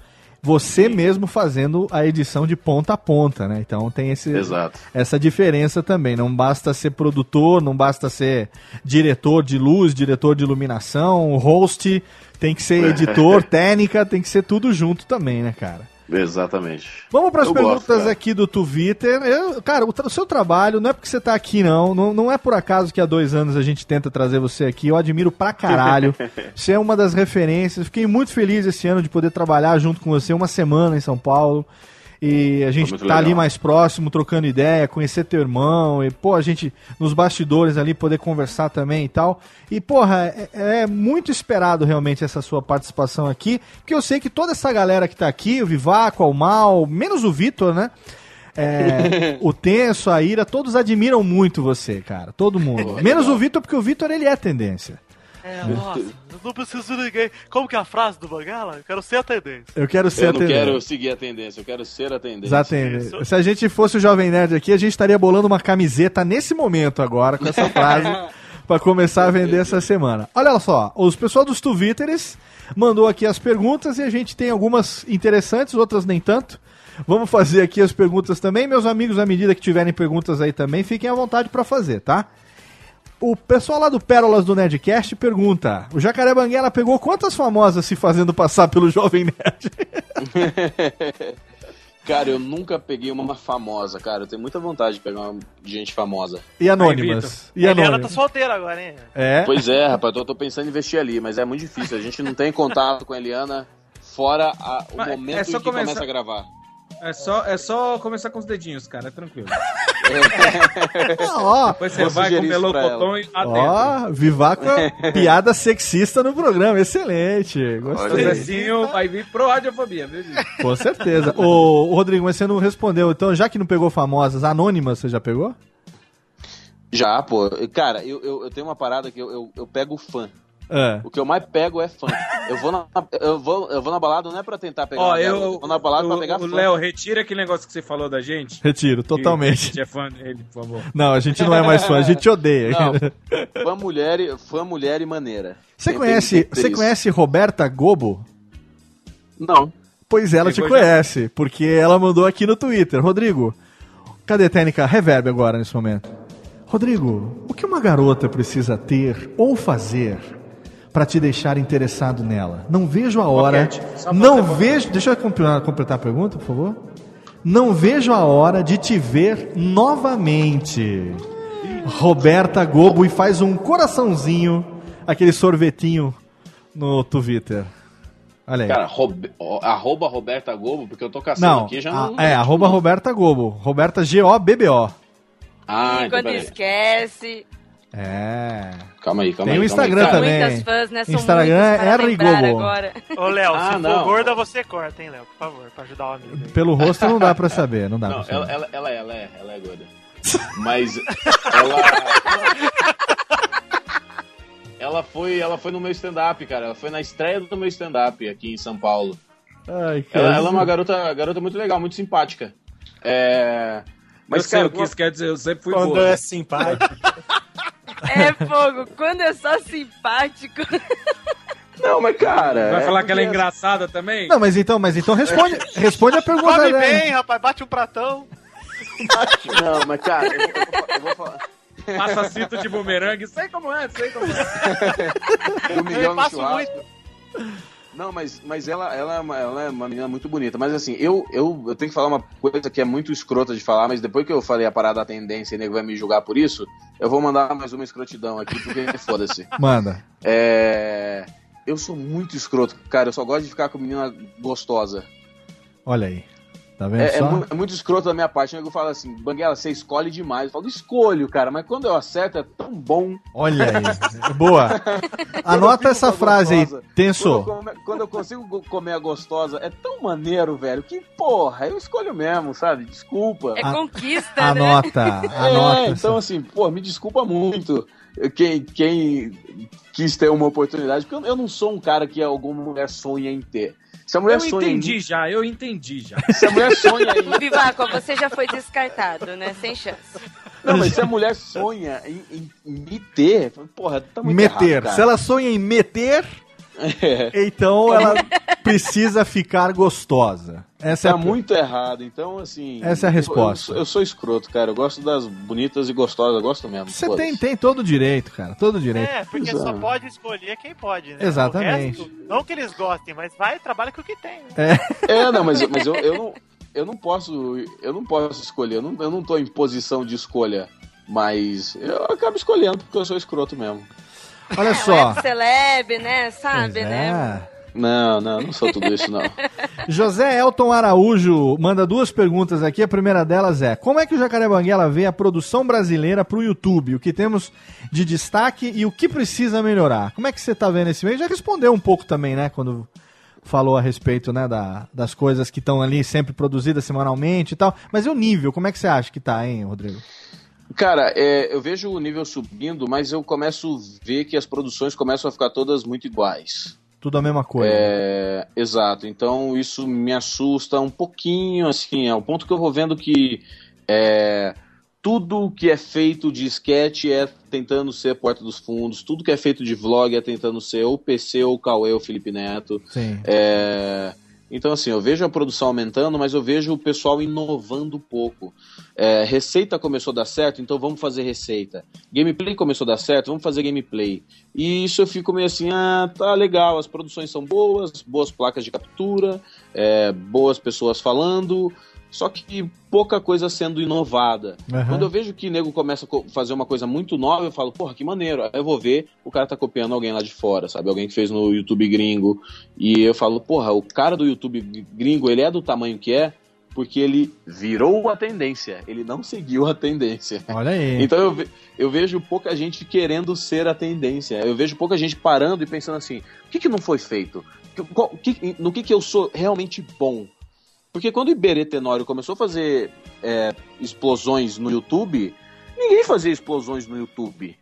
Você mesmo fazendo a edição de ponta a ponta, né? Então tem esse, Exato. essa diferença também. Não basta ser produtor, não basta ser diretor de luz, diretor de iluminação, host, tem que ser editor, técnica, tem que ser tudo junto também, né, cara? Exatamente. Vamos para as perguntas gosto, aqui do Twitter. Eu- cara, o, o seu trabalho não é porque você tá aqui, não. não. Não é por acaso que há dois anos a gente tenta trazer você aqui. Eu admiro pra caralho. Você é uma das referências. Fiquei muito feliz esse ano de poder trabalhar junto com você uma semana em São Paulo. E a gente tá ali legal. mais próximo, trocando ideia, conhecer teu irmão. E, pô, a gente nos bastidores ali poder conversar também e tal. E, porra, é, é muito esperado realmente essa sua participação aqui. Porque eu sei que toda essa galera que tá aqui, o Vivaco, o Mal, menos o Vitor, né? É, o Tenso, a Ira, todos admiram muito você, cara. Todo mundo. Menos o Vitor, porque o Vitor ele é tendência. É, nossa, eu não preciso de ninguém. Como que é a frase do Banguela? Eu quero ser a tendência. Eu quero ser Eu a não tendência. quero seguir a tendência, eu quero ser a tendência. Exatamente. Se a gente fosse o Jovem Nerd aqui, a gente estaria bolando uma camiseta nesse momento agora, com essa frase, pra começar a vender essa semana. Olha só, os pessoal dos Twitters mandou aqui as perguntas e a gente tem algumas interessantes, outras nem tanto. Vamos fazer aqui as perguntas também. Meus amigos, à medida que tiverem perguntas aí também, fiquem à vontade pra fazer, tá? O pessoal lá do Pérolas do Nerdcast pergunta: o Jacaré Banguela pegou quantas famosas se fazendo passar pelo Jovem Nerd? Cara, eu nunca peguei uma famosa, cara. Eu tenho muita vontade de pegar uma gente famosa. E anônimas? E A Eliana tá anônimas? solteira agora, hein? É. Pois é, rapaz, eu tô pensando em investir ali, mas é muito difícil. A gente não tem contato com a Eliana fora a- o Mas momento é em que começar- começa a gravar. É só, é só começar com os dedinhos, cara, é tranquilo. Ó, Depois você vai com melocotão e adentro. Ó, Vivaco, piada sexista no programa, excelente. O Gostei. Zezinho vai vir pro Radiofobia, viu, gente? Com certeza. Ô, ô, Rodrigo, mas você não respondeu. Então, já que não pegou famosas, anônimas você já pegou? Já, pô. Cara, eu, eu, eu tenho uma parada que eu, eu, eu pego fã. É. O que eu mais pego é fã. Eu vou na, eu vou, eu vou na balada não é pra tentar pegar Ó, uma eu, garota, vou na balada pra pegar o, fã. o Léo, retira aquele negócio que você falou da gente. Retiro, totalmente. A gente é fã dele, por favor. Não, a gente não é mais fã, a gente odeia. Não, fã mulher, e- fã mulher e maneira. Você Tem- conhece, você conhece Roberta Gobo? Não. Pois ela te Chegou já. conhece, porque ela mandou aqui no Twitter. Rodrigo, cadê a técnica reverb agora nesse momento? Rodrigo, o que uma garota precisa ter ou fazer para te deixar interessado nela? Não vejo a hora. Não vejo. Deixa eu completar, completar a pergunta, por favor. Não vejo a hora de te ver novamente. Roberta Gobo e faz um coraçãozinho, aquele sorvetinho no Twitter. Olha aí. Cara, Rob- arroba Roberta Gobo, porque eu tô caçando Não, aqui já a- não. é, arroba Roberta Gobo. Roberta G-O-B-B-O. Ah, e então quando esquece. É. Calma aí, calma Tem aí. o calma aí. Instagram Cara, também. Muitas fãs, né? São Instagram é R lembrar Gobo. agora. Ô, Léo, Ah, se não. for gorda, você corta, hein, Léo? Por favor, pra ajudar o amigo. aí. Pelo rosto não dá pra saber, não dá Não, pra ela, saber. ela, ela, é, ela é, ela é gorda. Mas ela. Ela foi, ela foi no meu stand-up, cara. Ela foi na estreia do meu stand-up aqui em São Paulo. Ai, cara. Ela, ela é uma garota, garota muito legal, muito simpática. É. Mas, eu sei cara, o que isso quer dizer, eu sempre fui Quando gordo. é simpático. É fogo. Quando é só simpático. Não, mas cara. Vai é falar que ela é porque- engraçada também? Não, mas então, mas então responde, responde a pergunta Come bem, rapaz, bate um pratão. Não, mas cara, eu, vou- eu eu vou falar. Passa cinto de bumerangue, sei como é, sei como é. Eu passo churrasco. Não, mas, mas ela, ela, é uma, ela é uma menina muito bonita. Mas assim, eu, eu, eu tenho que falar uma coisa que é muito escrota de falar, mas depois que eu falei a parada da tendência e o nego vai me julgar por isso, eu vou mandar mais uma escrotidão aqui, porque foda-se. Manda. É. Eu sou muito escroto, cara. Eu só gosto de ficar com menina gostosa. Olha aí. Tá vendo É, é só? mu- é muito escroto da minha parte. O nego fala assim, Banguela, você escolhe demais. Eu falo, escolho, cara, mas quando eu acerto é tão bom. Olha aí. Boa. Anota essa frase aí, Quando tenso. eu, come- quando eu consigo go- comer a gostosa, é tão maneiro, velho. Que porra, eu escolho mesmo, sabe? Desculpa. É A- conquista, né? Anota, anota. É, então assim, pô, me desculpa muito quem, quem quis ter uma oportunidade, porque eu, eu não sou um cara que alguma mulher sonha em ter. Se a mulher Eu sonha entendi em já, eu entendi já. se a mulher sonha em Vivaco, você já foi descartado, né? Sem chance. Não, mas se a mulher sonha em, em- em me ter, porra, tá muito meter. errado. Se ela sonha em meter, Então ela precisa ficar gostosa. Essa tá é a... muito errado, então assim. Essa é a eu- resposta. Eu, eu sou escroto, cara. Eu gosto das bonitas e gostosas, eu gosto mesmo. Você tem, tem todo o direito, cara. Todo o direito. É, porque Pois só é. pode escolher quem pode, né? Exatamente. Resto, não que eles gostem, mas vai e trabalha com o que tem. Né? É. É, não, mas, mas eu, eu não, eu não posso. Eu não posso escolher. Eu não, eu não tô em posição de escolha. Mas eu acabo escolhendo porque eu sou escroto mesmo. Olha É, só. web celeb, né? Sabe, Pois né? Não, não, não sou tudo isso, não. José Elton Araújo manda duas perguntas aqui. A primeira delas é: Como é que o Jacaré Banguela vê a produção brasileira pro YouTube? O que temos de destaque e o que precisa melhorar? Como é que você tá vendo esse meio? Já respondeu um pouco também, né? Quando falou a respeito né, da- das coisas que estão ali sempre produzidas semanalmente e tal. Mas e o nível? Como é que você acha que tá, hein, Rodrigo? Cara, é, eu vejo o nível subindo, mas eu começo a ver que as produções começam a ficar todas muito iguais. Tudo a mesma coisa. É, exato. Então isso me assusta um pouquinho, assim, ao ponto que eu vou vendo que é, tudo que é feito de sketch é tentando ser Porta dos Fundos, tudo que é feito de vlog é tentando ser ou PC ou Cauê ou Felipe Neto. Sim. É, então, assim, eu vejo a produção aumentando, mas eu vejo o pessoal inovando pouco. É, receita começou a dar certo, então vamos fazer receita. Gameplay começou a dar certo, vamos fazer gameplay. E isso eu fico meio assim, ah, tá legal, as produções são boas, boas placas de captura, é, boas pessoas falando, só que pouca coisa sendo inovada. Aham. Quando eu vejo que nego começa a fazer uma coisa muito nova, eu falo, porra, que maneiro. Aí eu vou ver, o cara tá copiando alguém lá de fora, sabe? Alguém que fez no YouTube gringo. E eu falo, porra, o cara do YouTube gringo, ele é do tamanho que é, porque ele virou a tendência. Ele não seguiu a tendência. Olha aí. Então eu, ve- eu vejo pouca gente querendo ser a tendência. Eu vejo pouca gente parando e pensando assim: o que, que não foi feito? Que- qual- que- no que, que eu sou realmente bom? Porque quando o Iberê Tenório começou a fazer é, explosões no YouTube, ninguém fazia explosões no YouTube.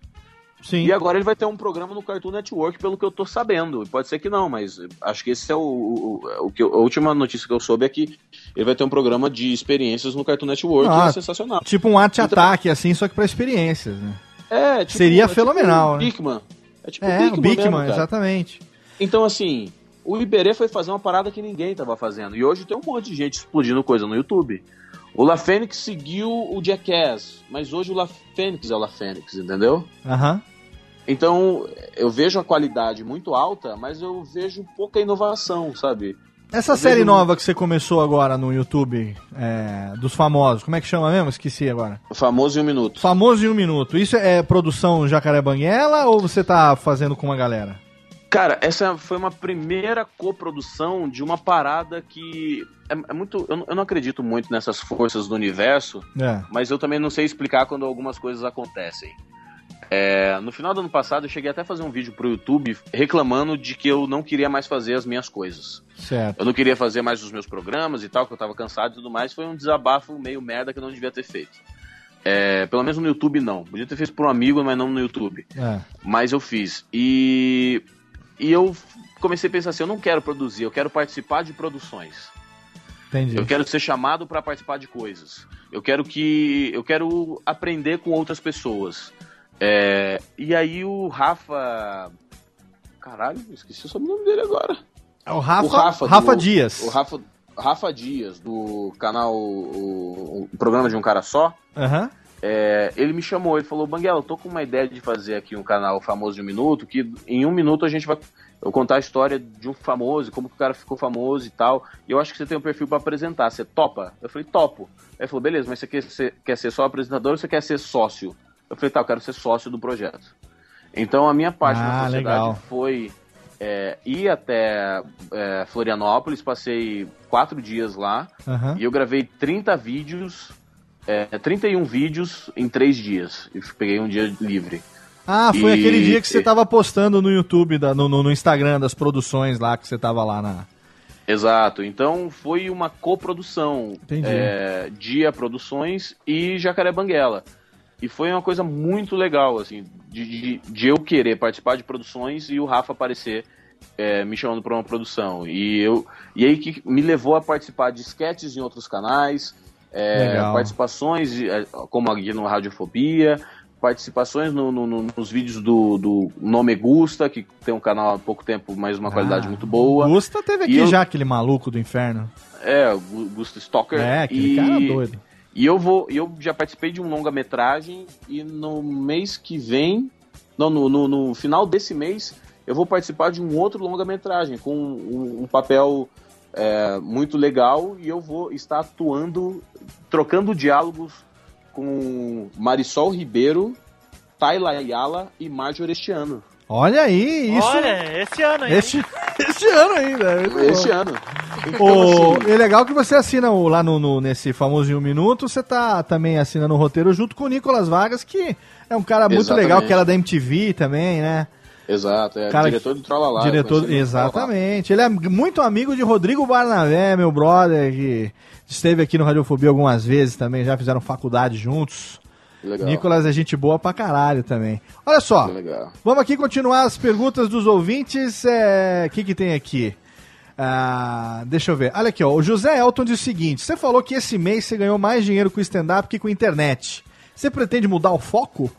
Sim. E agora ele vai ter um programa no Cartoon Network, pelo que eu tô sabendo. Pode ser que não, mas acho que esse é o, o, o que eu- a última notícia que eu soube é que ele vai ter um programa de experiências no Cartoon Network, Ah, e é sensacional. Tipo um ate-ataque, assim, só que pra experiências, né? É, tipo, Seria é tipo fenomenal, o né? Bigman. É tipo É, o Bigman, exatamente. Então, assim, o Iberê foi fazer uma parada que ninguém tava fazendo. E hoje tem um monte de gente explodindo coisa no YouTube. O La Fênix seguiu o Jackass, mas hoje o La Fênix é o La Fênix, entendeu? Aham. Então, eu vejo a qualidade muito alta, mas eu vejo pouca inovação, sabe? Essa Eu série vejo- nova que você começou agora no YouTube, é, dos famosos, como é que chama mesmo? Esqueci agora. O famoso em um minuto. Famoso em um minuto. Isso é produção Jacaré Banguela ou você tá fazendo com uma galera? Cara, essa foi uma primeira coprodução de uma parada que é, é muito. Eu não, eu não acredito muito nessas forças do universo, É. mas eu também não sei explicar quando algumas coisas acontecem. É, no final do ano passado, eu cheguei até a fazer um vídeo pro YouTube reclamando de que eu não queria mais fazer as minhas coisas. Certo. Eu não queria fazer mais os meus programas e tal, que eu tava cansado e tudo mais. Foi um desabafo meio merda que eu não devia ter feito. É, pelo menos no YouTube, não. Podia ter feito por um amigo, mas não no YouTube. É. Mas eu fiz. E, e eu comecei a pensar assim: eu não quero produzir, eu quero participar de produções. Entendi. Eu quero ser chamado para participar de coisas. Eu quero que. Eu quero aprender com outras pessoas. É, e aí o Rafa. Caralho, esqueci o sobrenome dele agora. É o Rafa, O Rafa, Rafa do- Dias. O Rafa, Rafa Dias, do canal o, o programa de um cara só. Aham. É, ele me chamou, ele falou, Banguela, eu tô com uma ideia de fazer aqui um canal famoso de um minuto, que em um minuto a gente vai contar a história de um famoso, como que o cara ficou famoso e tal. E eu acho que você tem um perfil pra apresentar. Você topa? Eu falei, topo. Aí ele falou, beleza, mas você quer ser, quer ser só apresentador ou você quer ser sócio? Eu falei, tá, eu quero ser sócio do projeto. Então a minha parte Ah, na sociedade legal. foi é, ir até é, Florianópolis, passei quatro dias lá Aham. e eu gravei 30 vídeos, é, 31 vídeos em três dias. E peguei um dia livre. Ah, foi E- aquele dia que você tava postando no YouTube, da- no, no- Instagram das produções lá, que você tava lá na. Exato. Então foi uma coprodução Entendi. é, Dia Produções e Jacaré Banguela. E foi uma coisa muito legal, assim, de, de, de eu querer participar de produções e o Rafa aparecer é, me chamando para uma produção. E, eu, e aí que me levou a participar de sketches em outros canais, é, participações, é, como aqui no Radiofobia, participações no- no- no- nos vídeos do, do Nome Gusta, que tem um canal há pouco tempo, mas uma qualidade muito boa. Gusta teve E aqui eu- já aquele maluco do inferno. É, Gusta Stalker. É, aquele cara doido. E eu vou, eu já participei de um longa-metragem e no mês que vem, não, no, no, no final desse mês, eu vou participar de um outro longa-metragem com um, um papel é, muito legal e eu vou estar atuando, trocando diálogos com Marisol Ribeiro, Tayla Ayala e Marjorie este ano. Olha aí, isso. Olha, esse ano aí. Este, este ano ainda. Este ano. O, assim, é legal que você assina o- lá no, no- nesse famoso em um minuto, você tá também assinando o roteiro junto com o Nicolas Vargas, que é um cara muito Exatamente. legal, que era da MTV também, né? Exato, é Cara, diretor do Trolalá. Diretor, exatamente. Ele é muito amigo de Rodrigo Barnabé, meu brother, que esteve aqui no Radiofobia algumas vezes também, já fizeram faculdade juntos. Legal. Nicolas é gente boa pra caralho também. Olha só, Legal. vamos aqui continuar as perguntas dos ouvintes. é, O que, que tem aqui? Ah, deixa eu ver. Olha aqui, ó. O José Elton diz o seguinte: você falou que esse mês você ganhou mais dinheiro com stand-up que com internet. Você pretende mudar o foco?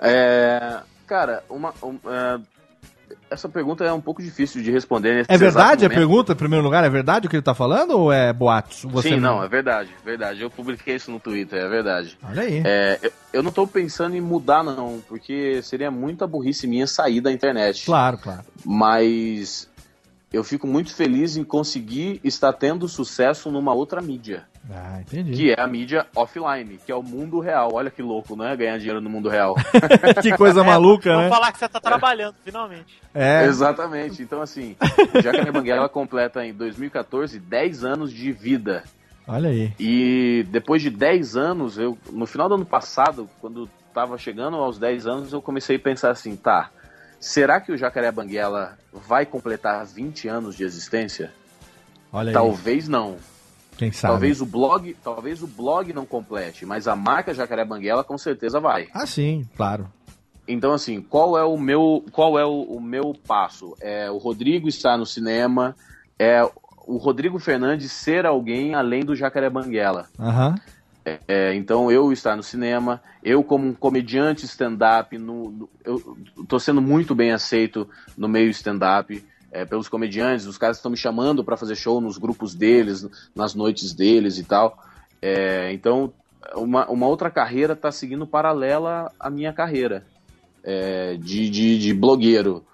É, cara, uma, um, é, essa pergunta é um pouco difícil de responder É verdade a pergunta, em primeiro lugar? É verdade o que ele tá falando ou é boatos? Você Sim, não, é verdade, verdade. Eu publiquei isso no Twitter, é verdade. Olha aí. É, eu, eu não tô pensando em mudar, não, porque seria muita burrice minha sair da internet. Claro, claro. Mas eu fico muito feliz em conseguir estar tendo sucesso numa outra mídia. Ah, entendi. Que é a mídia offline, que é o mundo real. Olha que louco, não é? Ganhar dinheiro no mundo real. que coisa maluca, Vamos né? falar que você tá trabalhando, finalmente. É. Exatamente. Então, assim, o Jacaré Banguela completa em 2014 10 anos de vida. Olha aí. E depois de 10 anos, eu no final do ano passado, quando tava chegando aos 10 anos, eu comecei a pensar assim, tá, será que o Jacaré Banguela vai completar 20 anos de existência? Olha aí. Talvez não. Quem sabe? Talvez o blog, talvez o blog não complete, mas a marca Jacaré Banguela com certeza vai. Ah, sim, claro. Então, assim, qual é o meu, qual é o, o meu passo? É o Rodrigo estar no cinema, é o Rodrigo Fernandes ser alguém além do Jacaré Banguela. Aham. É, é, então, eu estar no cinema, eu como um comediante stand-up, no, no- eu tô sendo muito bem aceito no meio stand-up. É, pelos comediantes, os caras estão me chamando para fazer show nos grupos deles, nas noites deles e tal. É, então, uma, uma outra carreira está seguindo paralela à minha carreira é, de, de, de blogueiro.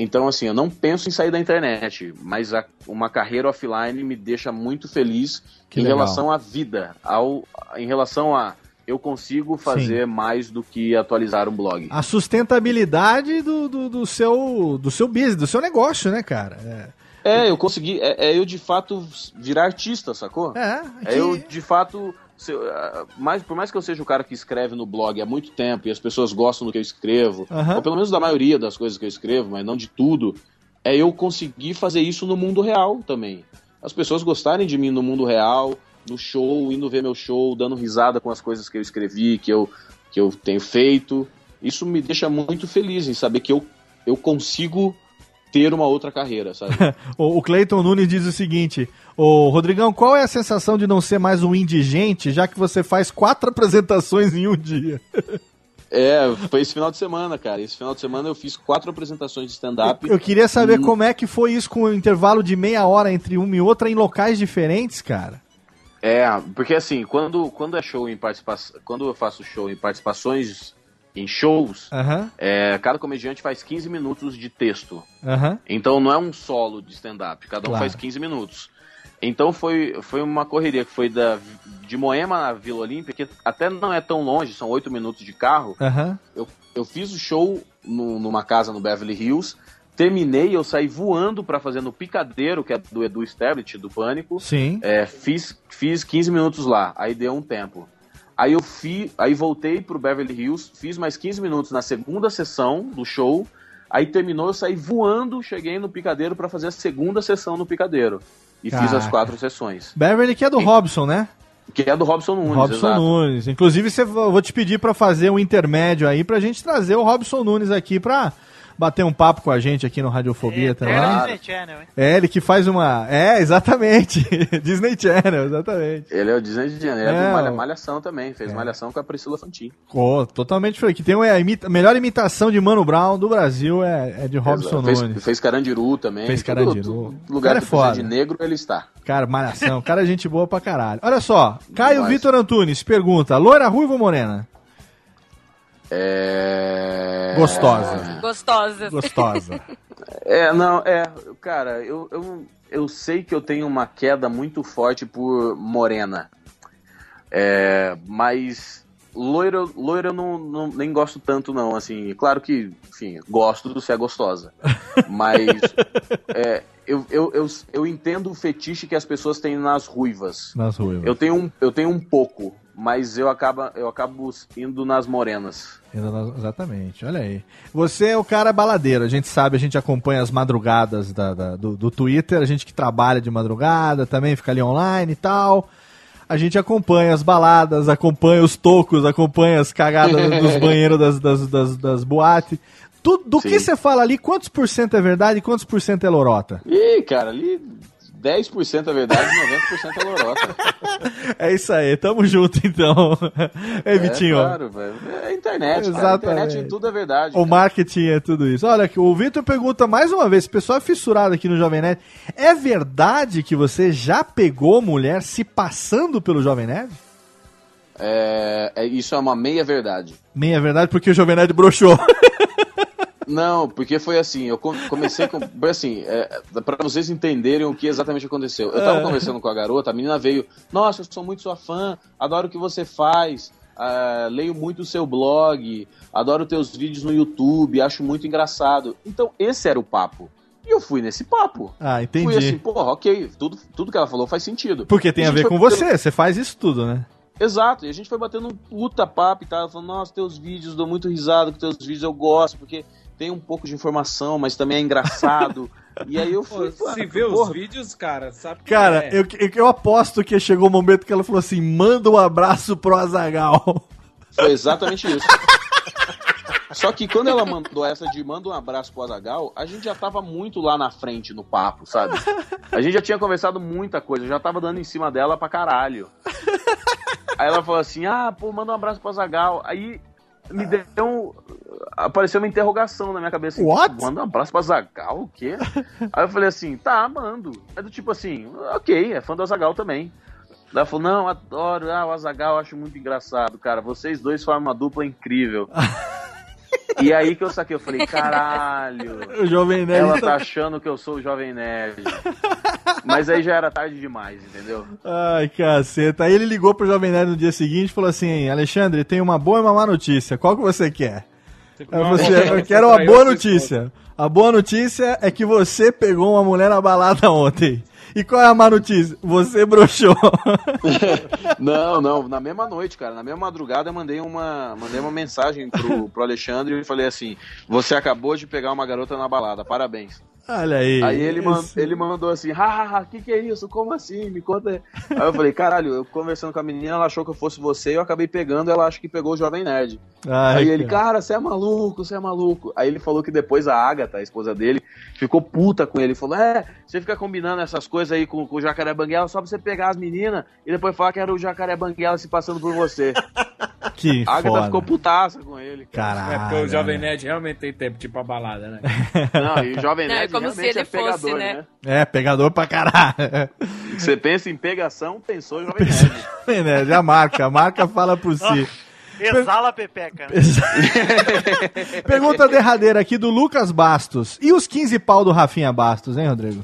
Então, assim, eu não penso em sair da internet, mas a- uma carreira offline me deixa muito feliz Que em legal. relação à vida, ao, em relação a eu consigo fazer mais do que atualizar um blog. A sustentabilidade do, do, do seu do seu business, do seu negócio, né, cara? É. É, eu consegui. É, é eu de fato virar artista, sacou? É, É eu de fato. se eu, ah, mais, por mais que eu seja o cara que escreve no blog há muito tempo e as pessoas gostam do que eu escrevo, Aham. ou pelo menos da maioria das coisas que eu escrevo, mas não de tudo, é eu conseguir fazer isso no mundo real também. As pessoas gostarem de mim no mundo real, no show, indo ver meu show, dando risada com as coisas que eu escrevi, que eu, que eu tenho feito. Isso me deixa muito feliz em saber que eu, eu consigo ter uma outra carreira, sabe? O, Cleiton Nunes diz o seguinte: Ô Rodrigão, qual é a sensação de não ser mais um indigente, já que você faz quatro apresentações em um dia? É, foi esse final de semana, cara. Esse final de semana eu fiz quatro apresentações de stand-up. Eu queria saber Hum, como é que foi isso com o intervalo de meia hora entre uma e outra em locais diferentes, cara. É, porque assim, quando, quando é show em participação. Quando eu faço show em participações em shows, é, cada comediante faz 15 minutos de texto. Então não é um solo de stand-up, cada um Claro. faz 15 minutos. Então foi, foi uma correria que foi da, de Moema na Vila Olímpia, que até não é tão longe, são 8 minutos de carro. Eu, eu fiz o show no- numa casa no Beverly Hills, terminei, eu saí voando pra fazer no Picadeiro, que é do Edu Sterblit, do Pânico. Sim. É, fiz, fiz 15 minutos lá, aí deu um tempo. Aí eu fi, aí voltei pro Beverly Hills, fiz mais 15 minutos na segunda sessão do show. Aí terminou, eu saí voando, cheguei no Picadeiro pra fazer a segunda sessão no Picadeiro. E fiz as Caraca. quatro sessões. Beverly, que é do Robson, né? Que é do Robson Nunes, Robson exato. Nunes. Inclusive, você, eu vou te pedir pra fazer um intermédio aí pra gente trazer o Robson Nunes aqui pra bater um papo com a gente aqui no Radiofobia também. É Disney Channel, hein? É, ele que faz uma. É, exatamente. Disney Channel, exatamente. Ele é o Disney de Janeiro, É, do Malha- Malhação também. Fez Malhação com a Priscila Fantin. Oh, totalmente diferente. Que tem uma a imita- melhor imitação de Mano Brown do Brasil é, é de Robson fez, Nunes. fez Carandiru também. Fez Carandiru. tudo- O lugar cara é que foda. de negro, ele está. Cara, malhação. Cara, é gente boa pra caralho. Olha só, Caio. Vitor Antunes pergunta: loira, ruiva ou morena? É... Gostosa. Gostosas. Gostosa. É, não, é, cara, eu, eu, eu sei que eu tenho uma queda muito forte por morena. É, mas loira, loira eu não, não- nem gosto tanto, não. Assim, claro que, enfim, gosto se é gostosa. Mas é, eu, eu, eu, eu entendo o fetiche que as pessoas têm nas ruivas. Nas ruivas. Eu tenho um, eu tenho um pouco, mas eu acabo, eu acabo indo nas morenas. Exatamente, olha aí. Você é o cara baladeiro, a gente sabe, a gente acompanha as madrugadas da- da- do, do Twitter, a gente que trabalha de madrugada também, fica ali online e tal. A gente acompanha as baladas, acompanha os tocos, acompanha as cagadas dos banheiros das, das, das, das boates. Tu- do que você fala ali, quantos por cento é verdade e quantos por cento é lorota? Ih, cara, ali 10% é verdade, 90% é lorota. É isso aí, tamo junto então. Ei, É, Vitinho. claro, velho. É internet, cara. Exatamente. Internet tudo é verdade. O marketing é tudo isso. Olha, o Vitor pergunta mais uma vez: o pessoal é fissurado aqui no Jovem Nerd. É verdade que você já pegou mulher se passando pelo Jovem Nerd? É, é- isso é uma meia verdade. Meia verdade, porque o Jovem Nerd broxou. Não, porque foi assim, eu com- comecei com. Assim, é, para vocês entenderem o que exatamente aconteceu. Eu tava É. conversando com a garota, a menina veio, nossa, eu sou muito sua fã, adoro o que você faz, ah, leio muito o seu blog, adoro teus vídeos no YouTube, acho muito engraçado. Então, esse era o papo. E eu fui nesse papo. Ah, entendi. Fui assim, porra, ok, tudo, tudo que ela falou faz sentido. Porque tem E a ver com você, você faz isso tudo, né? Exato, e a gente foi batendo um puta papo e tal, falando, nossa, teus vídeos, dou muito risada com teus vídeos, eu gosto, porque tem um pouco de informação, mas também é engraçado. e aí eu fui. Pô, se vê os porra, vídeos, cara, sabe que Cara, é. eu, eu, aposto que chegou o momento que ela falou assim: manda um abraço pro Azagal. Foi exatamente isso. Só que quando ela mandou essa de manda um abraço pro Azagal, a gente já tava muito lá na frente no papo, sabe? A gente já tinha conversado muita coisa, já tava dando em cima dela pra caralho. Aí ela falou assim: ah, pô, manda um abraço pro Azagal. Aí me deu um. Apareceu uma interrogação na minha cabeça. assim, What? Manda um abraço pro Azagal? O quê? Aí eu falei assim: tá, mando. É do tipo assim, ok, é fã do Azagal também. Ela falou, não, adoro, ah, o Azagal acho muito engraçado, cara. Vocês dois formam uma dupla incrível. e aí que eu saquei, eu falei, caralho. O Jovem Nerd Ela tá- tá achando que eu sou o Jovem Nerd. Mas aí já era tarde demais, entendeu? Ai, caceta. Aí ele ligou pro Jovem Nerd no dia seguinte e falou assim: Alexandre, tem uma boa e uma má notícia. Qual que você quer? Falei assim, eu quero uma boa notícia. A boa notícia é que você pegou uma mulher na balada ontem. E qual é a má notícia? Você broxou. Não, não, na mesma noite, cara, na mesma madrugada eu mandei uma, mandei uma mensagem pro, pro Alexandre e falei assim: Você acabou de pegar uma garota na balada, parabéns. Olha aí. Aí ele, man- ele mandou assim, hahaha, que que é isso? Como assim? Me conta. aí." Aí eu falei, caralho, eu conversando com a menina, ela achou que eu fosse você, e eu acabei pegando, ela acha que pegou o Jovem Nerd. Ai, aí ele, cara. cara, você é maluco, você é maluco. Aí ele falou que depois a Agatha, a esposa dele, ficou puta com ele. Falou, é, você fica combinando essas coisas aí com, com o Jacaré Banguela só pra você pegar as meninas e depois falar que era o Jacaré Banguela se passando por você. Que a Agatha foda. ficou putaça com ele. Caralho. É porque o Jovem Nerd realmente tem tempo de ir pra balada, né? Não, e o Jovem Nerd como se ele é pegador, fosse, né? né? É, pegador pra caralho. Você pensa em pegação, pensou em Jovem Nerd. Jovem Nerd, a marca. A marca fala por si. Exala a pepeca. né? Pergunta derradeira aqui do Lucas Bastos. E os 15 pau do Rafinha Bastos, hein, Rodrigo?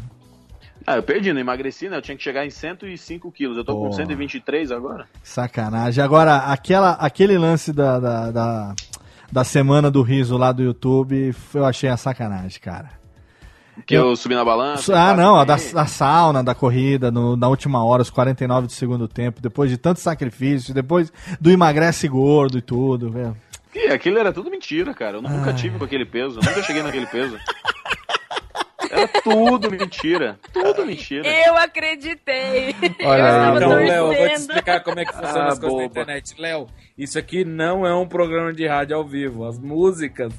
Ah, eu perdi, não emagreci, né? Eu tinha que chegar em 105 quilos. Eu tô com Porra. 123 agora. Sacanagem. Agora, aquela, aquele lance da, da, da, da semana do riso lá do YouTube, eu achei a sacanagem, cara. Que eu, subi na balança. Ah, não, a da, da sauna, da corrida, no- na última hora, os 49 do segundo tempo, depois de tanto sacrifício, depois do emagrece gordo e tudo, velho. Ih, aquilo era tudo mentira, cara. Eu nunca tive com aquele peso. Eu nunca cheguei naquele peso. Era tudo mentira. Tudo mentira. Eu acreditei. Olha eu Então. Léo, eu vou te explicar como é que funciona Ah, as coisas boba. na internet. Léo, isso aqui não é um programa de rádio ao vivo. As músicas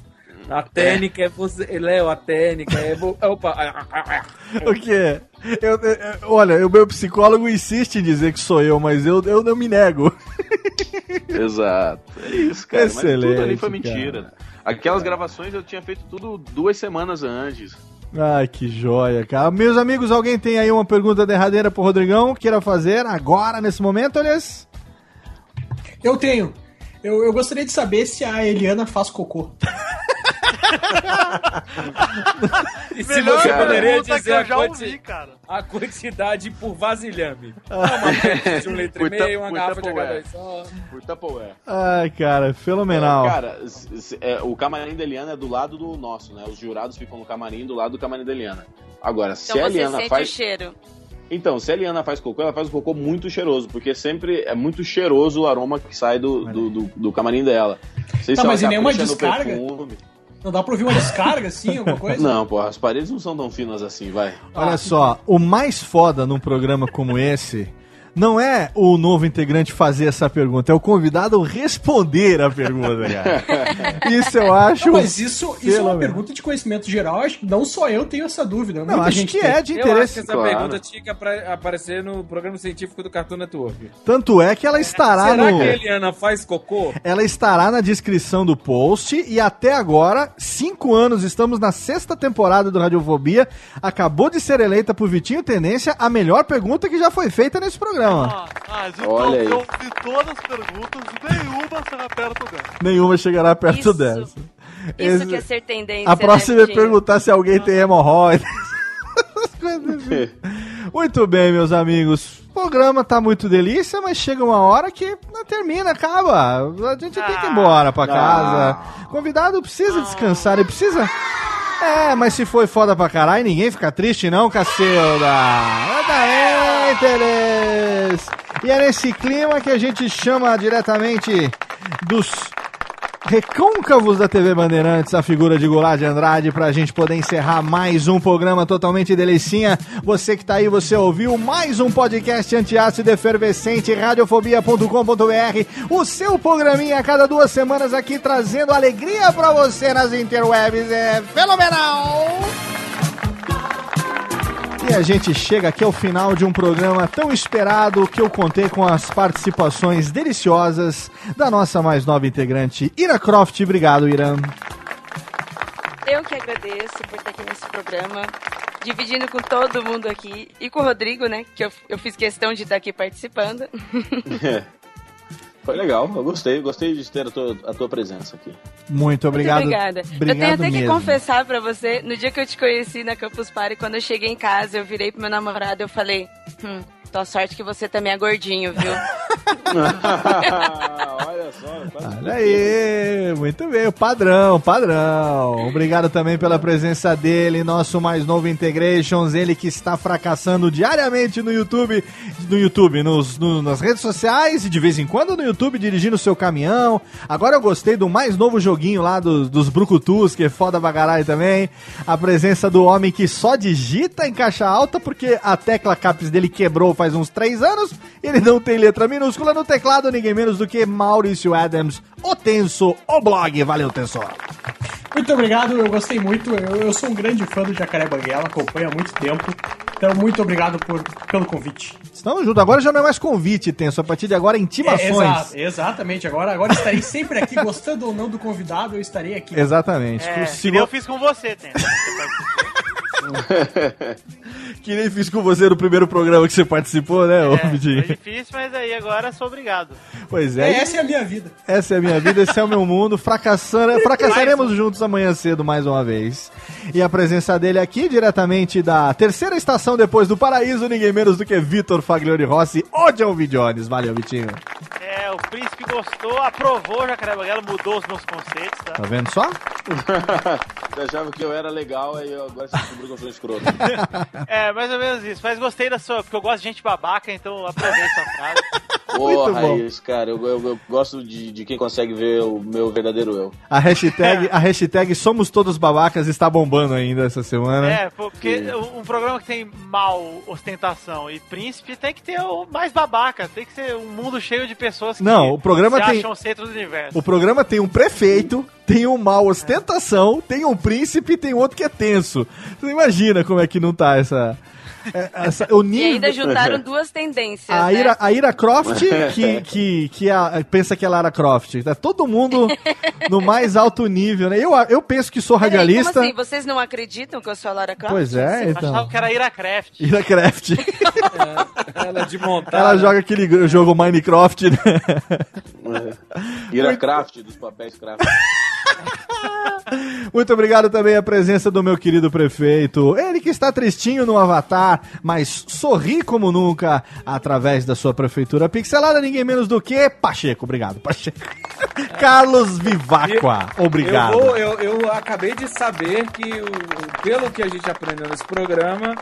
A técnica é você. Léo, a técnica é. vo- Opa! O quê? Eu, eu- olha, o meu psicólogo insiste em dizer que sou eu, mas eu, eu não me nego. Exato. É isso, cara. Mas tudo ali Excelente, foi mentira. Aquelas gravações eu tinha feito tudo duas semanas antes. Ai, que joia, cara. Meus amigos, alguém tem aí uma pergunta derradeira pro Rodrigão? Queira fazer agora, nesse momento, Elias? Eu tenho. Eu, eu gostaria de saber se a Eliana faz cocô. E se Melhor você poderia que dizer eu a, já quanti- ouvi, cara. a quantidade por vasilhame. Uma pet de um litro e meio, uma garrafa de Tupperware. H2 só. Por Tupperware. Ai, cara, fenomenal. Cara, s- s- é, o camarim da Eliana é do lado do nosso, né? Os jurados ficam no camarim do lado do camarim da Eliana. Agora, se Então a você Eliana sente faz. o cheiro. Então, se a Eliana faz cocô, ela faz um cocô muito cheiroso, porque sempre é muito cheiroso o aroma que sai do, do, do, do camarim dela. Não sei Tá, se mas e nenhuma capricha no descarga? Não dá pra ouvir uma descarga assim, alguma coisa? Não, pô, as paredes não são tão finas assim, vai. Olha só, o mais foda num programa como esse não é o novo integrante fazer essa pergunta, é o convidado responder a pergunta, cara. Isso eu acho. Não, mas isso, isso é uma pergunta de conhecimento geral. Acho que não só eu tenho essa dúvida. Não, acho gente que tem. é de Eu acho interesse. que essa Claro. pergunta tinha que aparecer no programa científico do Cartoon Network. Tanto é que ela estará Será no. que a Eliana faz cocô? Ela estará na descrição do post e até agora, cinco anos, estamos na sexta temporada do Radiofobia. Acabou de ser eleita por Vitinho Tendência a melhor pergunta que já foi feita nesse programa. Ah, ah, então Olha aí. vi todas as perguntas nenhuma será perto dela. Nenhuma chegará perto Isso- dessa. Isso Esse- que é ser tendência. A próxima né, é perguntar se alguém tem hemorroida. Muito bem, meus amigos. O programa tá muito delícia, mas chega uma hora que não termina, acaba. A gente tem que ir embora pra casa. Convidado precisa descansar, ele precisa. É, mas se foi foda pra caralho, ninguém fica triste, não, Cacilda. Exatamente, E é nesse clima que a gente chama diretamente dos recôncavos da TV Bandeirantes, a figura de Goulart de Andrade, pra gente poder encerrar mais um programa totalmente delicinha. Você que tá aí, você ouviu mais um podcast antiácido efervescente, radiofobia.com.br, o seu programinha a cada duas semanas aqui trazendo alegria pra você nas interwebs. É fenomenal! E a gente chega aqui ao final de um programa tão esperado que eu contei com as participações deliciosas da nossa mais nova integrante, Ira Croft. Obrigado, Ira. Eu que agradeço por estar aqui nesse programa, dividindo com todo mundo aqui e com o Rodrigo, né? Que eu, eu fiz questão de estar aqui participando. Foi legal, eu gostei, gostei de ter a tua, a tua presença aqui. Muito obrigado. Muito obrigada. Obrigado eu tenho até que mesmo. confessar pra você, no dia que eu te conheci na Campus Party, quando eu cheguei em casa, eu virei pro meu namorado eu falei, hum, tua sorte que você também é gordinho, viu? Olha só, Olha aí, muito bem, o padrão, padrão. Obrigado também pela presença dele, nosso mais novo Integrations, ele que está fracassando diariamente no YouTube, no YouTube, nos, no- nas redes sociais e de vez em quando no YouTube dirigindo o seu caminhão. Agora eu gostei do mais novo joguinho lá dos, dos Brucutus, que é foda pra caralho também. A presença do homem que só digita em caixa alta porque a tecla caps dele quebrou faz uns três anos. Ele não tem letra minúscula no teclado, ninguém menos do que Maurício Adams, o Tenso, o blog. Valeu, Tenso. Muito obrigado, eu gostei muito. Eu, eu sou um grande fã do Jacaré Banguela, acompanho há muito tempo. Então, muito obrigado por, pelo convite. Estamos juntos. Agora já não é mais convite, Tenso. A partir de agora, intimações. É, exato, exatamente. Agora, agora estarei sempre aqui, gostando ou não do convidado, eu estarei aqui. Exatamente. É, Se eu fiz com você, tem. Que nem fiz com você no primeiro programa que você participou, né, ô É, Vitinho? foi difícil, mas aí agora sou obrigado. Pois É, é. essa é a minha vida. Essa é a minha vida, esse é o meu mundo. Fracassando, fracassaremos juntos amanhã cedo mais uma vez. E a presença dele aqui, diretamente da terceira estação depois do paraíso, ninguém menos do que Vitor Faglione Rossi, o John. Jones. Valeu, Vitinho. É, o príncipe gostou, aprovou o Jacaré Banguela, mudou os meus conceitos, tá? Tá vendo só? Você achava que eu era legal, aí eu- agora você descobriu eu sou escroto. É, mais ou menos isso. Mas gostei da sua, porque eu gosto de gente babaca, então aprovei sua frase. Porra, cara. Eu, eu- eu gosto de, de quem consegue ver o meu verdadeiro eu. A hashtag, a hashtag Somos Todos Babacas está bombando ainda essa semana. É, porque um programa que tem mal ostentação e príncipe tem que ter o mais babaca, tem que ser um mundo cheio de pessoas que Não, o programa se tem- acham o centro do universo. O programa tem um prefeito tem um mal ostentação, tem um príncipe e tem outro que é tenso. Você imagina como é que não tá essa. é, essa o E nível. ainda juntaram duas tendências. A né? Ira, a Ira Croft, que, que, que a- pensa que é Lara Croft. Tá todo mundo no mais alto nível, né? Eu, eu penso que sou radialista. Como assim? Vocês não acreditam que eu sou a Lara Croft? Pois é, então. achava que era Ira Craft. Ira Croft. Ela é de montar. Ela joga aquele jogo Minecraft, né? Ira Craft dos papéis craft. Muito obrigado também a presença do meu querido prefeito. Ele que está tristinho no Avatar, mas sorri como nunca através da sua prefeitura pixelada, ninguém menos do que Pacheco. Obrigado, Pacheco. Carlos Vivacqua. Obrigado. Eu, vou- eu, eu acabei de saber que, o- pelo que a gente aprendeu nesse programa,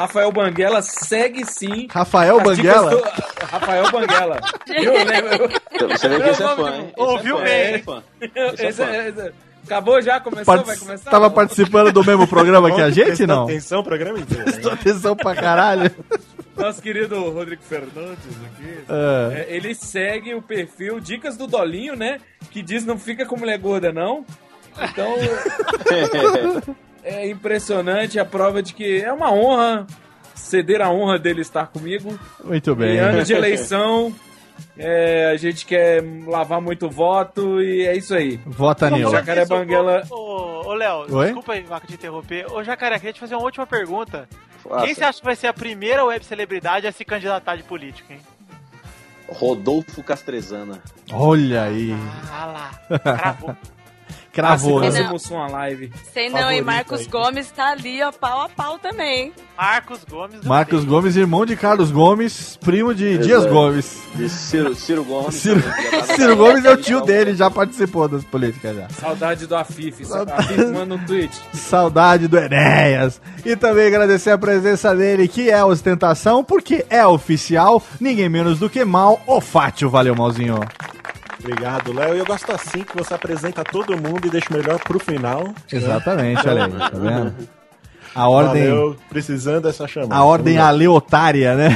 Rafael Banguela segue sim. Rafael Banguela? do- Rafael Banguela. Eu lembro. Você vê que esse é fã, hein? É Ouviu bem. esse é fã. É fã. é- esse- Acabou já? Começou? Vai Partici- começar? Tava participando do mesmo programa que a gente, não? atenção programa inteiro. Prestou atenção pra caralho. Nosso querido Rodrigo Fernandes aqui. É, ele segue o perfil Dicas do Dolinho, né? Que diz não fica com mulher gorda, não. Então. é impressionante a prova de que é uma honra ceder a honra dele estar comigo. Muito bem. Em ano de eleição. é, a gente quer lavar muito voto e é isso aí. Vota nele. Jacaré Banguela. Ô, ô, Léo, desculpa aí, Vaca, te interromper. Ô, Jacaré, queria te fazer uma última pergunta. Faça. Quem você acha que vai ser a primeira web celebridade a se candidatar de político, hein? Rodolfo Castrezana. Olha aí. Ah lá, cravou. Cravou, Ah, né? fizéssemos uma live. Sei não, hein? favorita Marcos aí. Gomes tá ali, ó, pau a pau também. Marcos Gomes Marcos Gomes, irmão de Carlos Gomes, primo de Dias Exato. Gomes. De Ciro, Ciro Gomes. Ciro, tá Ciro Gomes é o tio tá- dele, já participou das políticas já. Saudade do Afif. Afif manda um tweet. Saudade do Enéas. E também agradecer a presença dele, que é ostentação, porque é oficial, ninguém menos do que Mal Ofátio. Valeu, Malzinho. Obrigado, Léo. E eu gosto assim que você apresenta todo mundo e deixa o melhor pro final. Exatamente, olha aí, tá vendo? A ordem, Valeu, precisando dessa chamada. a ordem Vamos lá. aleotária, né?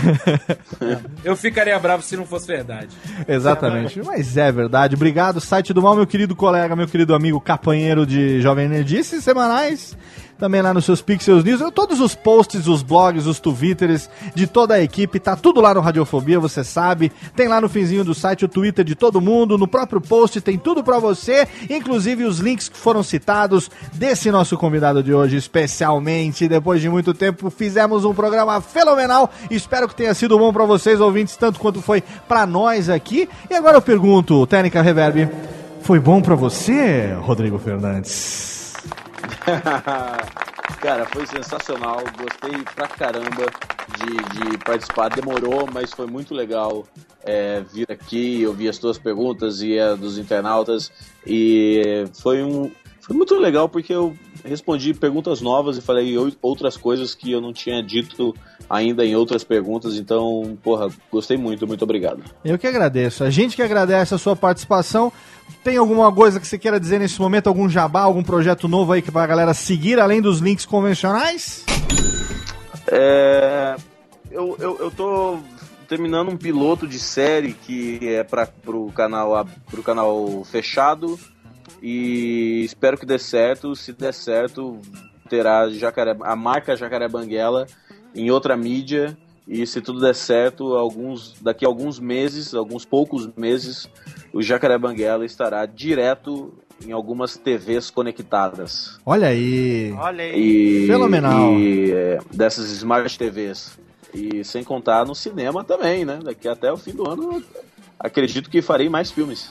Eu ficaria bravo se não fosse verdade. Exatamente, mas é verdade. Obrigado, site do mal, meu querido colega, meu querido amigo, companheiro de Jovem Nerdices semanais. Também lá nos seus Pixels News, todos os posts, os blogs, os twitters de toda a equipe, tá tudo lá no Radiofobia, você sabe. Tem lá no finzinho do site o Twitter de todo mundo, no próprio post tem tudo pra você, inclusive os links que foram citados desse nosso convidado de hoje, especialmente. Depois de muito tempo, fizemos um programa fenomenal. Espero que tenha sido bom pra vocês, ouvintes, tanto quanto foi pra nós aqui. E agora eu pergunto, Técnica Reverb, foi bom pra você, Rodrigo Fernandes? Cara, foi sensacional. Gostei pra caramba de, de participar. Demorou, mas foi muito legal é, vir aqui, ouvir as tuas perguntas e a dos internautas. E foi um. Foi muito legal porque eu respondi perguntas novas e falei ou- outras coisas que eu não tinha dito ainda em outras perguntas. Então, porra, gostei muito. Muito obrigado. Eu que agradeço. A gente que agradece a sua participação. Tem alguma coisa que você queira dizer nesse momento? Algum jabá, algum projeto novo aí que pra galera seguir, além dos links convencionais? É, eu, eu, eu tô terminando um piloto de série que é para pro canal pro canal fechado e espero que dê certo. Se der certo, terá Jacaré, a marca Jacaré Banguela em outra mídia e se tudo der certo, alguns daqui a alguns meses, alguns poucos meses, o Jacaré Banguela estará direto em algumas TVs conectadas. Olha aí. Olha E, Fenomenal. E, é, dessas Smart TVs. E sem contar no cinema também, né? Daqui até o fim do ano, acredito que farei mais filmes.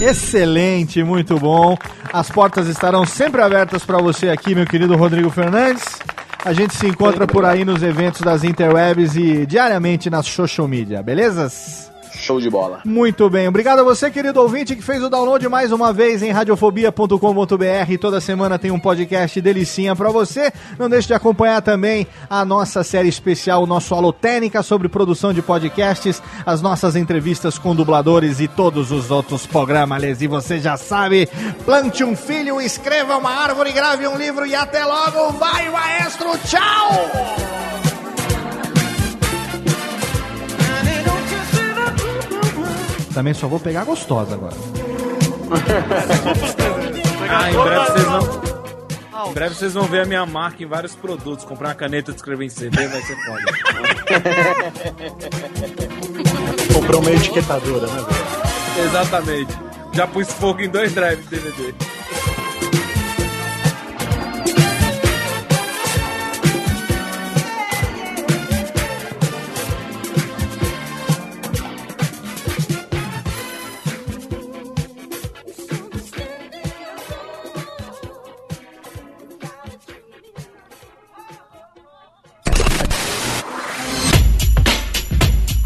Excelente, muito bom. As portas estarão sempre abertas para você aqui, meu querido Rodrigo Fernandes. A gente se encontra por aí nos eventos das interwebs e diariamente nas social media, belezas? Show de bola. Muito bem, obrigado a você, querido ouvinte, que fez o download mais uma vez em radiofobia.com.br. Toda semana tem um podcast delicinha pra você. Não deixe de acompanhar também a nossa série especial, o nosso Alotênica sobre produção de podcasts, as nossas entrevistas com dubladores e todos os outros programas. E você já sabe, plante um filho, escreva uma árvore, grave um livro e até logo. Vai, maestro, tchau! Também só vou pegar gostosa agora. Ah, em breve vocês vão. Em breve vocês vão ver a minha marca em vários produtos. Comprar uma caneta de escrever em CD vai ser foda. Comprou uma etiquetadora, né, velho? Exatamente. Já pus fogo em dois drives DVD.